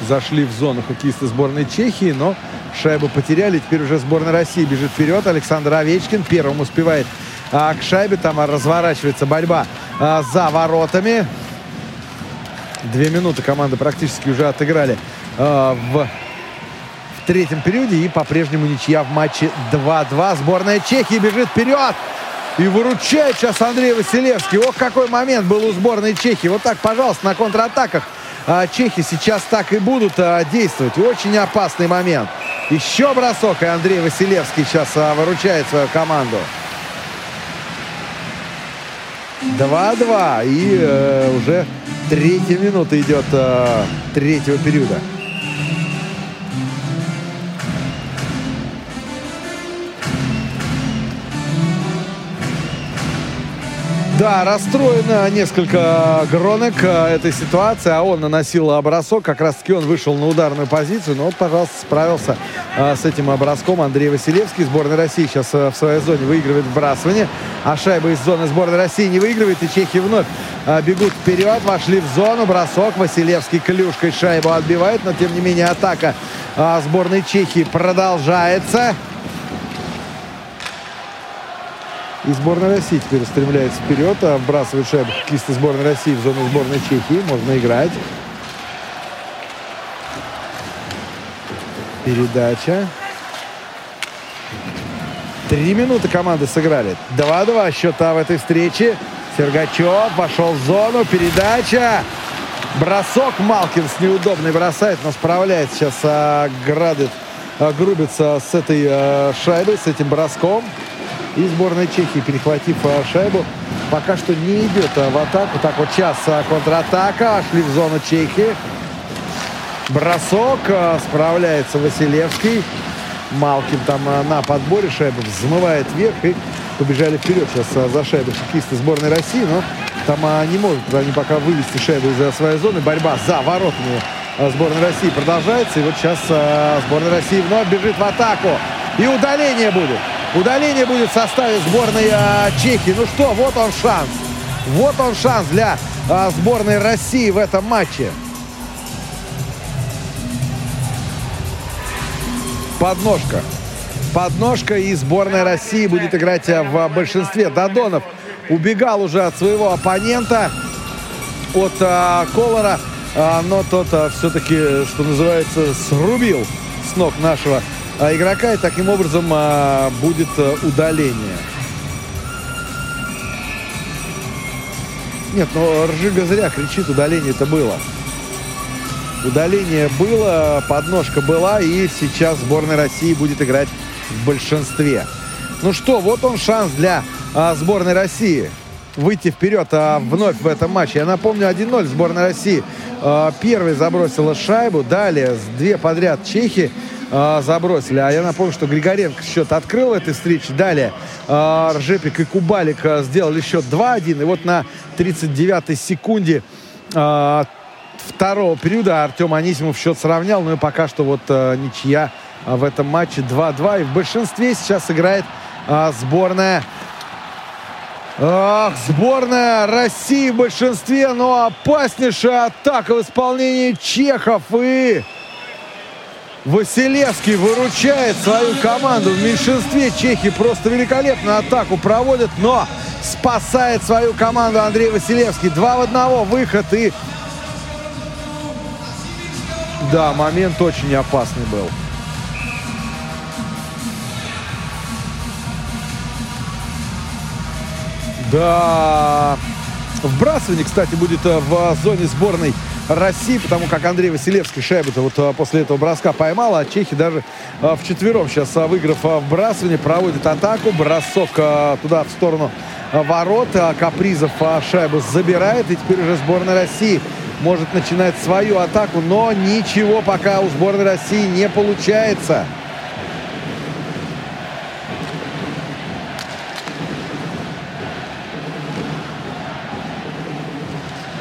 Speaker 4: Зашли в зону хоккеисты сборной Чехии, но шайбу потеряли. Теперь уже сборная России бежит вперед. Александр Овечкин первым успевает а, к шайбе. Там разворачивается борьба а, за воротами. Две минуты команды практически уже отыграли а, в, в третьем периоде. И по-прежнему ничья в матче 2-2. Сборная Чехии бежит вперед. И выручает сейчас Андрей Василевский. Ох, какой момент был у сборной Чехии. Вот так, пожалуйста, на контратаках а, чехи сейчас так и будут а, действовать. Очень опасный момент. Еще бросок, и Андрей Василевский сейчас а, выручает свою команду. 2-2. И э, уже третья минута идет э, третьего периода. Да, расстроено несколько Гронек э, этой ситуации, а он наносил бросок, как раз-таки он вышел на ударную позицию, но вот, пожалуйста, справился а, с этим броском Андрей Василевский. Сборная России сейчас а, в своей зоне выигрывает вбрасывание, а шайба из зоны сборной России не выигрывает, и чехи вновь а, бегут вперед, вошли в зону, бросок, Василевский клюшкой шайбу отбивает, но тем не менее атака а, сборной Чехии продолжается. И сборная России теперь устремляется вперед, а вбрасывает шайбу сборной России в зону сборной Чехии. Можно играть. Передача. Три минуты команды сыграли. 2-2 счета в этой встрече. Сергачев вошел в зону. Передача. Бросок Малкинс неудобный бросает, но справляется сейчас а, Градит, а, грубится с этой а, шайбой, с этим броском. И сборная Чехии, перехватив а, шайбу, пока что не идет а, в атаку. Так вот сейчас а, контратака, шли в зону Чехии. Бросок, справляется Василевский. Малкин там на подборе шайбу взмывает вверх и побежали вперед сейчас за шайбой хоккеисты сборной России, но там не могут они пока вывести шайбу из своей зоны. Борьба за воротами сборной России продолжается. И вот сейчас сборная России вновь бежит в атаку. И удаление будет. Удаление будет в составе сборной а, Чехии. Ну что, вот он шанс. Вот он шанс для а, сборной России в этом матче. Подножка. Подножка и сборная России будет играть в большинстве. Додонов убегал уже от своего оппонента, от а, Колора, а, но тот а, все-таки, что называется, срубил с ног нашего а, игрока, и таким образом а, будет а, удаление. Нет, но Ржига зря кричит, удаление это было. Удаление было, подножка была, и сейчас сборная России будет играть в большинстве. Ну что, вот он шанс для а, сборной России выйти вперед а, вновь в этом матче. Я напомню, 1-0 сборная России. А, первый забросила шайбу, далее две подряд чехи а, забросили. А я напомню, что Григоренко счет открыл этой встречи. Далее а, Ржепик и Кубалик а, сделали счет 2-1. И вот на 39-й секунде второго периода Артем Анисимов счет сравнял. Ну и пока что вот ничья в этом матче 2-2. И в большинстве сейчас играет сборная Ах, сборная России в большинстве, но опаснейшая атака в исполнении чехов. И Василевский выручает свою команду. В меньшинстве чехи просто великолепную атаку проводят, но спасает свою команду Андрей Василевский. Два в одного, выход и... Да, момент очень опасный был. Да. Вбрасывание, кстати, будет э, в зоне сборной России, потому как Андрей Василевский шайбу-то вот э, после этого броска поймал, а чехи даже э, в четвером сейчас, выиграв вбрасывание, проводят атаку. Бросок туда, в сторону ворот. Капризов шайбу забирает, и теперь уже сборная России может начинать свою атаку, но ничего пока у сборной России не получается.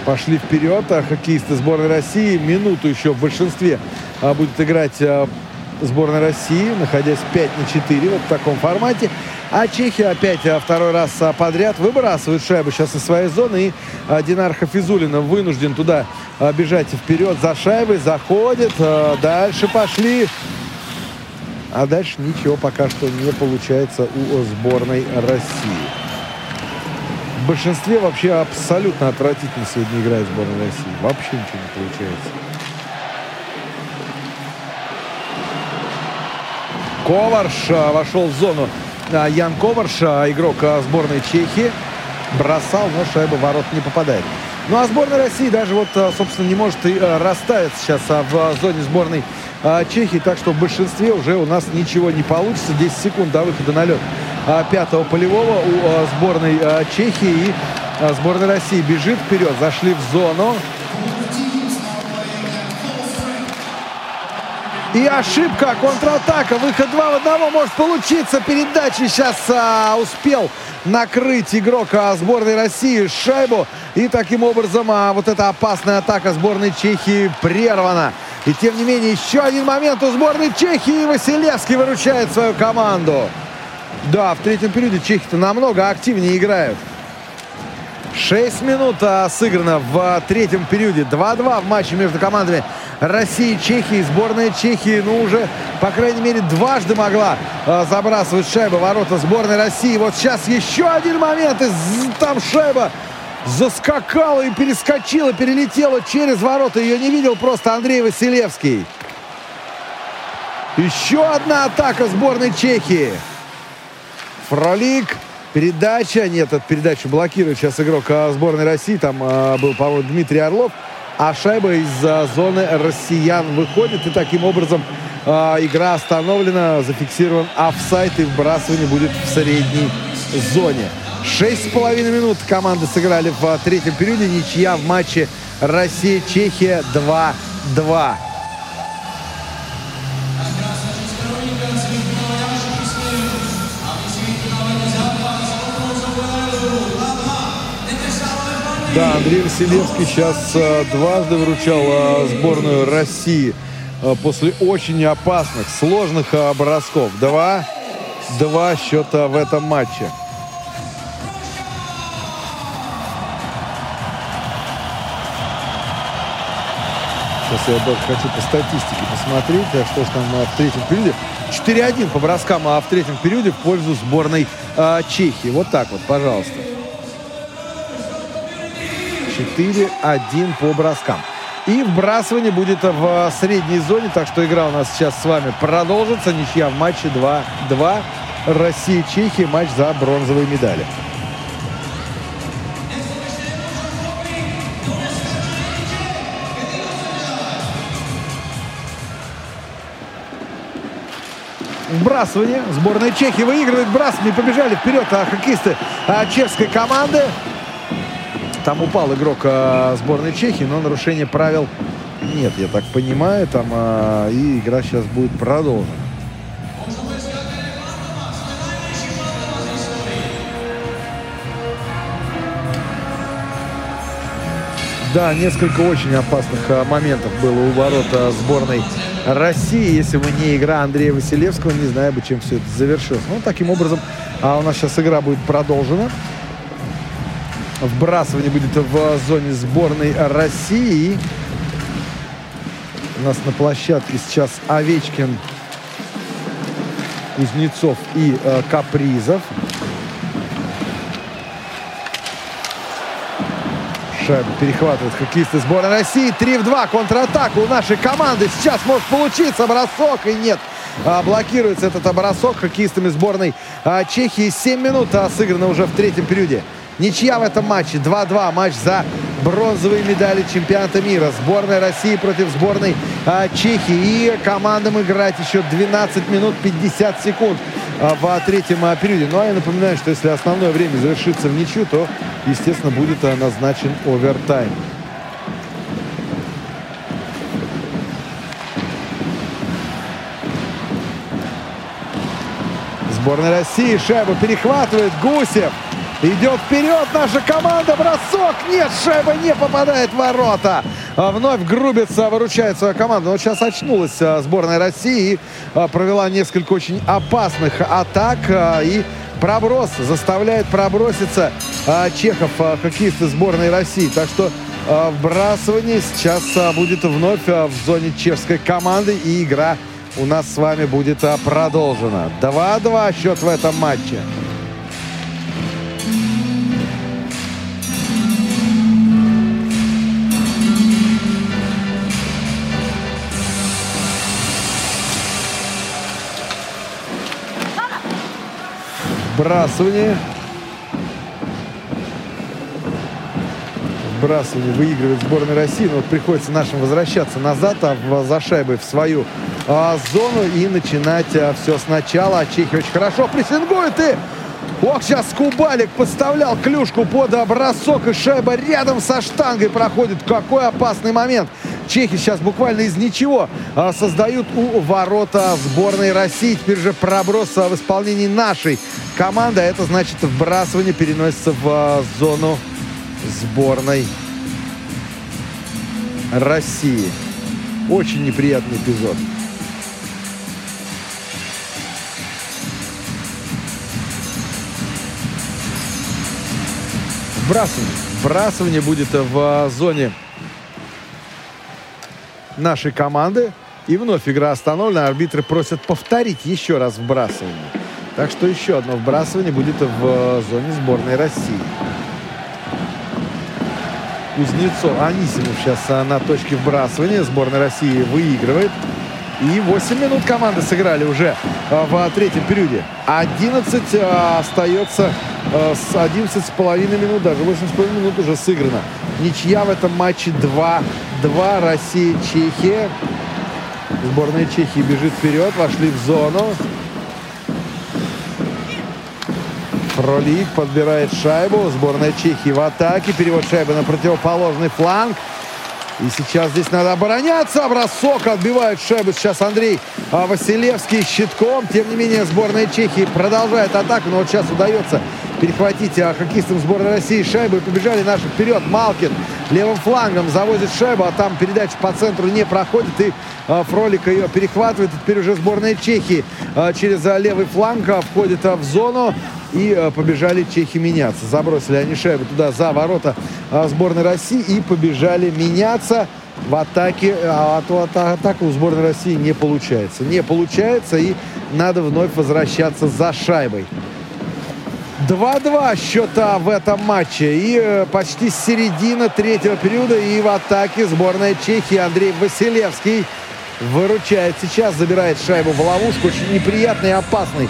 Speaker 4: Пошли вперед. А хоккеисты сборной России минуту еще в большинстве а, будет играть а, сборная России, находясь 5 на 4 вот в таком формате. А Чехия опять а, второй раз подряд выбрасывает шайбу сейчас из своей зоны. И Динар Хафизулина вынужден туда бежать вперед за шайбой. Заходит. Дальше пошли. А дальше ничего пока что не получается у сборной России в большинстве вообще абсолютно отвратительно сегодня играет сборная России. Вообще ничего не получается. Коварш а, вошел в зону. А, Ян Коварш, а, игрок сборной Чехии, бросал, но шайба ворот не попадает. Ну а сборная России даже вот, собственно, не может и расставить сейчас в зоне сборной Чехии. Так что в большинстве уже у нас ничего не получится. 10 секунд до выхода на лед а, пятого полевого у а, сборной а, Чехии и сборной России. Бежит вперед, зашли в зону. И ошибка, контратака, выход 2 в 1 может получиться. Передачи сейчас а, успел накрыть игрок а, сборной России шайбу. И таким образом а, вот эта опасная атака сборной Чехии прервана. И тем не менее еще один момент у сборной Чехии. Василевский выручает свою команду. Да, в третьем периоде чехи-то намного активнее играют. 6 минут а, сыграно в третьем периоде. 2-2 в матче между командами России и Чехии. Сборная Чехии, ну, уже, по крайней мере, дважды могла а, забрасывать шайбу ворота сборной России. Вот сейчас еще один момент. И там шайба заскакала и перескочила, перелетела через ворота. Ее не видел просто Андрей Василевский. Еще одна атака сборной Чехии. Фролик. Передача. Нет, эту передачу блокирует сейчас игрок сборной России. Там был, по-моему, Дмитрий Орлов. А шайба из зоны россиян выходит. И таким образом игра остановлена. Зафиксирован офсайт. И вбрасывание будет в средней зоне. Шесть с половиной минут команды сыграли в третьем периоде. Ничья в матче Россия-Чехия 2-2. Да, Андрей Василевский сейчас э, дважды выручал э, сборную России э, после очень опасных, сложных э, бросков. Два, два счета в этом матче. Сейчас я даже хочу по статистике посмотреть, а что же там в третьем периоде. 4-1 по броскам, а в третьем периоде в пользу сборной э, Чехии. Вот так вот, пожалуйста. 4-1 по броскам. И вбрасывание будет в средней зоне, так что игра у нас сейчас с вами продолжится. Ничья в матче 2-2. Россия-Чехия, матч за бронзовые медали. Вбрасывание. Сборная Чехии выигрывает вбрасывание. Побежали вперед а, хоккеисты а, чешской команды. Там упал игрок а, сборной Чехии, но нарушение правил нет, я так понимаю. Там а, и игра сейчас будет продолжена. Да, несколько очень опасных а, моментов было у ворота сборной России. Если бы не игра Андрея Василевского, не знаю бы, чем все это завершилось. Ну, таким образом, а у нас сейчас игра будет продолжена. Вбрасывание будет в зоне сборной России. У нас на площадке сейчас Овечкин, Кузнецов и э, Капризов. Шайбу перехватывают хоккеисты сборной России. 3 в 2. Контратака у нашей команды. Сейчас может получиться бросок. И нет. А, блокируется этот бросок хоккеистами сборной а, Чехии. 7 минут а, сыграно уже в третьем периоде. Ничья в этом матче. 2-2. Матч за бронзовые медали чемпионата мира. Сборная России против сборной а, Чехии. И командам играть еще 12 минут 50 секунд в третьем а, периоде. Ну а я напоминаю, что если основное время завершится в ничью, то, естественно, будет а, назначен овертайм. Сборная России шайбу перехватывает Гусев. Идет вперед наша команда. Бросок. Нет, шайба не попадает в ворота. А вновь грубится, выручает свою команду. Но сейчас очнулась а, сборная России и а, провела несколько очень опасных атак. И проброс заставляет проброситься чехов, хоккеисты сборной России. Так что вбрасывание сейчас будет вновь в зоне чешской команды. И игра у нас с вами будет продолжена. 2-2 счет в этом матче. Вбрасывание. Вбрасывание выигрывает сборная России. Но вот приходится нашим возвращаться назад, а в, за шайбой в свою а, зону и начинать а, все сначала. А Чехия очень хорошо прессингует и... Ох, сейчас Кубалик подставлял клюшку под бросок, и шайба рядом со штангой проходит. Какой опасный момент. Чехи сейчас буквально из ничего а, создают у ворота сборной России. Теперь же проброс а, в исполнении нашей команды. А это значит вбрасывание переносится в зону сборной России. Очень неприятный эпизод. Вбрасывание. Вбрасывание будет в зоне нашей команды. И вновь игра остановлена. Арбитры просят повторить еще раз вбрасывание. Так что еще одно вбрасывание будет в зоне сборной России. Кузнецов, Анисимов сейчас на точке вбрасывания. Сборная России выигрывает. И 8 минут команды сыграли уже э, в третьем периоде. 11 э, остается с 11 с половиной минут, даже 8 с половиной минут уже сыграно. Ничья в этом матче 2-2. Россия-Чехия. Сборная Чехии бежит вперед, вошли в зону. Фролик подбирает шайбу. Сборная Чехии в атаке. Перевод шайбы на противоположный фланг. И сейчас здесь надо обороняться. Бросок отбивает шайбу сейчас Андрей а, Василевский щитком. Тем не менее, сборная Чехии продолжает атаку. Но вот сейчас удается перехватить а, хоккеистам сборной России шайбу. И побежали наши вперед. Малкин левым флангом завозит шайбу. А там передача по центру не проходит. И а, Фролик ее перехватывает. Теперь уже сборная Чехии а, через а, левый фланг а, входит а, в зону. И побежали чехи меняться. Забросили они шайбу туда за ворота сборной России и побежали меняться в атаке. А то атака у сборной России не получается. Не получается и надо вновь возвращаться за шайбой. 2-2 счета в этом матче. И э, почти с середины третьего периода и в атаке сборная Чехии Андрей Василевский выручает сейчас, забирает шайбу в ловушку. Очень неприятный и опасный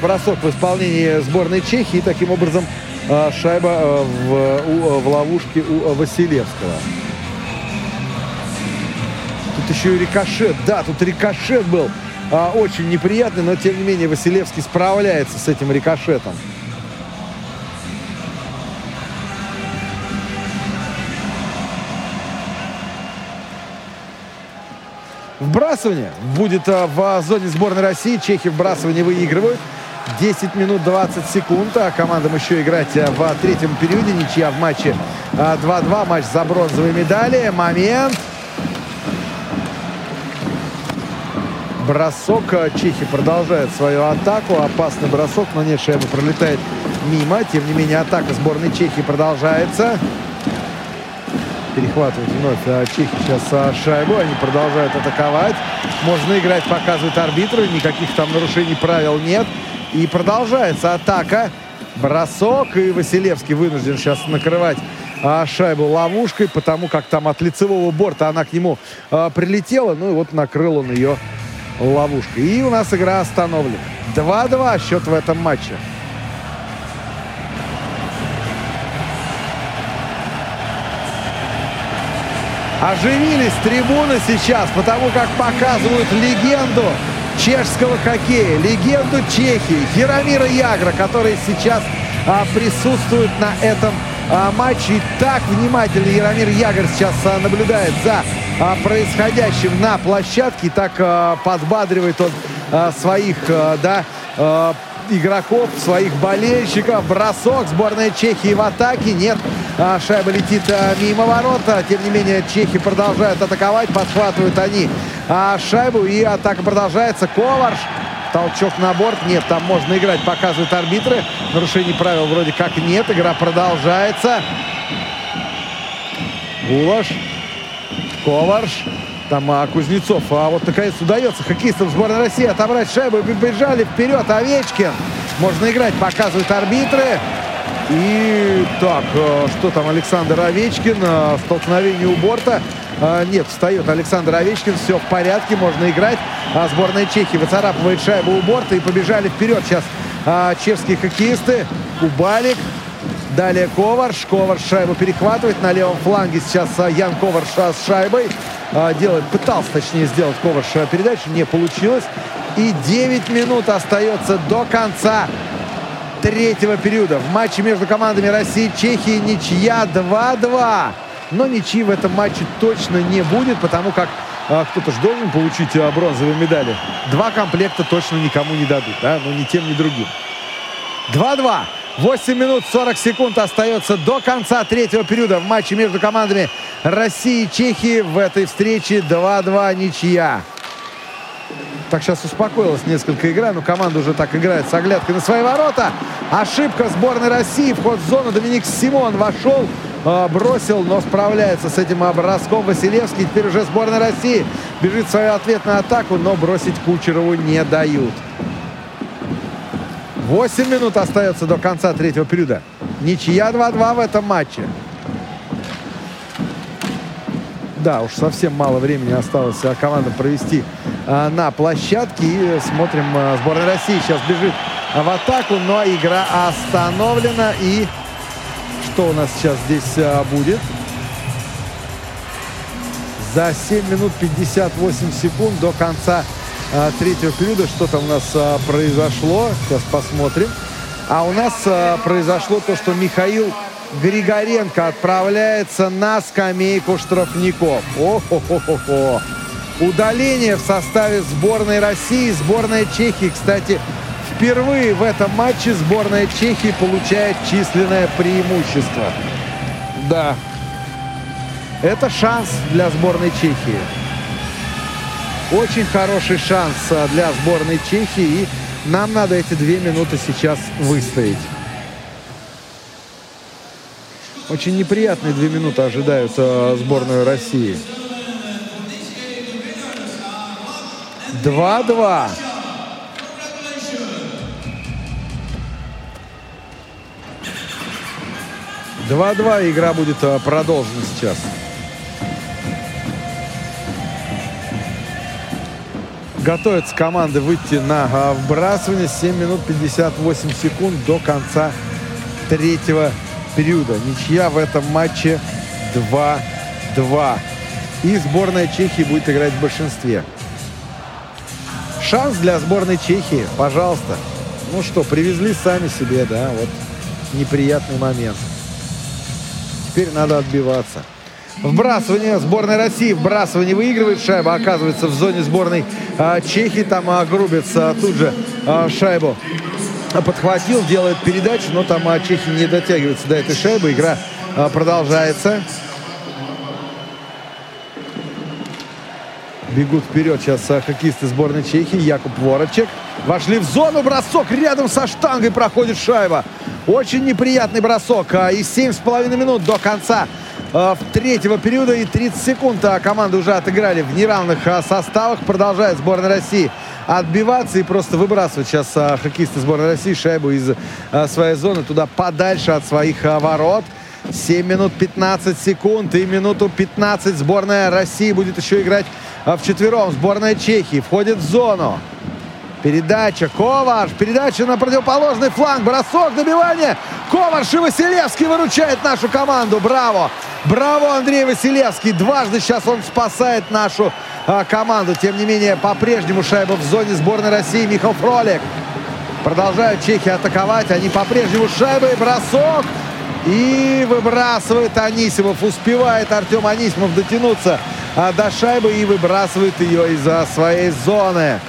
Speaker 4: бросок в исполнении сборной Чехии. И таким образом а, шайба в, в ловушке у Василевского. Тут еще и рикошет. Да, тут рикошет был очень неприятный, но тем не менее Василевский справляется с этим рикошетом. Вбрасывание будет в зоне сборной России. Чехи вбрасывание выигрывают. 10 минут 20 секунд. А командам еще играть э, в третьем периоде. Ничья в матче 2-2. Э, Матч за бронзовые медали. Момент. Бросок. Чехи продолжают свою атаку. Опасный бросок, но нет, шайба пролетает мимо. Тем не менее, атака сборной Чехии продолжается. Перехватывают вновь чехи сейчас шайбу. Они продолжают атаковать. Можно играть, показывает арбитры. Никаких там нарушений правил нет. И продолжается атака. Бросок. И Василевский вынужден сейчас накрывать а, шайбу ловушкой, потому как там от лицевого борта она к нему а, прилетела. Ну и вот накрыл он ее ловушкой. И у нас игра остановлена. 2-2 счет в этом матче. Оживились трибуны сейчас, потому как показывают легенду чешского хоккея, легенду Чехии, Яромира Ягра, который сейчас а, присутствует на этом а, матче. И так внимательно Яромир Ягр сейчас а, наблюдает за а, происходящим на площадке. И так а, подбадривает он а, своих а, да, а, игроков, своих болельщиков. Бросок сборной Чехии в атаке. Нет, а, шайба летит а, мимо ворота. Тем не менее, чехи продолжают атаковать. Подхватывают они а, шайбу. И атака продолжается. Коварш. Толчок на борт. Нет, там можно играть, показывают арбитры. Нарушений правил вроде как нет. Игра продолжается. Гулаш. Коварш. Там а, Кузнецов. А вот наконец удается хоккеистам сборной России отобрать шайбу. Бежали вперед. Овечкин. Можно играть, показывают арбитры. И так, э, что там Александр Овечкин? Э, столкновение у борта. Э, нет, встает Александр Овечкин. Все в порядке, можно играть. А сборная Чехии выцарапывает шайбу у борта и побежали вперед. Сейчас чешские хоккеисты. Кубалик. Далее Коварш. Коварш шайбу перехватывает. На левом фланге сейчас Ян Коварш с шайбой. Делает, пытался, точнее, сделать Коварш передачу. Не получилось. И 9 минут остается до конца третьего периода. В матче между командами России и Чехии ничья 2-2. Но ничьи в этом матче точно не будет, потому как а, кто-то же должен получить а, бронзовые медали. Два комплекта точно никому не дадут, да, но ни тем, ни другим. 2-2. 8 минут 40 секунд остается до конца третьего периода в матче между командами России и Чехии. В этой встрече 2-2 ничья. Так сейчас успокоилась несколько игра, но команда уже так играет с оглядкой на свои ворота. Ошибка сборной России. Вход в зону. Доминик Симон вошел, э, бросил, но справляется с этим образком Василевский. Теперь уже сборная России бежит в свою ответную атаку, но бросить Кучерову не дают. 8 минут остается до конца третьего периода. Ничья 2-2 в этом матче. Да, уж совсем мало времени осталось командам провести на площадке. И смотрим, сборная России сейчас бежит в атаку, но игра остановлена. И что у нас сейчас здесь будет? За 7 минут 58 секунд до конца третьего периода что-то у нас произошло. Сейчас посмотрим. А у нас произошло то, что Михаил Григоренко отправляется на скамейку штрафников. О-хо-хо-хо-хо. Удаление в составе сборной России, сборная Чехии. Кстати, впервые в этом матче сборная Чехии получает численное преимущество. Да. Это шанс для сборной Чехии. Очень хороший шанс а, для сборной Чехии. И нам надо эти две минуты сейчас выстоять. Очень неприятные две минуты ожидают э, сборную России. 2-2. Два-два игра будет э, продолжена сейчас. Готовятся команды выйти на вбрасывание. 7 минут 58 секунд до конца третьего периода. Ничья в этом матче 2-2. И сборная Чехии будет играть в большинстве. Шанс для сборной Чехии, пожалуйста. Ну что, привезли сами себе, да, вот неприятный момент. Теперь надо отбиваться. Вбрасывание сборной России. Вбрасывание выигрывает. Шайба оказывается в зоне сборной а, Чехии. Там а, грубится тут же а, шайбу подхватил, делает передачу, но там а, чехи не дотягиваются до этой шайбы. Игра а, продолжается. Бегут вперед сейчас а, хоккеисты сборной Чехии. Якуб Ворочек. Вошли в зону. Бросок рядом со штангой проходит шайба. Очень неприятный бросок. И 7,5 минут до конца в третьего периода и 30 секунд команды уже отыграли в неравных составах. Продолжает сборная России отбиваться и просто выбрасывать сейчас а, хоккеисты сборной России шайбу из а, своей зоны туда подальше от своих а, ворот. 7 минут 15 секунд и минуту 15 сборная России будет еще играть а, в четвером. Сборная Чехии входит в зону. Передача. Коваш. Передача на противоположный фланг. Бросок. Добивание. Коваш и Василевский выручает нашу команду. Браво. Браво, Андрей Василевский. Дважды сейчас он спасает нашу а, команду. Тем не менее, по-прежнему шайба в зоне сборной России. Михаил Фролик. Продолжают чехи атаковать. Они по-прежнему шайбой. Бросок. И выбрасывает Анисимов. Успевает Артем Анисимов дотянуться а, до шайбы и выбрасывает ее из-за своей зоны.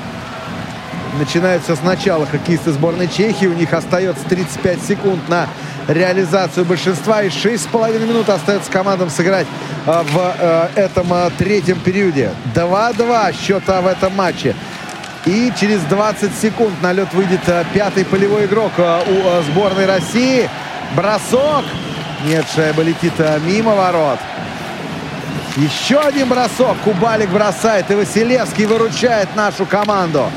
Speaker 4: Начинают все сначала хоккеисты сборной Чехии. У них остается 35 секунд на реализацию большинства. И 6,5 минут остается командам сыграть а, в а, этом а, третьем периоде. 2-2 счета в этом матче. И через 20 секунд на лед выйдет пятый полевой игрок у сборной России. Бросок. Нет, шайба летит мимо ворот. Еще один бросок. Кубалик бросает. И Василевский выручает нашу команду.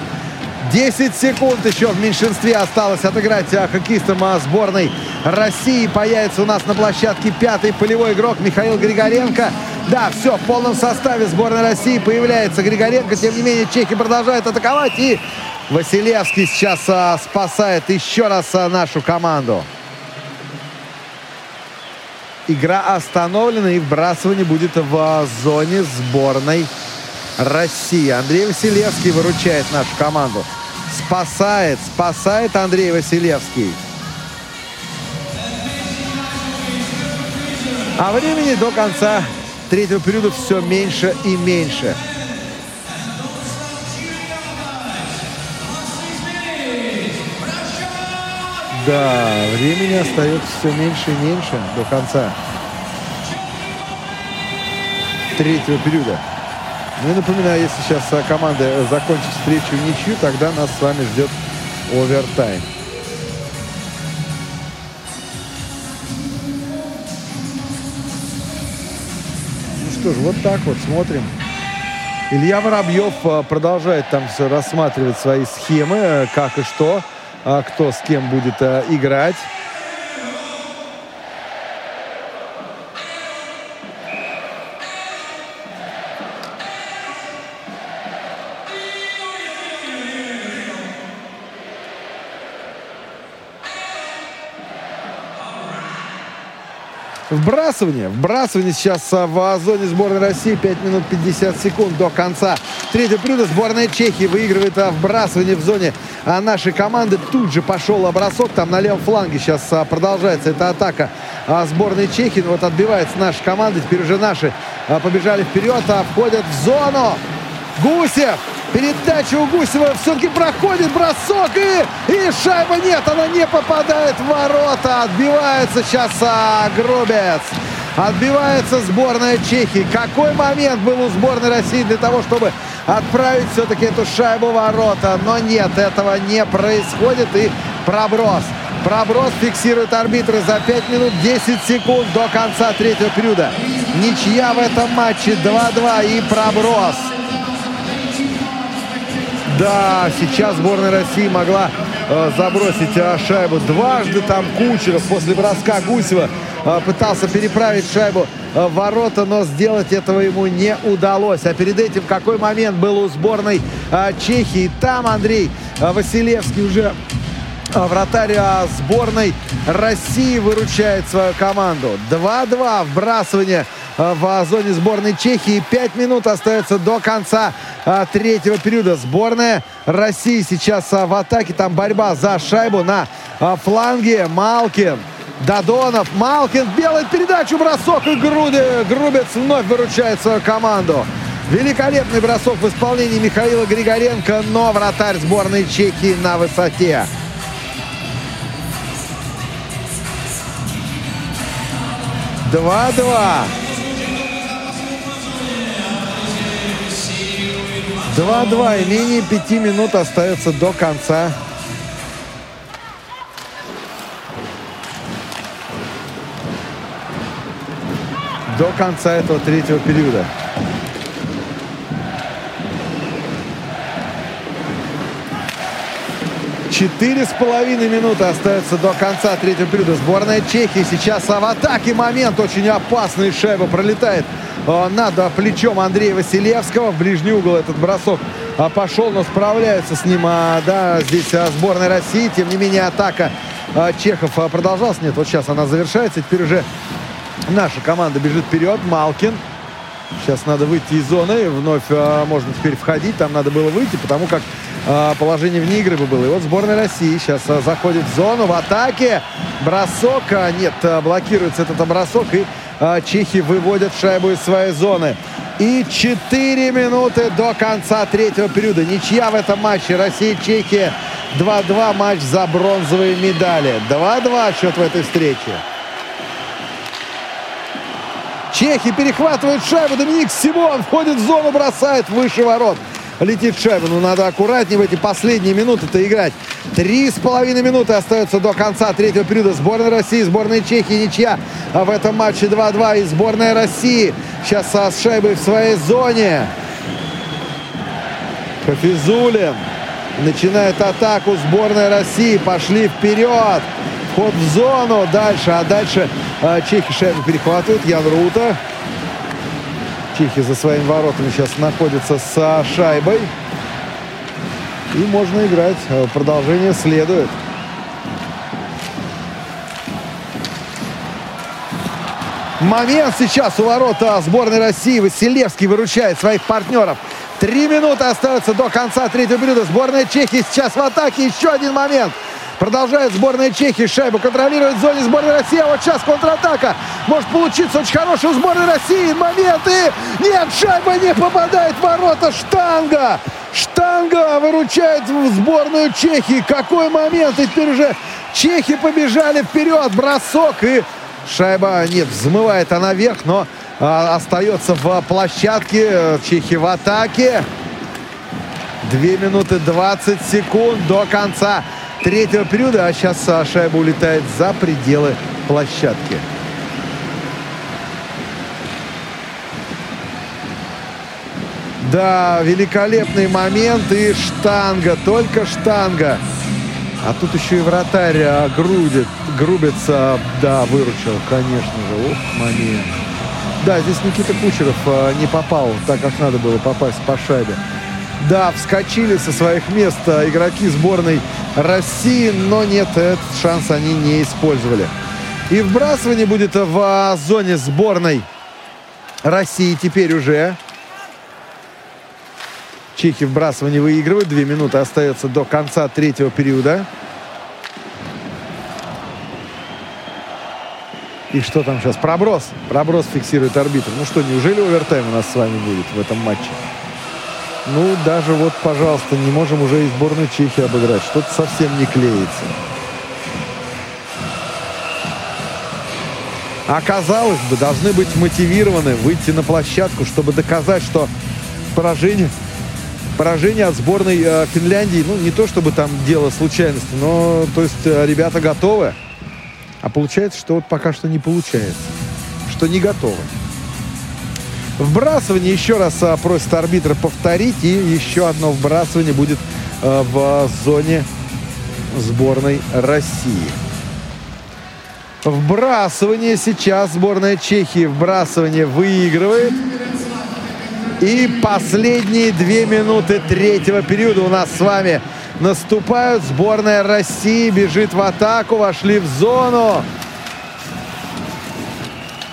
Speaker 4: 10 секунд еще в меньшинстве осталось отыграть хоккеистам сборной России. Появится у нас на площадке пятый полевой игрок Михаил Григоренко. Да, все, в полном составе сборной России появляется Григоренко. Тем не менее, чехи продолжают атаковать. И Василевский сейчас а, спасает еще раз а, нашу команду. Игра остановлена и вбрасывание будет в а, зоне сборной России. Андрей Василевский выручает нашу команду. Спасает, спасает Андрей Василевский. А времени до конца третьего периода все меньше и меньше. Да, времени остается все меньше и меньше до конца третьего периода. Ну и напоминаю, если сейчас а, команда закончит встречу ничью, тогда нас с вами ждет овертайм. Ну что ж, вот так вот смотрим. Илья Воробьев а, продолжает там все рассматривать свои схемы, э, как и что, а, кто с кем будет играть. Вбрасывание. Вбрасывание сейчас в зоне сборной России. 5 минут 50 секунд до конца. Третье периода сборная Чехии выигрывает вбрасывание в зоне нашей команды. Тут же пошел бросок. Там на левом фланге сейчас продолжается эта атака сборной Чехии. Вот отбивается наша команда. Теперь уже наши побежали вперед, а входят в зону. Гусев Передача у Гусева все-таки проходит бросок и, и шайба нет, она не попадает в ворота. Отбивается сейчас а, Грубец. Отбивается сборная Чехии. Какой момент был у сборной России для того, чтобы отправить все-таки эту шайбу в ворота. Но нет, этого не происходит. И проброс. Проброс фиксирует арбитры за 5 минут 10 секунд до конца третьего периода. Ничья в этом матче 2-2 и проброс. Да, сейчас сборная России могла э, забросить э, шайбу дважды. Там Кучеров после броска Гусева э, пытался переправить шайбу э, в ворота, но сделать этого ему не удалось. А перед этим какой момент был у сборной э, Чехии. Там Андрей э, Василевский уже э, вратарь э, сборной России выручает свою команду. 2-2 вбрасывание в зоне сборной Чехии. Пять минут остается до конца э, третьего периода. Сборная России сейчас э, в атаке. Там борьба за шайбу на фланге. Малкин. Дадонов, Малкин делает передачу, бросок и Груди, Грубец вновь выручает свою команду. Великолепный бросок в исполнении Михаила Григоренко, но вратарь сборной Чехии на высоте. Два-два. 2-2 и менее 5 минут остается до конца. До конца этого третьего периода. Четыре с половиной минуты остается до конца третьего периода. Сборная Чехии сейчас в атаке. Момент очень опасный. Шайба пролетает Э, над плечом Андрея Василевского. В ближний угол этот бросок а, пошел, но справляются с ним а, да, здесь а, сборная России. Тем не менее, атака Чехов продолжалась. Нет, вот сейчас она завершается. Теперь уже наша команда бежит вперед. Малкин. Сейчас надо выйти из зоны. Вновь можно теперь входить. Там надо было выйти, потому как положение вне игры бы было. И вот сборная России сейчас заходит в зону в атаке. Бросок. Нет, блокируется этот бросок. И чехи выводят шайбу из своей зоны. И 4 минуты до конца третьего периода. Ничья в этом матче. Россия-Чехия 2-2 матч за бронзовые медали. 2-2 счет в этой встрече. Чехи перехватывают шайбу. Доминик Симон входит в зону, бросает выше ворот летит шайба. Ну, надо аккуратнее в эти последние минуты-то играть. Три с половиной минуты остается до конца третьего периода. Сборная России, сборная Чехии, ничья в этом матче 2-2. И сборная России сейчас с шайбой в своей зоне. Хафизулин начинает атаку сборной России. Пошли вперед. Вход в зону. Дальше. А дальше э, чехи шайбу перехватывают. Ян Рута. Чехи за своими воротами сейчас находятся с шайбой. И можно играть. Продолжение следует. Момент сейчас у ворота сборной России. Василевский выручает своих партнеров. Три минуты остается до конца третьего периода. Сборная Чехии сейчас в атаке. Еще один момент. Продолжает сборная Чехии. Шайбу контролирует в зоне сборной России. А вот сейчас контратака. Может получиться очень хорошая у сборной России. Моменты. Нет, шайба не попадает в ворота. Штанга. Штанга выручает сборную Чехии. Какой момент. И теперь уже чехи побежали вперед. Бросок и шайба, нет, взмывает она вверх, но а, остается в площадке. Чехи в атаке. 2 минуты 20 секунд до конца третьего периода, а сейчас шайба улетает за пределы площадки. Да, великолепный момент и штанга, только штанга. А тут еще и вратарь а, грудит, грубится, да, выручил, конечно же. Ох, момент. Да, здесь Никита Кучеров а, не попал так, как надо было попасть по шайбе. Да, вскочили со своих мест а, игроки сборной России, но нет, этот шанс они не использовали. И вбрасывание будет в зоне сборной России теперь уже. Чехи вбрасывание выигрывают. Две минуты остается до конца третьего периода. И что там сейчас? Проброс. Проброс фиксирует арбитр. Ну что, неужели овертайм у нас с вами будет в этом матче? Ну, даже вот, пожалуйста, не можем уже и сборную Чехии обыграть. Что-то совсем не клеится. Оказалось бы, должны быть мотивированы выйти на площадку, чтобы доказать, что поражение, поражение от сборной э, Финляндии, ну, не то чтобы там дело случайности, но, то есть, э, ребята готовы. А получается, что вот пока что не получается. Что не готовы. Вбрасывание еще раз а, просит арбитр повторить. И еще одно вбрасывание будет а, в зоне сборной России. Вбрасывание сейчас сборная Чехии. Вбрасывание выигрывает. И последние две минуты третьего периода у нас с вами наступают. Сборная России бежит в атаку, вошли в зону.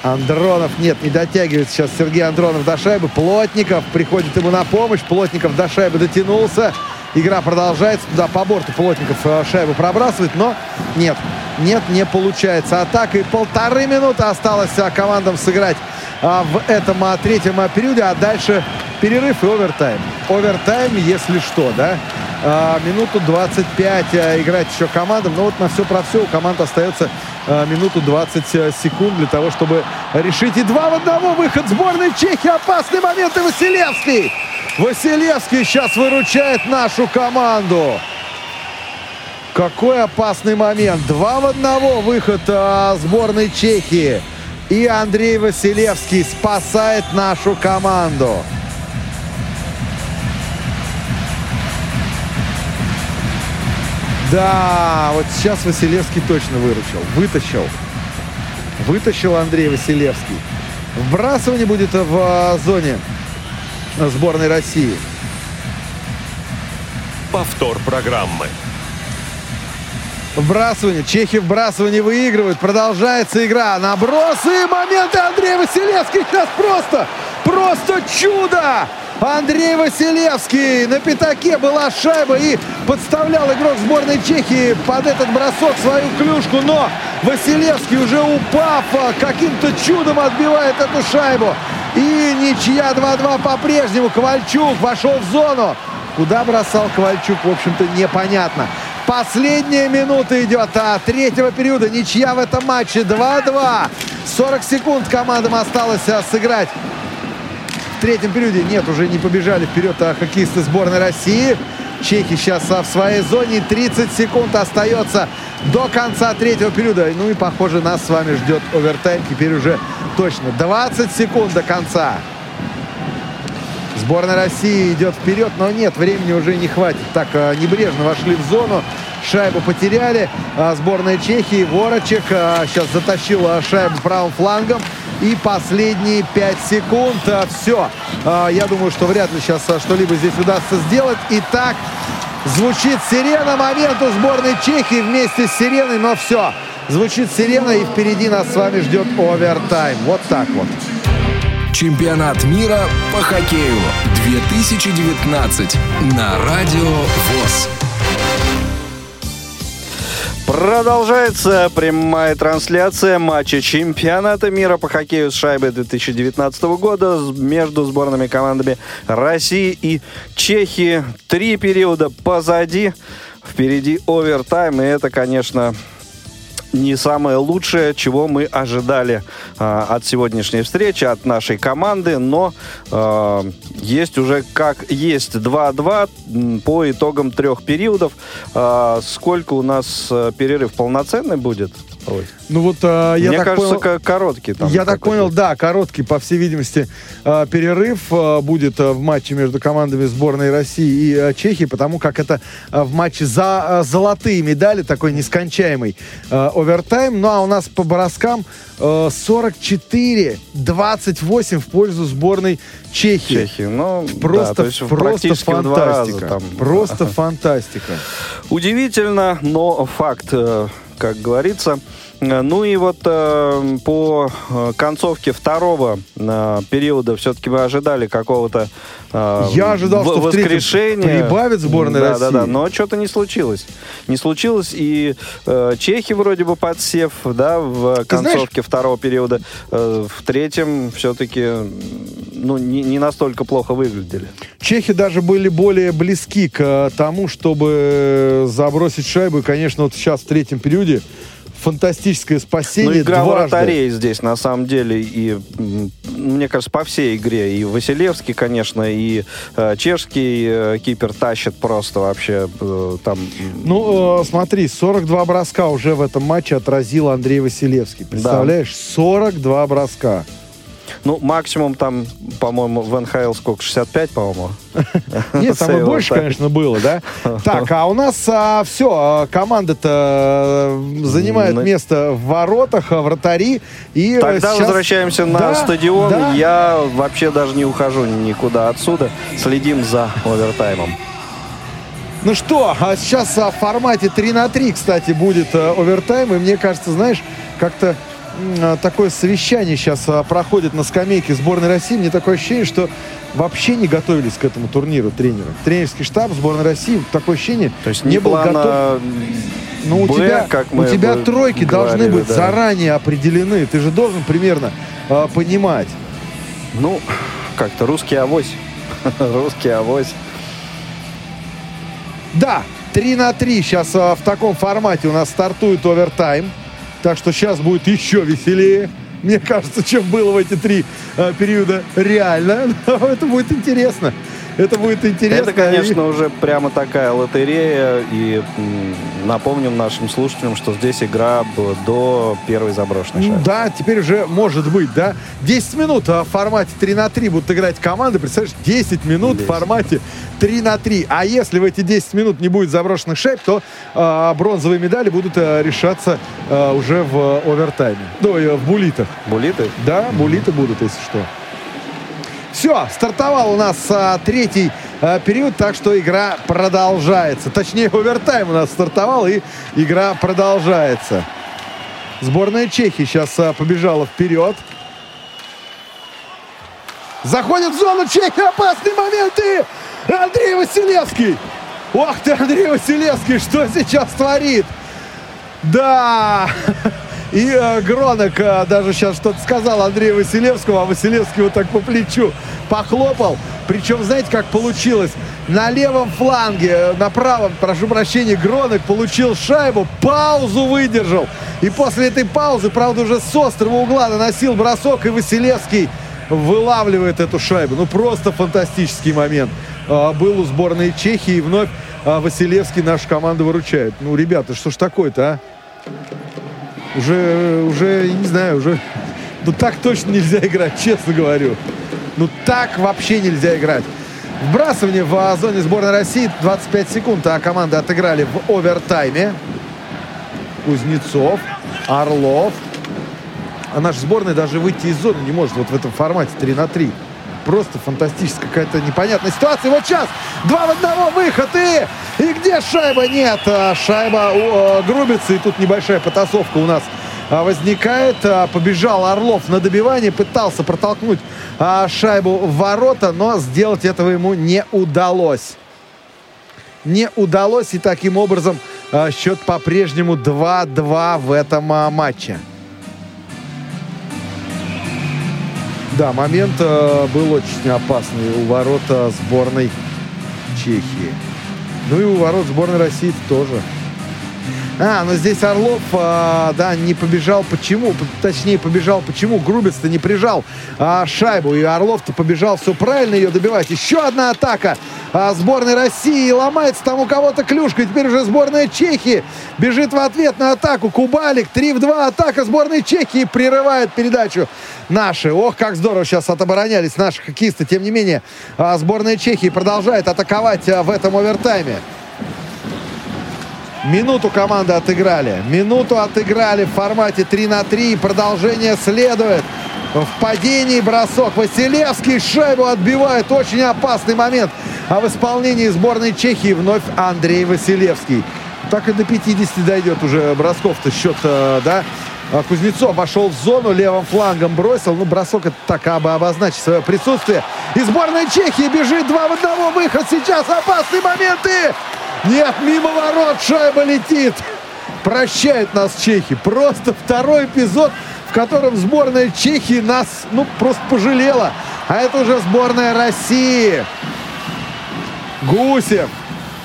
Speaker 4: Андронов, нет, не дотягивает сейчас Сергей Андронов до шайбы. Плотников приходит ему на помощь. Плотников до шайбы дотянулся. Игра продолжается. Туда по борту Плотников э, шайбу пробрасывает, но нет, нет, не получается. Атака и полторы минуты осталось э, командам сыграть а, в этом а, третьем а, периоде, а дальше перерыв и овертайм. Овертайм, если что, да. А, минуту 25 а, играть еще командам. Но вот на все про все у команд остается а, минуту 20 секунд для того, чтобы решить. И два в одного выход сборной Чехии. Опасный момент и Василевский. Василевский сейчас выручает нашу команду. Какой опасный момент. Два в одного выход а, сборной Чехии. И Андрей Василевский спасает нашу команду. Да, вот сейчас Василевский точно выручил. Вытащил. Вытащил Андрей Василевский. Вбрасывание будет в а, зоне сборной России.
Speaker 2: Повтор программы.
Speaker 4: Вбрасывание. Чехи вбрасывание выигрывают. Продолжается игра. Набросы. Моменты Андрей Василевский. Сейчас просто, просто чудо. Андрей Василевский на пятаке была шайба и подставлял игрок сборной Чехии под этот бросок свою клюшку, но Василевский уже упав каким-то чудом отбивает эту шайбу. И ничья 2-2 по-прежнему. Ковальчук вошел в зону. Куда бросал Ковальчук, в общем-то, непонятно. Последняя минута идет а третьего периода. Ничья в этом матче 2-2. 40 секунд командам осталось а, сыграть в третьем периоде. Нет, уже не побежали вперед а хоккеисты сборной России. Чехи сейчас в своей зоне. 30 секунд остается до конца третьего периода. Ну и, похоже, нас с вами ждет овертайм. Теперь уже точно 20 секунд до конца. Сборная России идет вперед, но нет, времени уже не хватит. Так, а, небрежно вошли в зону, шайбу потеряли. А, сборная Чехии, Ворочек сейчас затащила шайбу правым флангом. И последние 5 секунд. Все. А, я думаю, что вряд ли сейчас а, что-либо здесь удастся сделать. Итак, звучит сирена. Момент у сборной Чехии вместе с сиреной. Но все. Звучит сирена, и впереди нас с вами ждет овертайм. Вот так вот.
Speaker 1: Чемпионат мира по хоккею 2019 на Радио ВОЗ.
Speaker 3: Продолжается прямая трансляция матча чемпионата мира по хоккею с шайбой 2019 года между сборными командами России и Чехии. Три периода позади, впереди овертайм, и это, конечно, не самое лучшее, чего мы ожидали э, от сегодняшней встречи, от нашей команды, но э, есть уже как есть 2-2 по итогам трех периодов. Э, сколько у нас э, перерыв полноценный будет?
Speaker 4: Ой. Ну вот а, я
Speaker 3: Мне
Speaker 4: так
Speaker 3: кажется,
Speaker 4: понял,
Speaker 3: короткий. Там
Speaker 4: я так понял, да, короткий, по всей видимости, а, перерыв а, будет в матче между командами сборной России и Чехии, потому как это в матче за золотые медали, такой нескончаемый овертайм. Ну а у нас по броскам 44-28 в пользу сборной Чехии.
Speaker 3: Чехии. Ну,
Speaker 4: просто,
Speaker 3: да,
Speaker 4: просто фантастика. Раза, там, просто фантастика.
Speaker 3: Удивительно, но факт, э, как говорится. Ну и вот э, по э, концовке второго э, периода все-таки мы ожидали какого-то
Speaker 4: э, Я ожидал, что воскрешения. прибавит сборная да, России. Да, да,
Speaker 3: но что-то не случилось. Не случилось, и э, чехи вроде бы подсев, да, в концовке знаешь, второго периода. Э, в третьем все-таки, ну, не, не настолько плохо выглядели.
Speaker 4: Чехи даже были более близки к э, тому, чтобы забросить шайбу. И, конечно, вот сейчас в третьем периоде фантастическое спасение ну,
Speaker 3: игра дважды. вратарей здесь, на самом деле, и, мне кажется, по всей игре. И Василевский, конечно, и э, чешский э, кипер тащит просто вообще э, там...
Speaker 4: Ну, э, смотри, 42 броска уже в этом матче отразил Андрей Василевский. Представляешь? Да. 42 броска.
Speaker 3: Ну, максимум там, по-моему, в НХЛ сколько? 65, по-моему? (laughs)
Speaker 4: Нет, там и больше, конечно, было, да? (laughs) Так, а у нас а, все, а, команда-то э, занимает место в воротах, а, вратари. И
Speaker 3: Тогда сейчас... возвращаемся на да, стадион. Да. Я вообще даже не ухожу никуда отсюда. Следим за овертаймом.
Speaker 4: Ну что, а сейчас в формате 3 на 3, кстати, будет э, овертайм. И мне кажется, знаешь, как-то такое совещание сейчас а, проходит на скамейке сборной России. Мне такое ощущение, что вообще не готовились к этому турниру тренеры. Тренерский штаб сборной России, такое ощущение,
Speaker 3: То есть не, не был готов.
Speaker 4: Ну, у Б, тебя, как мы у тебя тройки говорили, должны быть да. заранее определены. Ты же должен примерно э, понимать.
Speaker 3: Ну, как-то русский авось. (laughs) русский авось.
Speaker 4: Да, 3 на 3 сейчас а, в таком формате у нас стартует овертайм. Так что сейчас будет еще веселее. Мне кажется, чем было в эти три э, периода реально. (laughs) Это будет интересно. Это будет интересно.
Speaker 3: Это, конечно, уже прямо такая лотерея. И напомним нашим слушателям, что здесь игра до первой заброшенной шайбы.
Speaker 4: Да, теперь уже может быть, да. 10 минут а в формате 3 на 3 будут играть команды. Представляешь, 10 минут 10. в формате 3 на 3. А если в эти 10 минут не будет заброшенных шайб, то э, бронзовые медали будут э, решаться э, уже в овертайме. Ну, э, в булитах.
Speaker 3: Булиты?
Speaker 4: Да, булиты будут, если что. Все, стартовал у нас а, третий а, период, так что игра продолжается. Точнее, овертайм у нас стартовал, и игра продолжается. Сборная Чехии сейчас а, побежала вперед. Заходит в зону Чехии, опасные моменты! Андрей Василевский! Ох ты, Андрей Василевский, что сейчас творит? Да! (laughs) И э, Гронок даже сейчас что-то сказал Андрею Василевскому, а Василевский вот так по плечу похлопал. Причем, знаете, как получилось? На левом фланге, э, на правом, прошу прощения, Гронок получил шайбу, паузу выдержал. И после этой паузы, правда, уже с острого угла наносил бросок, и Василевский вылавливает эту шайбу. Ну, просто фантастический момент. Э, был у сборной Чехии, и вновь э, Василевский нашу команду выручает. Ну, ребята, что ж такое-то, а? Уже, уже, не знаю, уже... Ну так точно нельзя (laughs) играть, честно говорю. Ну так вообще нельзя играть. Вбрасывание в зоне сборной России 25 секунд, а команды отыграли в овертайме. Кузнецов, Орлов. А наша сборная даже выйти из зоны не может вот в этом формате 3 на 3 просто фантастическая какая-то непонятная ситуация. Вот сейчас два в одного выход и... И где шайба? Нет, а шайба у, грубится. И тут небольшая потасовка у нас а, возникает. А, побежал Орлов на добивание, пытался протолкнуть шайбу в ворота, но сделать этого ему не удалось. Не удалось, и таким образом счет по-прежнему 2-2 в этом матче. Да, момент э, был очень опасный у ворота сборной Чехии. Ну и у ворот сборной России тоже. А, но здесь Орлов, а, да, не побежал. Почему? Точнее, побежал. Почему? Грубец-то не прижал а, шайбу. И Орлов-то побежал все правильно ее добивать. Еще одна атака а, сборной России. Ломается там у кого-то клюшка. И теперь уже сборная Чехии бежит в ответ на атаку. Кубалик. 3 в 2. Атака сборной Чехии прерывает передачу наши. Ох, как здорово сейчас отоборонялись наши хоккеисты. Тем не менее, а, сборная Чехии продолжает атаковать а, в этом овертайме. Минуту команды отыграли. Минуту отыграли в формате 3 на 3. Продолжение следует. В падении бросок. Василевский шайбу отбивает. Очень опасный момент. А в исполнении сборной Чехии вновь Андрей Василевский. так и до 50 дойдет уже бросков-то счет, э, да. А Кузнецов вошел в зону, левым флангом бросил. Ну, бросок это так, бы обозначить свое присутствие. И сборная Чехии бежит два в одного. Выход сейчас. Опасные моменты. Нет, мимо ворот шайба летит. Прощает нас Чехи. Просто второй эпизод, в котором сборная Чехии нас, ну, просто пожалела. А это уже сборная России. Гусев.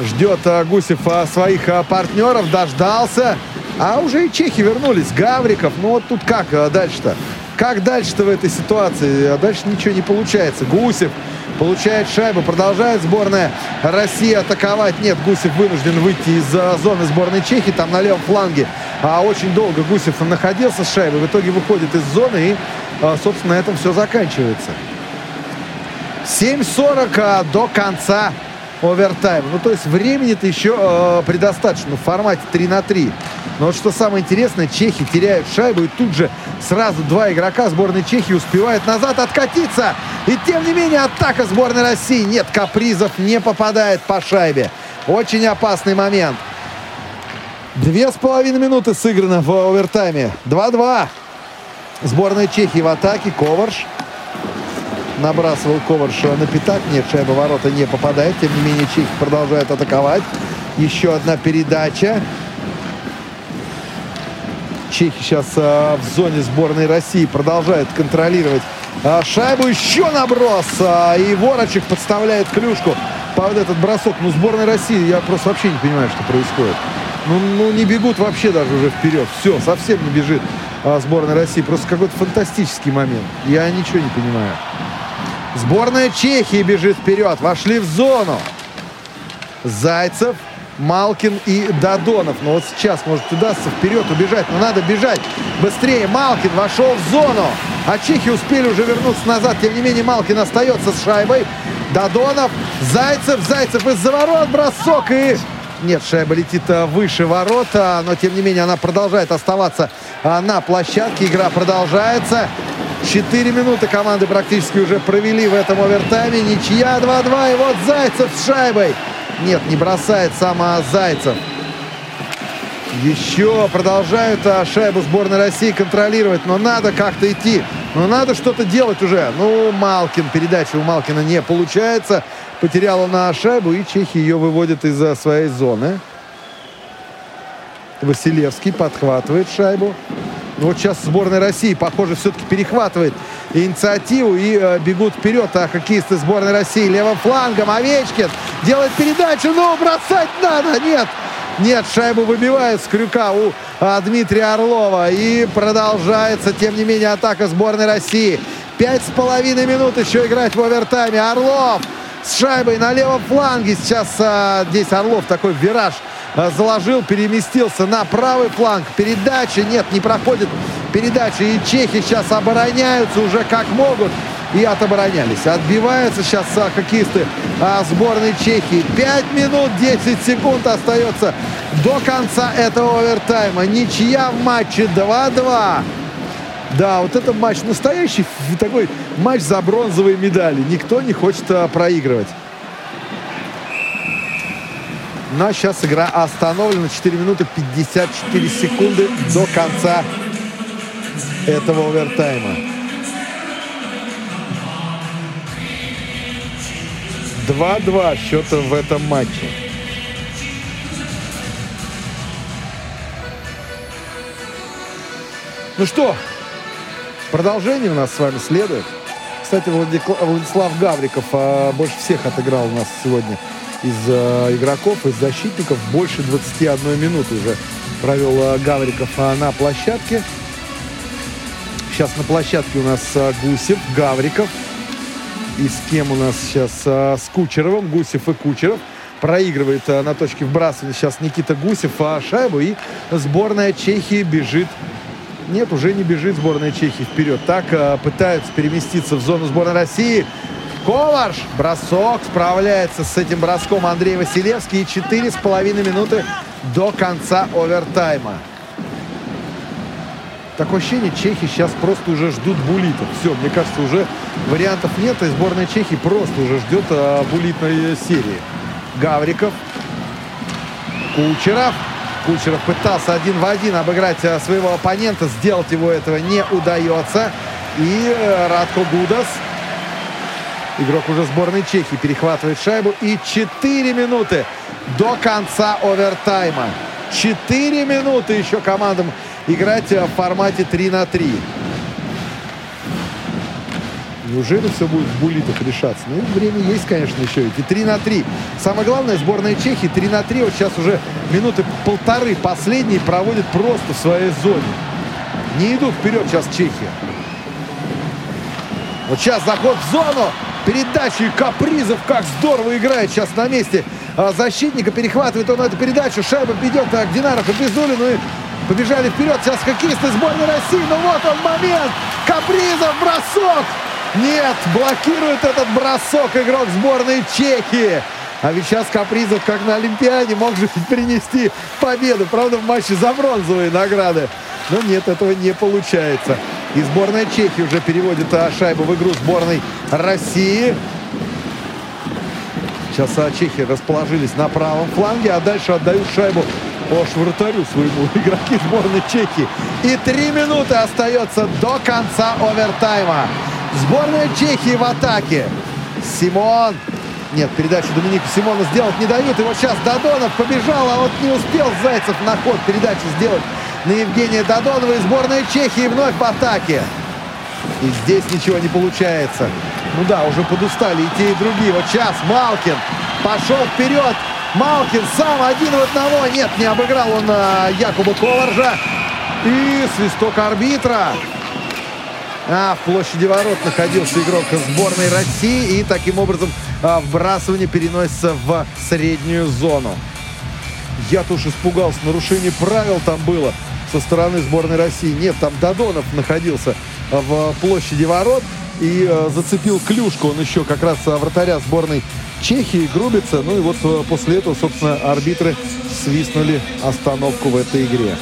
Speaker 4: Ждет а, Гусев а, своих а, партнеров. Дождался. А уже и чехи вернулись. Гавриков. Ну вот тут как дальше-то? Как дальше-то в этой ситуации? А дальше ничего не получается. Гусев получает шайбу. Продолжает сборная России атаковать. Нет, Гусев вынужден выйти из зоны сборной Чехии. Там на левом фланге а очень долго Гусев находился с шайбой. В итоге выходит из зоны и, а, собственно, на этом все заканчивается. 7.40 а, до конца овертайм. Ну, то есть времени-то еще э, предостаточно в формате 3 на 3. Но вот что самое интересное, чехи теряют шайбу и тут же сразу два игрока сборной Чехии успевают назад откатиться. И тем не менее атака сборной России. Нет капризов, не попадает по шайбе. Очень опасный момент. Две с половиной минуты сыграно в овертайме. 2-2. Сборная Чехии в атаке. Коварш. Набрасывал Коварш на пятак. Нет, шайба ворота не попадает. Тем не менее, Чехи продолжают атаковать. Еще одна передача. Чехи сейчас а, в зоне сборной России продолжают контролировать а, шайбу. Еще наброс. А, и Ворочек подставляет клюшку под этот бросок. Ну, сборная России, я просто вообще не понимаю, что происходит. Ну, ну не бегут вообще даже уже вперед. Все, совсем не бежит а, сборная России. Просто какой-то фантастический момент. Я ничего не понимаю. Сборная Чехии бежит вперед. Вошли в зону. Зайцев Малкин и Дадонов. Но вот сейчас, может, удастся вперед убежать. Но надо бежать быстрее. Малкин вошел в зону. А чехи успели уже вернуться назад. Тем не менее, Малкин остается с шайбой. Дадонов, Зайцев, Зайцев из-за ворот, бросок и... Нет, шайба летит а, выше ворота, но тем не менее она продолжает оставаться а, на площадке. Игра продолжается. Четыре минуты команды практически уже провели в этом овертайме. Ничья 2-2. И вот Зайцев с шайбой. Нет, не бросает сама Зайцев. Еще продолжают а, шайбу сборной России контролировать. Но надо как-то идти. Но надо что-то делать уже. Ну, Малкин. Передача у Малкина не получается. Потеряла на шайбу. И чехи ее выводят из своей зоны. Василевский подхватывает шайбу. Ну, вот сейчас сборная России, похоже, все-таки перехватывает инициативу и э, бегут вперед а хоккеисты сборной России. Левым флангом Овечкин делает передачу. Ну, бросать надо. Нет. Нет, шайбу выбивает с крюка у а, Дмитрия Орлова. И продолжается, тем не менее, атака сборной России. Пять с половиной минут еще играть в овертайме. Орлов с шайбой на левом фланге. Сейчас а, здесь Орлов такой вираж заложил, переместился на правый фланг. Передача нет, не проходит передача. И чехи сейчас обороняются уже как могут. И отоборонялись. Отбиваются сейчас а, хоккеисты а, сборной Чехии. 5 минут 10 секунд остается до конца этого овертайма. Ничья в матче 2-2. Да, вот это матч настоящий, такой матч за бронзовые медали. Никто не хочет а, проигрывать. Но сейчас игра остановлена. 4 минуты 54 секунды до конца этого овертайма. 2-2 счета в этом матче. Ну что, продолжение у нас с вами следует. Кстати, Владислав Гавриков а, больше всех отыграл у нас сегодня из э, игроков, из защитников. Больше 21 минуты уже провел э, Гавриков э, на площадке. Сейчас на площадке у нас э, Гусев, Гавриков. И с кем у нас сейчас? Э, с Кучеровым. Гусев и Кучеров. Проигрывает э, на точке вбрасывания сейчас Никита Гусев а шайбу. И сборная Чехии бежит нет, уже не бежит сборная Чехии вперед. Так э, пытаются переместиться в зону сборной России. Коварш. Бросок. Справляется с этим броском Андрей Василевский. И 4,5 минуты до конца овертайма. Такое ощущение, чехи сейчас просто уже ждут булитов. Все, мне кажется, уже вариантов нет. И сборная Чехии просто уже ждет а, булитной серии. Гавриков. Кучеров. Кучеров пытался один в один обыграть своего оппонента. Сделать его этого не удается. И Радко Гудас, игрок уже сборной Чехии, перехватывает шайбу. И 4 минуты до конца овертайма. 4 минуты еще командам играть в формате 3 на 3. Неужели все будет в булитах решаться? Ну, время есть, конечно, еще. Эти 3 на 3. Самое главное, сборная Чехии 3 на 3. Вот сейчас уже минуты полторы последние проводит просто в своей зоне. Не идут вперед сейчас Чехия. Вот сейчас заход в зону. Передачи Капризов. Как здорово играет сейчас на месте а, защитника. Перехватывает он эту передачу. Шайба идет к Динару Капризулину. И побежали вперед. Сейчас хоккеисты сборной России. Ну вот он момент. Капризов бросок. Нет, блокирует этот бросок игрок сборной Чехии. А ведь сейчас Капризов, как на Олимпиаде, мог же (laughs) принести победу. Правда, в матче за бронзовые награды. Но нет, этого не получается. И сборная Чехии уже переводит а, шайбу в игру сборной России. Сейчас а, чехи расположились на правом фланге, а дальше отдают шайбу по швартарю своему (laughs) игроки сборной Чехии. И три минуты остается до конца овертайма. Сборная Чехии в атаке. Симон. Нет, передачу Доминику Симона сделать не дают. И вот сейчас Додонов побежал, а вот не успел Зайцев на ход передачи сделать на Евгения Додонова. И сборная Чехии вновь в атаке. И здесь ничего не получается. Ну да, уже подустали и те, и другие. Вот сейчас Малкин пошел вперед. Малкин сам один в одного. Нет, не обыграл он а, Якуба Коваржа. И свисток арбитра. А, в площади ворот находился игрок сборной России. И таким образом а, вбрасывание переносится в среднюю зону. Я-то уж испугался. Нарушение правил там было со стороны сборной России. Нет, там Додонов находился в площади ворот и э, зацепил клюшку. Он еще как раз вратаря сборной Чехии грубится. Ну и вот э, после этого, собственно, арбитры свистнули остановку в этой игре.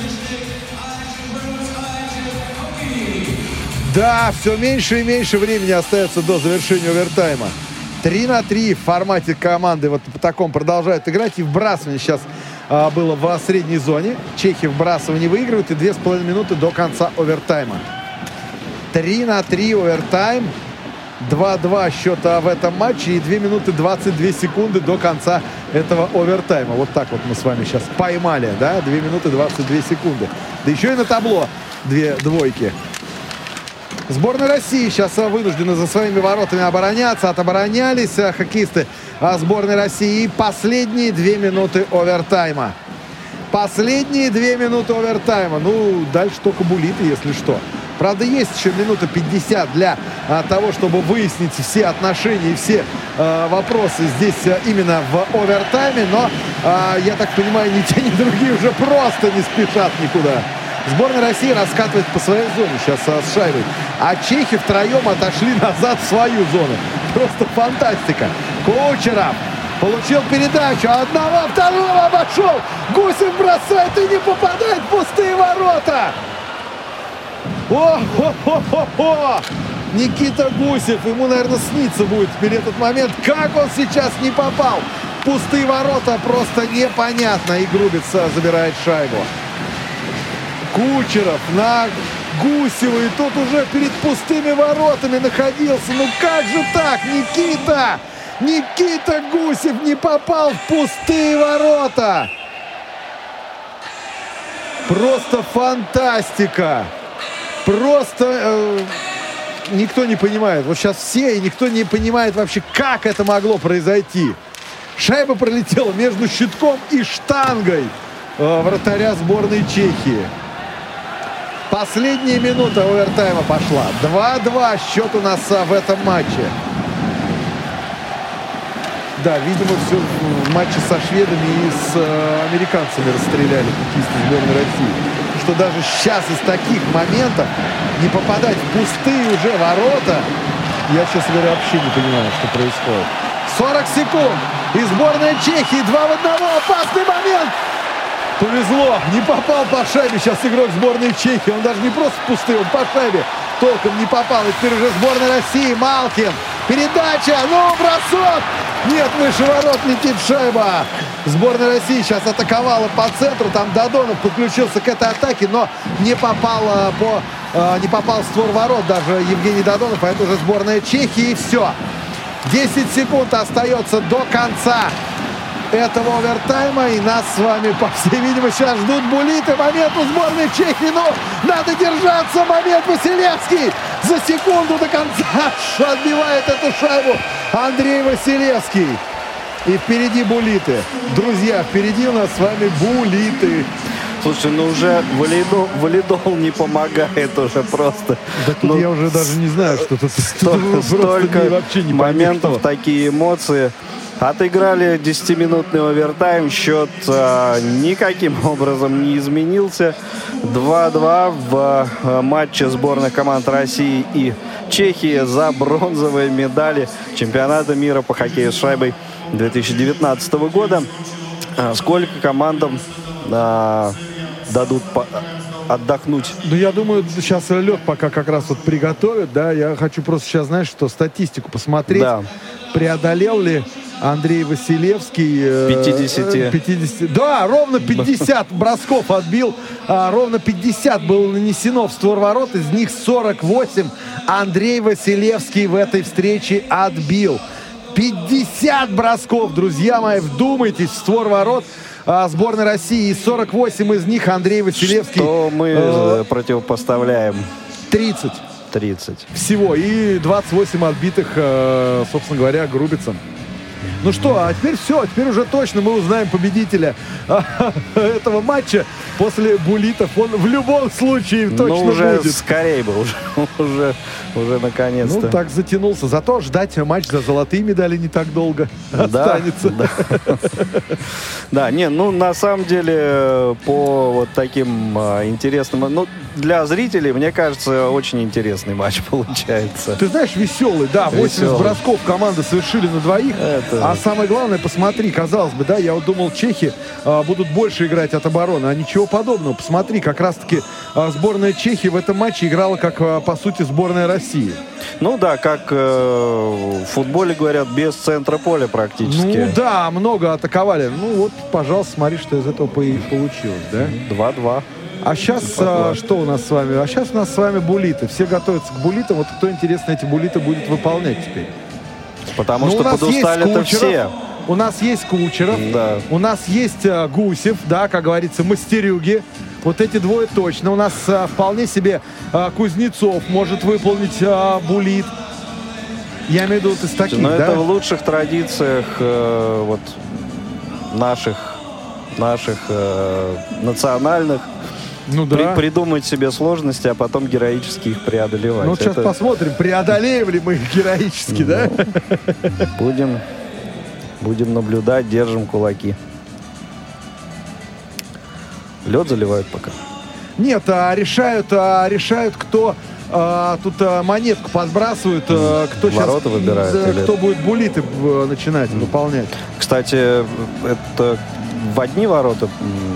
Speaker 4: Да, все меньше и меньше времени остается до завершения овертайма. 3 на 3 в формате команды вот по таком продолжают играть. И вбрасывание сейчас а, было в средней зоне. Чехи вбрасывание выигрывают. И 2,5 минуты до конца овертайма. 3 на 3 овертайм. 2-2 счета в этом матче и 2 минуты 22 секунды до конца этого овертайма. Вот так вот мы с вами сейчас поймали, да? 2 минуты 22 секунды. Да еще и на табло две двойки. Сборная России сейчас вынуждена за своими воротами обороняться. Отоборонялись э, хоккеисты э, сборной России. И последние две минуты овертайма. Последние две минуты овертайма. Ну, дальше только булиты, если что. Правда, есть еще минута 50 для а, того, чтобы выяснить все отношения и все а, вопросы здесь а, именно в овертайме. Но, а, я так понимаю, ни те, ни другие уже просто не спешат никуда. Сборная России раскатывает по своей зоне сейчас с шайбой. А чехи втроем отошли назад в свою зону. Просто фантастика. Кучеров получил передачу. Одного, второго обошел. Гусев бросает и не попадает в пустые ворота. О-хо-хо-хо-хо! Никита Гусев, ему, наверное, снится будет теперь этот момент. Как он сейчас не попал? Пустые ворота просто непонятно. И Грубица забирает шайбу. Кучеров на Гусева. И тот уже перед пустыми воротами находился. Ну как же так, Никита? Никита Гусев не попал в пустые ворота. Просто фантастика. Просто э, никто не понимает. Вот сейчас все, и никто не понимает вообще, как это могло произойти. Шайба пролетела между щитком и штангой э, вратаря сборной Чехии. Последняя минута овертайма пошла. 2-2 счет у нас а, в этом матче. Да, видимо, все в матче со шведами и с э, американцами расстреляли хоккеисты сборной России. Что даже сейчас из таких моментов не попадать в пустые уже ворота, я, честно говоря, вообще не понимаю, что происходит. 40 секунд. И сборная Чехии 2 в 1. Опасный момент. Повезло, не попал по шайбе сейчас игрок сборной Чехии. Он даже не просто пустый, он по шайбе толком не попал. И теперь уже сборная России, Малкин. Передача, ну, бросок! Нет, выше ворот летит шайба. Сборная России сейчас атаковала по центру. Там Додонов подключился к этой атаке, но не попал по не попал в створ ворот даже Евгений Додонов. А это уже сборная Чехии. И все. 10 секунд остается до конца этого овертайма. И нас с вами, по всей видимости, сейчас ждут булиты. Момент у сборной Чехии. Ну, надо держаться. Момент Василевский. За секунду до конца (laughs) отбивает эту шайбу Андрей Василевский. И впереди булиты. Друзья, впереди у нас с вами булиты.
Speaker 3: Слушай, ну уже валидол, валидол не помогает уже просто.
Speaker 4: Да тут
Speaker 3: ну,
Speaker 4: я уже даже не знаю, что тут.
Speaker 3: Столько, столько вообще не моментов, что. такие эмоции. Отыграли 10-минутный овертайм. Счет э, никаким (laughs) образом не изменился. 2-2 в э, матче сборных команд России и Чехии за бронзовые медали чемпионата мира по хоккею с шайбой 2019 года. А сколько командам э, дадут по отдохнуть.
Speaker 4: Ну, я думаю, сейчас лед пока как раз вот приготовят, да. Я хочу просто сейчас, знаешь, что статистику посмотреть. Да. Преодолел ли Андрей Василевский.
Speaker 3: 50.
Speaker 4: 50. Да, ровно 50 бросков отбил. А, ровно 50 было нанесено в створ ворот. Из них 48 Андрей Василевский в этой встрече отбил. 50 бросков, друзья мои, вдумайтесь в створ ворот а, сборной России. И 48 из них Андрей Василевский.
Speaker 3: Что мы э, противопоставляем?
Speaker 4: 30.
Speaker 3: 30.
Speaker 4: Всего. И 28 отбитых, э, собственно говоря, Грубицем. Ну что, а теперь все, теперь уже точно мы узнаем победителя (laughs) этого матча после булитов. Он в любом случае ну, точно
Speaker 3: ну, уже
Speaker 4: будет.
Speaker 3: скорее бы, (laughs) уже, уже, уже наконец-то.
Speaker 4: Ну, так затянулся. Зато ждать матч за золотые медали не так долго да, останется.
Speaker 3: Да. (laughs) да, не, ну, на самом деле, по вот таким а, интересным... Ну, для зрителей, мне кажется, очень интересный матч получается.
Speaker 4: Ты знаешь, веселый, да. 80 веселый. бросков команды совершили на двоих. Это... А самое главное, посмотри, казалось бы, да, я вот думал, чехи а, будут больше играть от обороны, а ничего подобного. Посмотри, как раз-таки а, сборная Чехии в этом матче играла как, а, по сути, сборная России.
Speaker 3: Ну да, как э, в футболе говорят, без центра поля практически.
Speaker 4: Ну да, много атаковали. Ну вот, пожалуйста, смотри, что из этого получилось, да?
Speaker 3: 2-2.
Speaker 4: А сейчас а, что у нас с вами? А сейчас у нас с вами булиты. Все готовятся к булитам. Вот кто, интересно, эти булиты будет выполнять теперь?
Speaker 3: Потому ну, что подустали это все.
Speaker 4: У нас есть Кучеров, да. у нас есть а, Гусев, да, как говорится, мастерюги. Вот эти двое точно. У нас а, вполне себе а, Кузнецов может выполнить а, булит. Я имею в виду вот из таких, Но
Speaker 3: да? это в лучших традициях э, вот наших наших э, национальных ну да. При, придумать себе сложности, а потом героически их преодолевать.
Speaker 4: Ну, сейчас Это... посмотрим, преодолеем ли мы их героически, ну, да?
Speaker 3: Будем, будем наблюдать, держим кулаки. Лед заливают пока.
Speaker 4: Нет, а решают, а решают, кто а, тут а, монетку подбрасывают, а, кто
Speaker 3: Ворота сейчас, выбирает,
Speaker 4: а, кто будет булиты начинать mm. выполнять.
Speaker 3: Кстати, это в одни ворота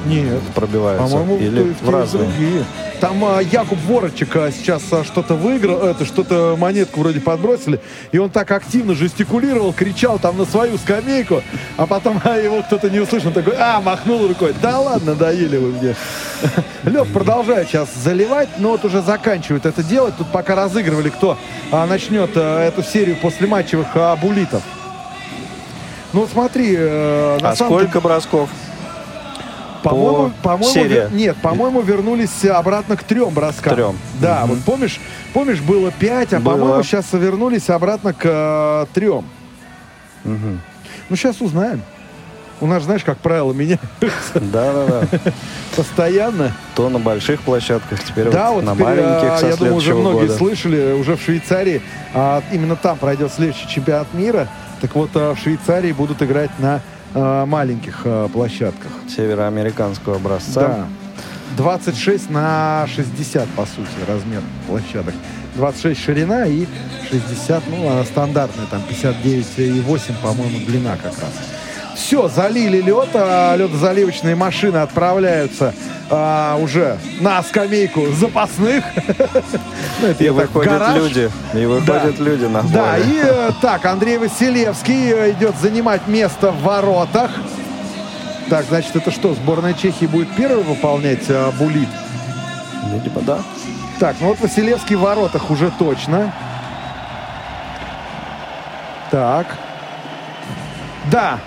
Speaker 4: Нет.
Speaker 3: пробиваются?
Speaker 4: По-моему, Или в, в разные? другие. Там а, Якуб Ворочек а, сейчас а, что-то выиграл, это что-то монетку вроде подбросили, и он так активно жестикулировал, кричал там на свою скамейку, а потом (laughs) а, его кто-то не услышал, такой, а, махнул рукой. Да ладно, доели вы мне. (laughs) Лев продолжает сейчас заливать, но вот уже заканчивает это делать. Тут пока разыгрывали, кто а, начнет а, эту серию после матчевых а, булитов. Ну, смотри... Э,
Speaker 3: а сколько бросков?
Speaker 4: По-моему, по моему нет, по-моему, вернулись обратно к трем броскам.
Speaker 3: Трем.
Speaker 4: Да, угу. вот помнишь, помнишь, было пять, а по-моему, сейчас вернулись обратно к э, трем. Угу. Ну, сейчас узнаем. У нас, знаешь, как правило, меняются.
Speaker 3: Да, да, да. (laughs)
Speaker 4: Постоянно.
Speaker 3: То на больших площадках, теперь да, вот, вот на теперь, маленьких а, со Я думаю,
Speaker 4: уже многие
Speaker 3: года.
Speaker 4: слышали, уже в Швейцарии, а, именно там пройдет следующий чемпионат мира. Так вот, а, в Швейцарии будут играть на а, маленьких а, площадках.
Speaker 3: Североамериканского образца.
Speaker 4: Да. 26 на 60, по сути, размер площадок. 26 ширина и 60, ну, стандартная, там 59,8, по-моему, длина как раз. Все, залили лед, а ледозаливочные машины отправляются а, уже на скамейку запасных. (laughs)
Speaker 3: Ну, и выходят люди. И выходят люди на
Speaker 4: Да, и э, так, Андрей Василевский идет занимать место в воротах. Так, значит, это что, сборная Чехии будет первой выполнять а, булит?
Speaker 3: Видимо, да.
Speaker 4: Так, ну вот Василевский в воротах уже точно. Так. Да,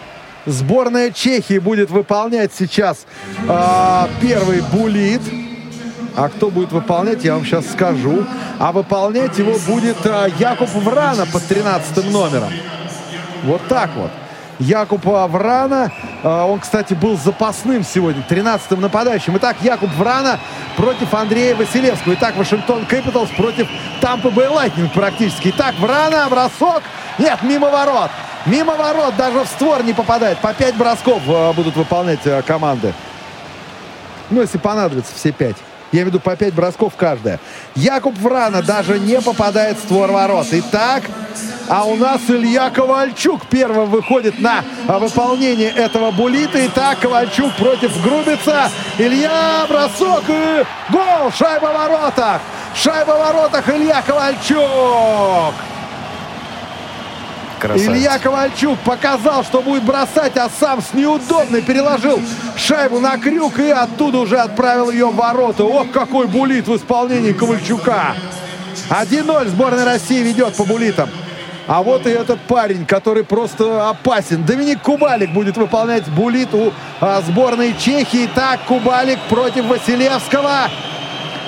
Speaker 4: сборная Чехии будет выполнять сейчас э, первый булит. А кто будет выполнять, я вам сейчас скажу. А выполнять его будет э, Якуб Врана под 13 номером. Вот так вот. Якуб Врана. Э, он, кстати, был запасным сегодня, 13-м нападающим. Итак, Якуб Врана против Андрея Василевского. Итак, Вашингтон Капиталс против Тампа Бэй Лайтнинг практически. Итак, Врана, бросок. Нет, мимо ворот. Мимо ворот даже в створ не попадает. По пять бросков э, будут выполнять э, команды. Ну, если понадобится, все пять. Я имею в виду по 5 бросков каждая. Якуб Врана даже не попадает в створ ворот. Итак, а у нас Илья Ковальчук первым выходит на выполнение этого булита. Итак, Ковальчук против Грубица. Илья, бросок и гол! Шайба в воротах! Шайба в воротах Илья Ковальчук! Красавец. Илья Ковальчук показал, что будет бросать, а сам с неудобной переложил шайбу на крюк и оттуда уже отправил ее в ворота. Ох, какой булит в исполнении Ковальчука. 1-0 сборная России ведет по булитам. А вот и этот парень, который просто опасен. Доминик Кубалик будет выполнять булит у а, сборной Чехии. Так, Кубалик против Василевского.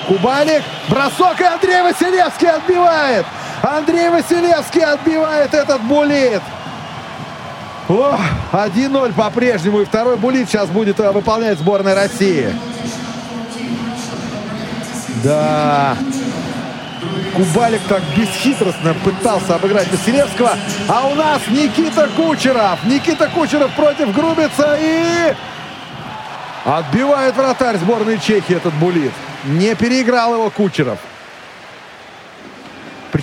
Speaker 4: Кубалик, бросок, и Андрей Василевский отбивает. Андрей Василевский отбивает этот булит. 1-0 по-прежнему. И второй булит сейчас будет э, выполнять сборная России. Да. Кубалик так бесхитростно пытался обыграть Василевского. А у нас Никита Кучеров. Никита Кучеров против Грубица и... Отбивает вратарь сборной Чехии этот булит. Не переиграл его Кучеров.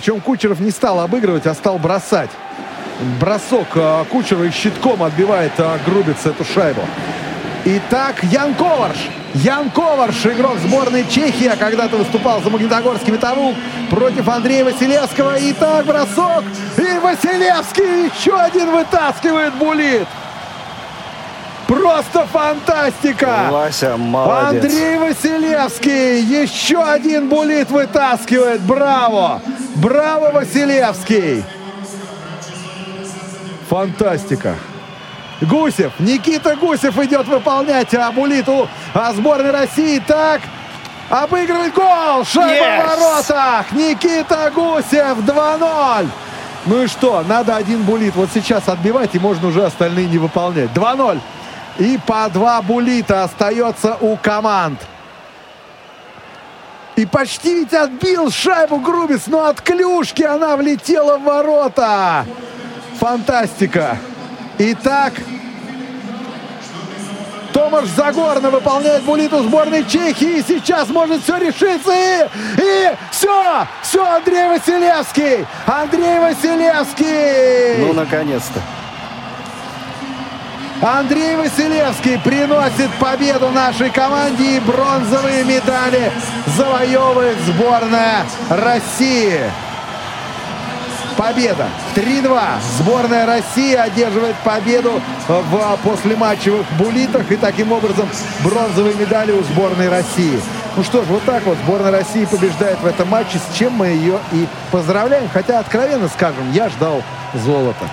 Speaker 4: Причем Кучеров не стал обыгрывать, а стал бросать. Бросок а, Кучерова и щитком отбивает а, Грубиц эту шайбу. Итак, Ян Коварш. Ян Коварш, игрок сборной Чехии, когда-то выступал за Магнитогорский металлург против Андрея Василевского. Итак, бросок. И Василевский еще один вытаскивает булит. Просто фантастика!
Speaker 3: Вася, молодец.
Speaker 4: Андрей Василевский еще один булит вытаскивает. Браво! Браво, Василевский! Фантастика! Гусев, Никита Гусев идет выполнять Абулиту а сборной России. Так, обыгрывает гол! Шайба yes. в воротах! Никита Гусев 2-0! Ну и что, надо один булит вот сейчас отбивать, и можно уже остальные не выполнять. 2-0. И по два булита остается у команд. И почти ведь отбил шайбу Грубис, но от клюшки она влетела в ворота. Фантастика. Итак, Томаш Загорно выполняет булиту сборной Чехии. И сейчас может все решиться. И, и все! Все, Андрей Василевский! Андрей Василевский!
Speaker 3: Ну, наконец-то.
Speaker 4: Андрей Василевский приносит победу нашей команде и бронзовые медали завоевывает сборная России. Победа. 3-2. Сборная России одерживает победу в послематчевых булитах. И таким образом бронзовые медали у сборной России. Ну что ж, вот так вот сборная России побеждает в этом матче, с чем мы ее и поздравляем. Хотя, откровенно скажем, я ждал золота.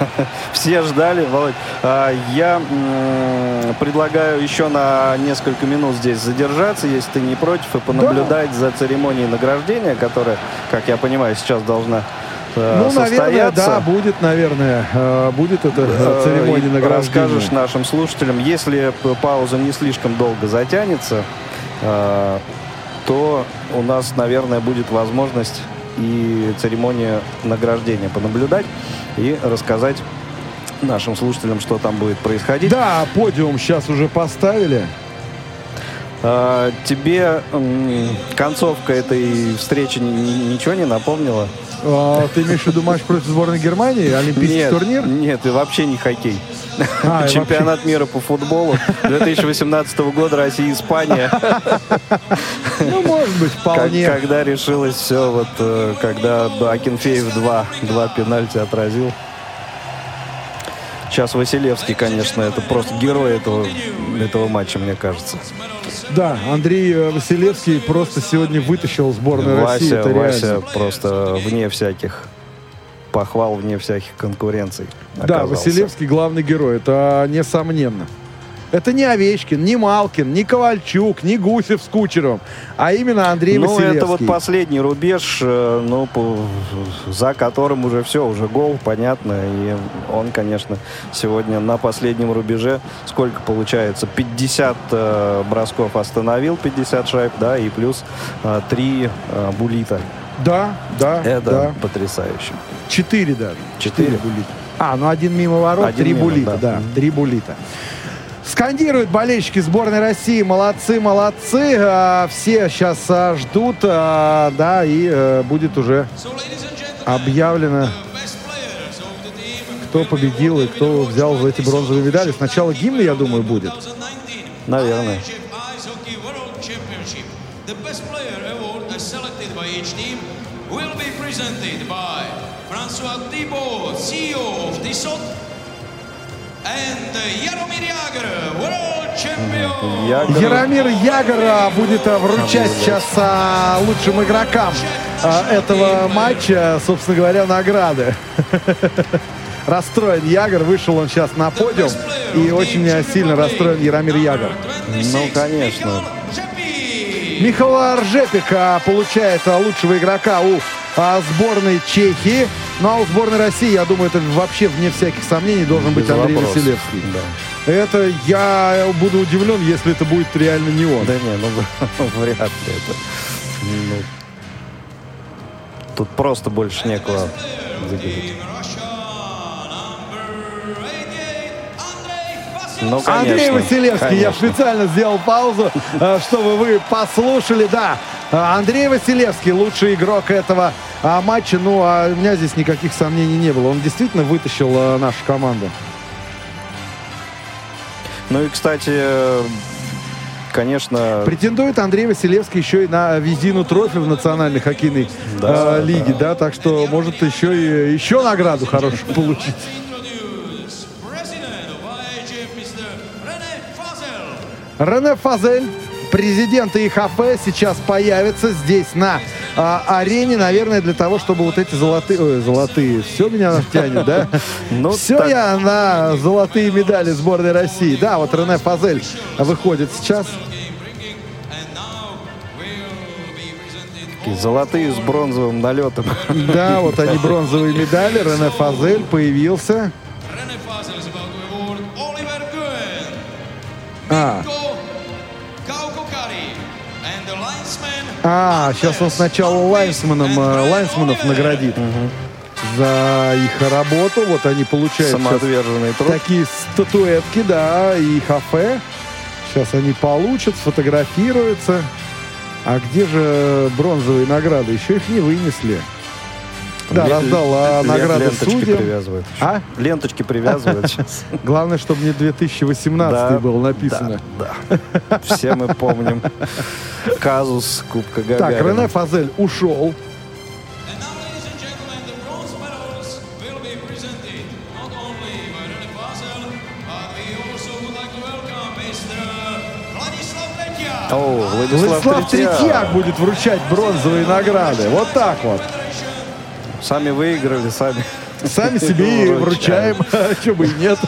Speaker 4: (laughs)
Speaker 3: Все ждали, Володь. А, я предлагаю еще на несколько минут здесь задержаться, если ты не против, и понаблюдать да. за церемонией награждения, которая, как я понимаю, сейчас должна
Speaker 4: э, ну, наверное, да, будет, наверное, э, будет эта э, церемония награждения.
Speaker 3: Расскажешь нашим слушателям, если пауза не слишком долго затянется, то у нас, наверное, будет возможность и церемонию награждения понаблюдать и рассказать нашим слушателям, что там будет происходить.
Speaker 4: Да, подиум сейчас уже поставили.
Speaker 3: А, тебе концовка этой встречи ничего не напомнила?
Speaker 4: А, ты имеешь в виду матч против сборной Германии? Олимпийский
Speaker 3: нет,
Speaker 4: турнир?
Speaker 3: Нет, и вообще не хоккей. А, (laughs) Чемпионат вообще... мира по футболу 2018 года Россия-Испания. (laughs)
Speaker 4: Ну, может быть, вполне.
Speaker 3: Когда решилось все, вот э, когда Акинфеев два, два пенальти отразил. Сейчас Василевский, конечно, это просто герой этого, этого матча, мне кажется.
Speaker 4: Да, Андрей э, Василевский просто сегодня вытащил сборную
Speaker 3: Вася,
Speaker 4: России. Это
Speaker 3: Вася
Speaker 4: реально.
Speaker 3: просто вне всяких похвал, вне всяких конкуренций.
Speaker 4: Да,
Speaker 3: оказался.
Speaker 4: Василевский главный герой, это несомненно. Это не Овечкин, не Малкин, не Ковальчук, не Гусев с Кучером, а именно Андрей
Speaker 3: ну,
Speaker 4: Василевский.
Speaker 3: это вот последний рубеж, э, ну, по- за которым уже все, уже гол, понятно. И он, конечно, сегодня на последнем рубеже. Сколько получается? 50 э, бросков остановил, 50 шайб, да, и плюс э, 3 э, булита.
Speaker 4: Да, да,
Speaker 3: Это
Speaker 4: да.
Speaker 3: потрясающе.
Speaker 4: Четыре даже.
Speaker 3: Четыре?
Speaker 4: булита. А, ну один мимо ворот,
Speaker 3: Один
Speaker 4: три
Speaker 3: мимо,
Speaker 4: булита,
Speaker 3: да.
Speaker 4: да, три булита. Скандируют болельщики сборной России. Молодцы, молодцы. А, все сейчас а, ждут, а, да, и э, будет уже объявлено, кто победил и кто взял за эти бронзовые медали. Сначала гимн, я думаю, будет.
Speaker 3: Наверное.
Speaker 11: Will be presented by François Thibault, CEO of Tissot,
Speaker 4: Яромир Ягор а, будет а, вручать сейчас а, лучшим игрокам а, этого матча, собственно говоря, награды. (laughs) Расстроен Ягор, вышел он сейчас на подиум, и очень сильно расстроен Яромир Ягор.
Speaker 3: Ну, конечно.
Speaker 4: Михаил Ржепик а, получает лучшего игрока у сборной Чехии. Ну а у сборной России, я думаю, это вообще вне всяких сомнений должен быть
Speaker 3: Без
Speaker 4: Андрей
Speaker 3: вопросов.
Speaker 4: Василевский.
Speaker 3: Да.
Speaker 4: Это я буду удивлен, если это будет реально не он.
Speaker 3: Да не, ну (laughs) вряд ли это. Ну, тут просто больше некого выделить. Ну,
Speaker 4: Андрей
Speaker 3: конечно,
Speaker 4: Василевский, я
Speaker 3: конечно.
Speaker 4: специально сделал паузу, э, чтобы вы послушали. Да, Андрей Василевский, лучший игрок этого а, матча. Ну, а у меня здесь никаких сомнений не было. Он действительно вытащил э, нашу команду.
Speaker 3: Ну и, кстати, конечно...
Speaker 4: Претендует Андрей Василевский еще и на визину трофи в национальной хоккейной
Speaker 3: Да,
Speaker 4: э, лиге, да. так что может еще и еще награду хорошую получить. Рене Фазель, президент ИХФ, сейчас появится здесь на а, арене, наверное, для того, чтобы вот эти золотые, ой, золотые, все меня тянет, да? (laughs)
Speaker 3: Ну,
Speaker 4: все
Speaker 3: так-
Speaker 4: я на золотые медали сборной России. Да, вот Рене Фазель выходит сейчас.
Speaker 3: Такие Золотые с бронзовым налетом.
Speaker 4: Да, вот они (laughs) бронзовые медали. Рене Фазель появился. А, а, сейчас он сначала лайнсменом, э, лайнсменов наградит за их работу. Вот они получают
Speaker 3: Самоотверженный труд.
Speaker 4: такие статуэтки, да, и кафе. Сейчас они получат, сфотографируются. А где же бронзовые награды? Еще их не вынесли. Да,
Speaker 3: Лен-
Speaker 4: раздал а,
Speaker 3: лен-
Speaker 4: награды
Speaker 3: ленточки
Speaker 4: судьям.
Speaker 3: привязывают.
Speaker 4: А?
Speaker 3: Ленточки привязывают сейчас. (laughs)
Speaker 4: Главное, чтобы не 2018
Speaker 3: Да,
Speaker 4: было написано.
Speaker 3: Да, да. Все мы помним казус Кубка
Speaker 4: Так,
Speaker 3: Гагарина.
Speaker 4: Рене Фазель ушел.
Speaker 3: О, Владислав,
Speaker 4: Владислав
Speaker 3: Третьяк.
Speaker 4: Третьяк будет вручать бронзовые награды. Вот так вот.
Speaker 3: Сами выиграли, сами.
Speaker 4: Сами (laughs) себе и вручаем. (laughs) Чего бы и нет.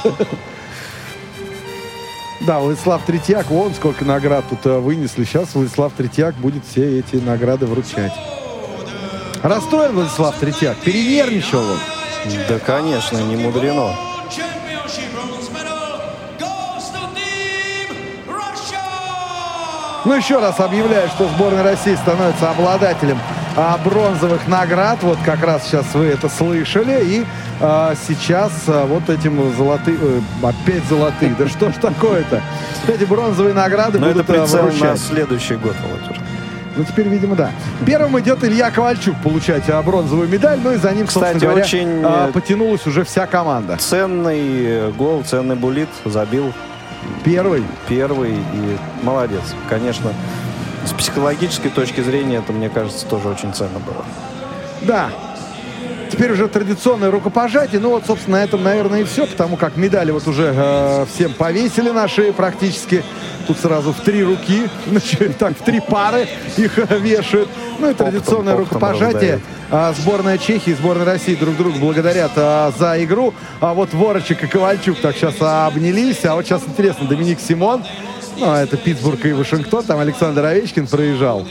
Speaker 4: Да, Владислав Третьяк, вон сколько наград тут э, вынесли. Сейчас Владислав Третьяк будет все эти награды вручать. Расстроен Владислав Третьяк, перенервничал он.
Speaker 3: Да, конечно, не мудрено.
Speaker 4: Ну, еще раз объявляю, что сборная России становится обладателем а, бронзовых наград. Вот как раз сейчас вы это слышали. И а, сейчас а, вот этим золотые... э, опять золотые. Да что ж такое-то? Эти бронзовые награды
Speaker 3: Но это
Speaker 4: будут а,
Speaker 3: прицел на
Speaker 4: вручать.
Speaker 3: следующий год, Володя.
Speaker 4: Ну, теперь, видимо, да. Первым идет Илья Ковальчук получать а, бронзовую медаль. Ну и за ним,
Speaker 3: Кстати,
Speaker 4: говоря,
Speaker 3: очень,
Speaker 4: а,
Speaker 3: э,
Speaker 4: потянулась уже вся команда.
Speaker 3: Ценный э, гол, ценный булит забил
Speaker 4: Первый.
Speaker 3: первый и молодец. Конечно, с психологической точки зрения это, мне кажется, тоже очень ценно было.
Speaker 4: Да. Теперь уже традиционное рукопожатие. Ну вот, собственно, на этом, наверное, и все, потому как медали вот уже э, всем повесили наши практически. Тут сразу в три руки, (laughs) значит, так, в три пары их вешают. Ну и традиционное оптом, рукопожатие. А, сборная Чехии и сборная России друг другу благодарят а, за игру. А вот Ворочек и Ковальчук так сейчас обнялись. А вот сейчас интересно, Доминик Симон, ну, а это Питтсбург и Вашингтон, там Александр Овечкин проезжал.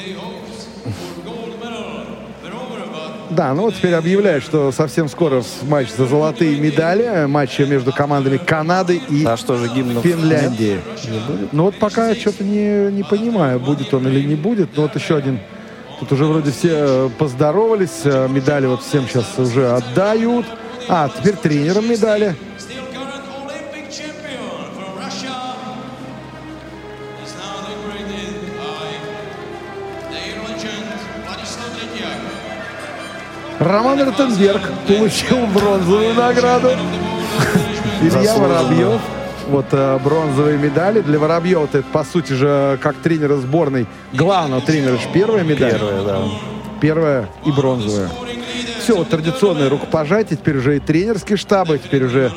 Speaker 4: Да, ну вот теперь объявляют, что совсем скоро матч за золотые медали. Матч между командами Канады и
Speaker 3: а что же,
Speaker 4: Финляндии. Не будет? Ну вот пока я что-то не, не понимаю, будет он или не будет. Но вот еще один. Тут уже вроде все э, поздоровались. Э, медали вот всем сейчас уже отдают. А, теперь тренерам медали. Роман Ротенберг получил бронзовую награду. (laughs) Илья Воробьев. Вот э, бронзовые медали. Для Воробьева это, по сути же, как тренера сборной, главного тренера же первая медаль.
Speaker 3: Первая, да.
Speaker 4: Первая и бронзовая. Все, вот традиционное рукопожатие. Теперь уже и тренерские штабы, теперь уже,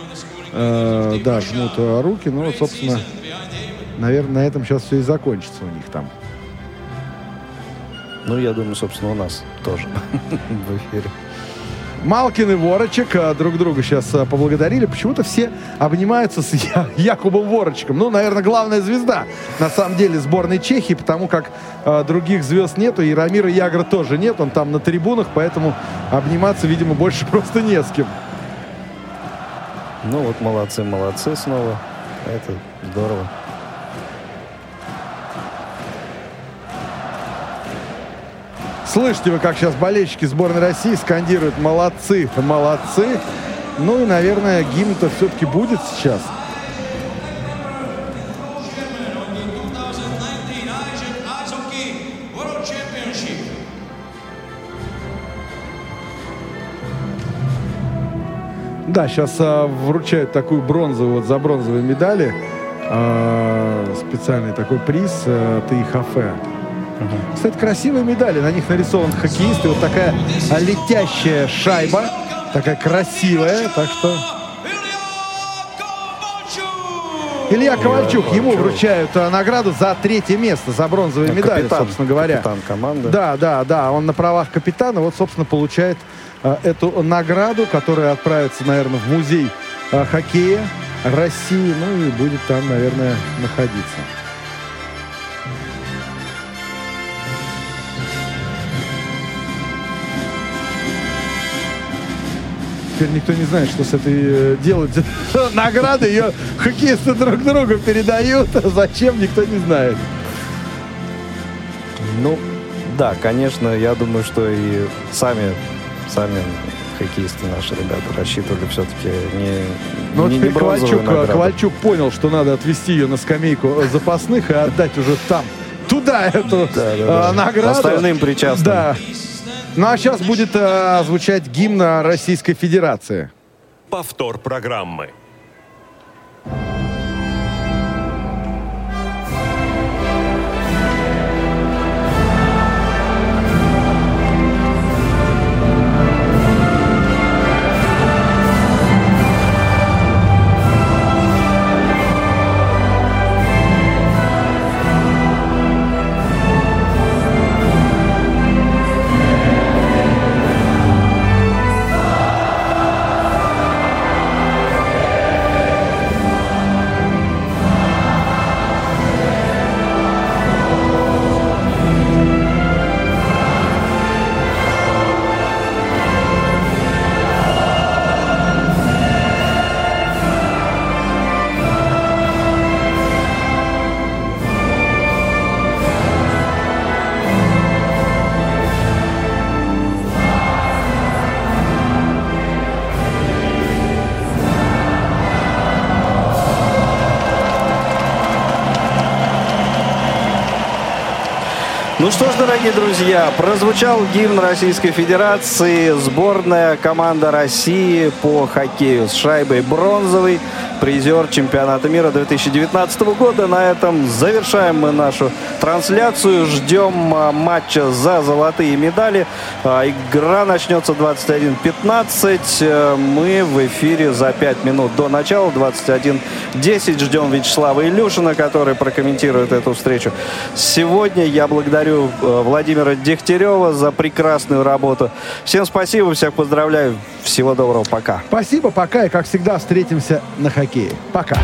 Speaker 4: э, да, жмут руки. Ну, вот, собственно, наверное, на этом сейчас все и закончится у них там.
Speaker 3: Ну, я думаю, собственно, у нас тоже (laughs) в эфире.
Speaker 4: Малкин и Ворочек а, друг друга сейчас а, поблагодарили. Почему-то все обнимаются с Я Якубом Ворочком. Ну, наверное, главная звезда, на самом деле, сборной Чехии, потому как э, других звезд нету, и Рамира Ягра тоже нет, он там на трибунах, поэтому обниматься, видимо, больше (laughs) просто не с кем.
Speaker 3: Ну вот, молодцы, молодцы снова. Это здорово.
Speaker 4: Слышите вы, как сейчас болельщики сборной России скандируют «молодцы, молодцы». Ну и, наверное, гимн-то все-таки будет сейчас. Да, сейчас а, вручают такую бронзовую, вот за бронзовые медали, а, специальный такой приз а, Таихафе. Угу. Кстати, красивые медали. На них нарисован хоккеист. И вот такая летящая шайба. Такая красивая. Так что... Илья Ковальчук, ему вручают а, награду за третье место, за бронзовые медали, капитан, собственно говоря.
Speaker 3: Капитан команды.
Speaker 4: Да, да, да. Он на правах капитана, вот, собственно, получает а, эту награду, которая отправится, наверное, в музей а, хоккея России, ну и будет там, наверное, находиться. Теперь никто не знает, что с этой э, делать. (laughs) Награды ее хоккеисты друг другу передают. А (laughs) зачем, никто не знает.
Speaker 3: Ну, да, конечно, я думаю, что и сами, сами хоккеисты наши ребята рассчитывали все-таки не
Speaker 4: Ну, не, теперь не Ковальчук, Ковальчук понял, что надо отвести ее на скамейку запасных и отдать уже там, туда эту да, да, да. награду.
Speaker 3: Остальным причастным.
Speaker 4: Да. Ну а сейчас будет э, звучать гимн Российской Федерации.
Speaker 2: Повтор программы.
Speaker 3: Что ж, дорогие друзья, прозвучал гимн Российской Федерации. Сборная команда России по хоккею с шайбой бронзовый. Призер чемпионата мира 2019 года. На этом завершаем мы нашу трансляцию. Ждем а, матча за золотые медали. А, игра начнется 21.15. Э, мы в эфире за 5 минут до начала. 21.10. Ждем Вячеслава Илюшина, который прокомментирует эту встречу. Сегодня я благодарю э, Владимира Дегтярева за прекрасную работу. Всем спасибо, всех поздравляю. Всего доброго, пока.
Speaker 4: Спасибо, пока. И, как всегда, встретимся на хоккее. Пока.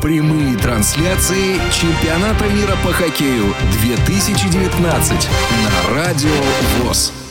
Speaker 1: Прямые трансляции чемпионата мира по хоккею 2019 на Радио ВОЗ.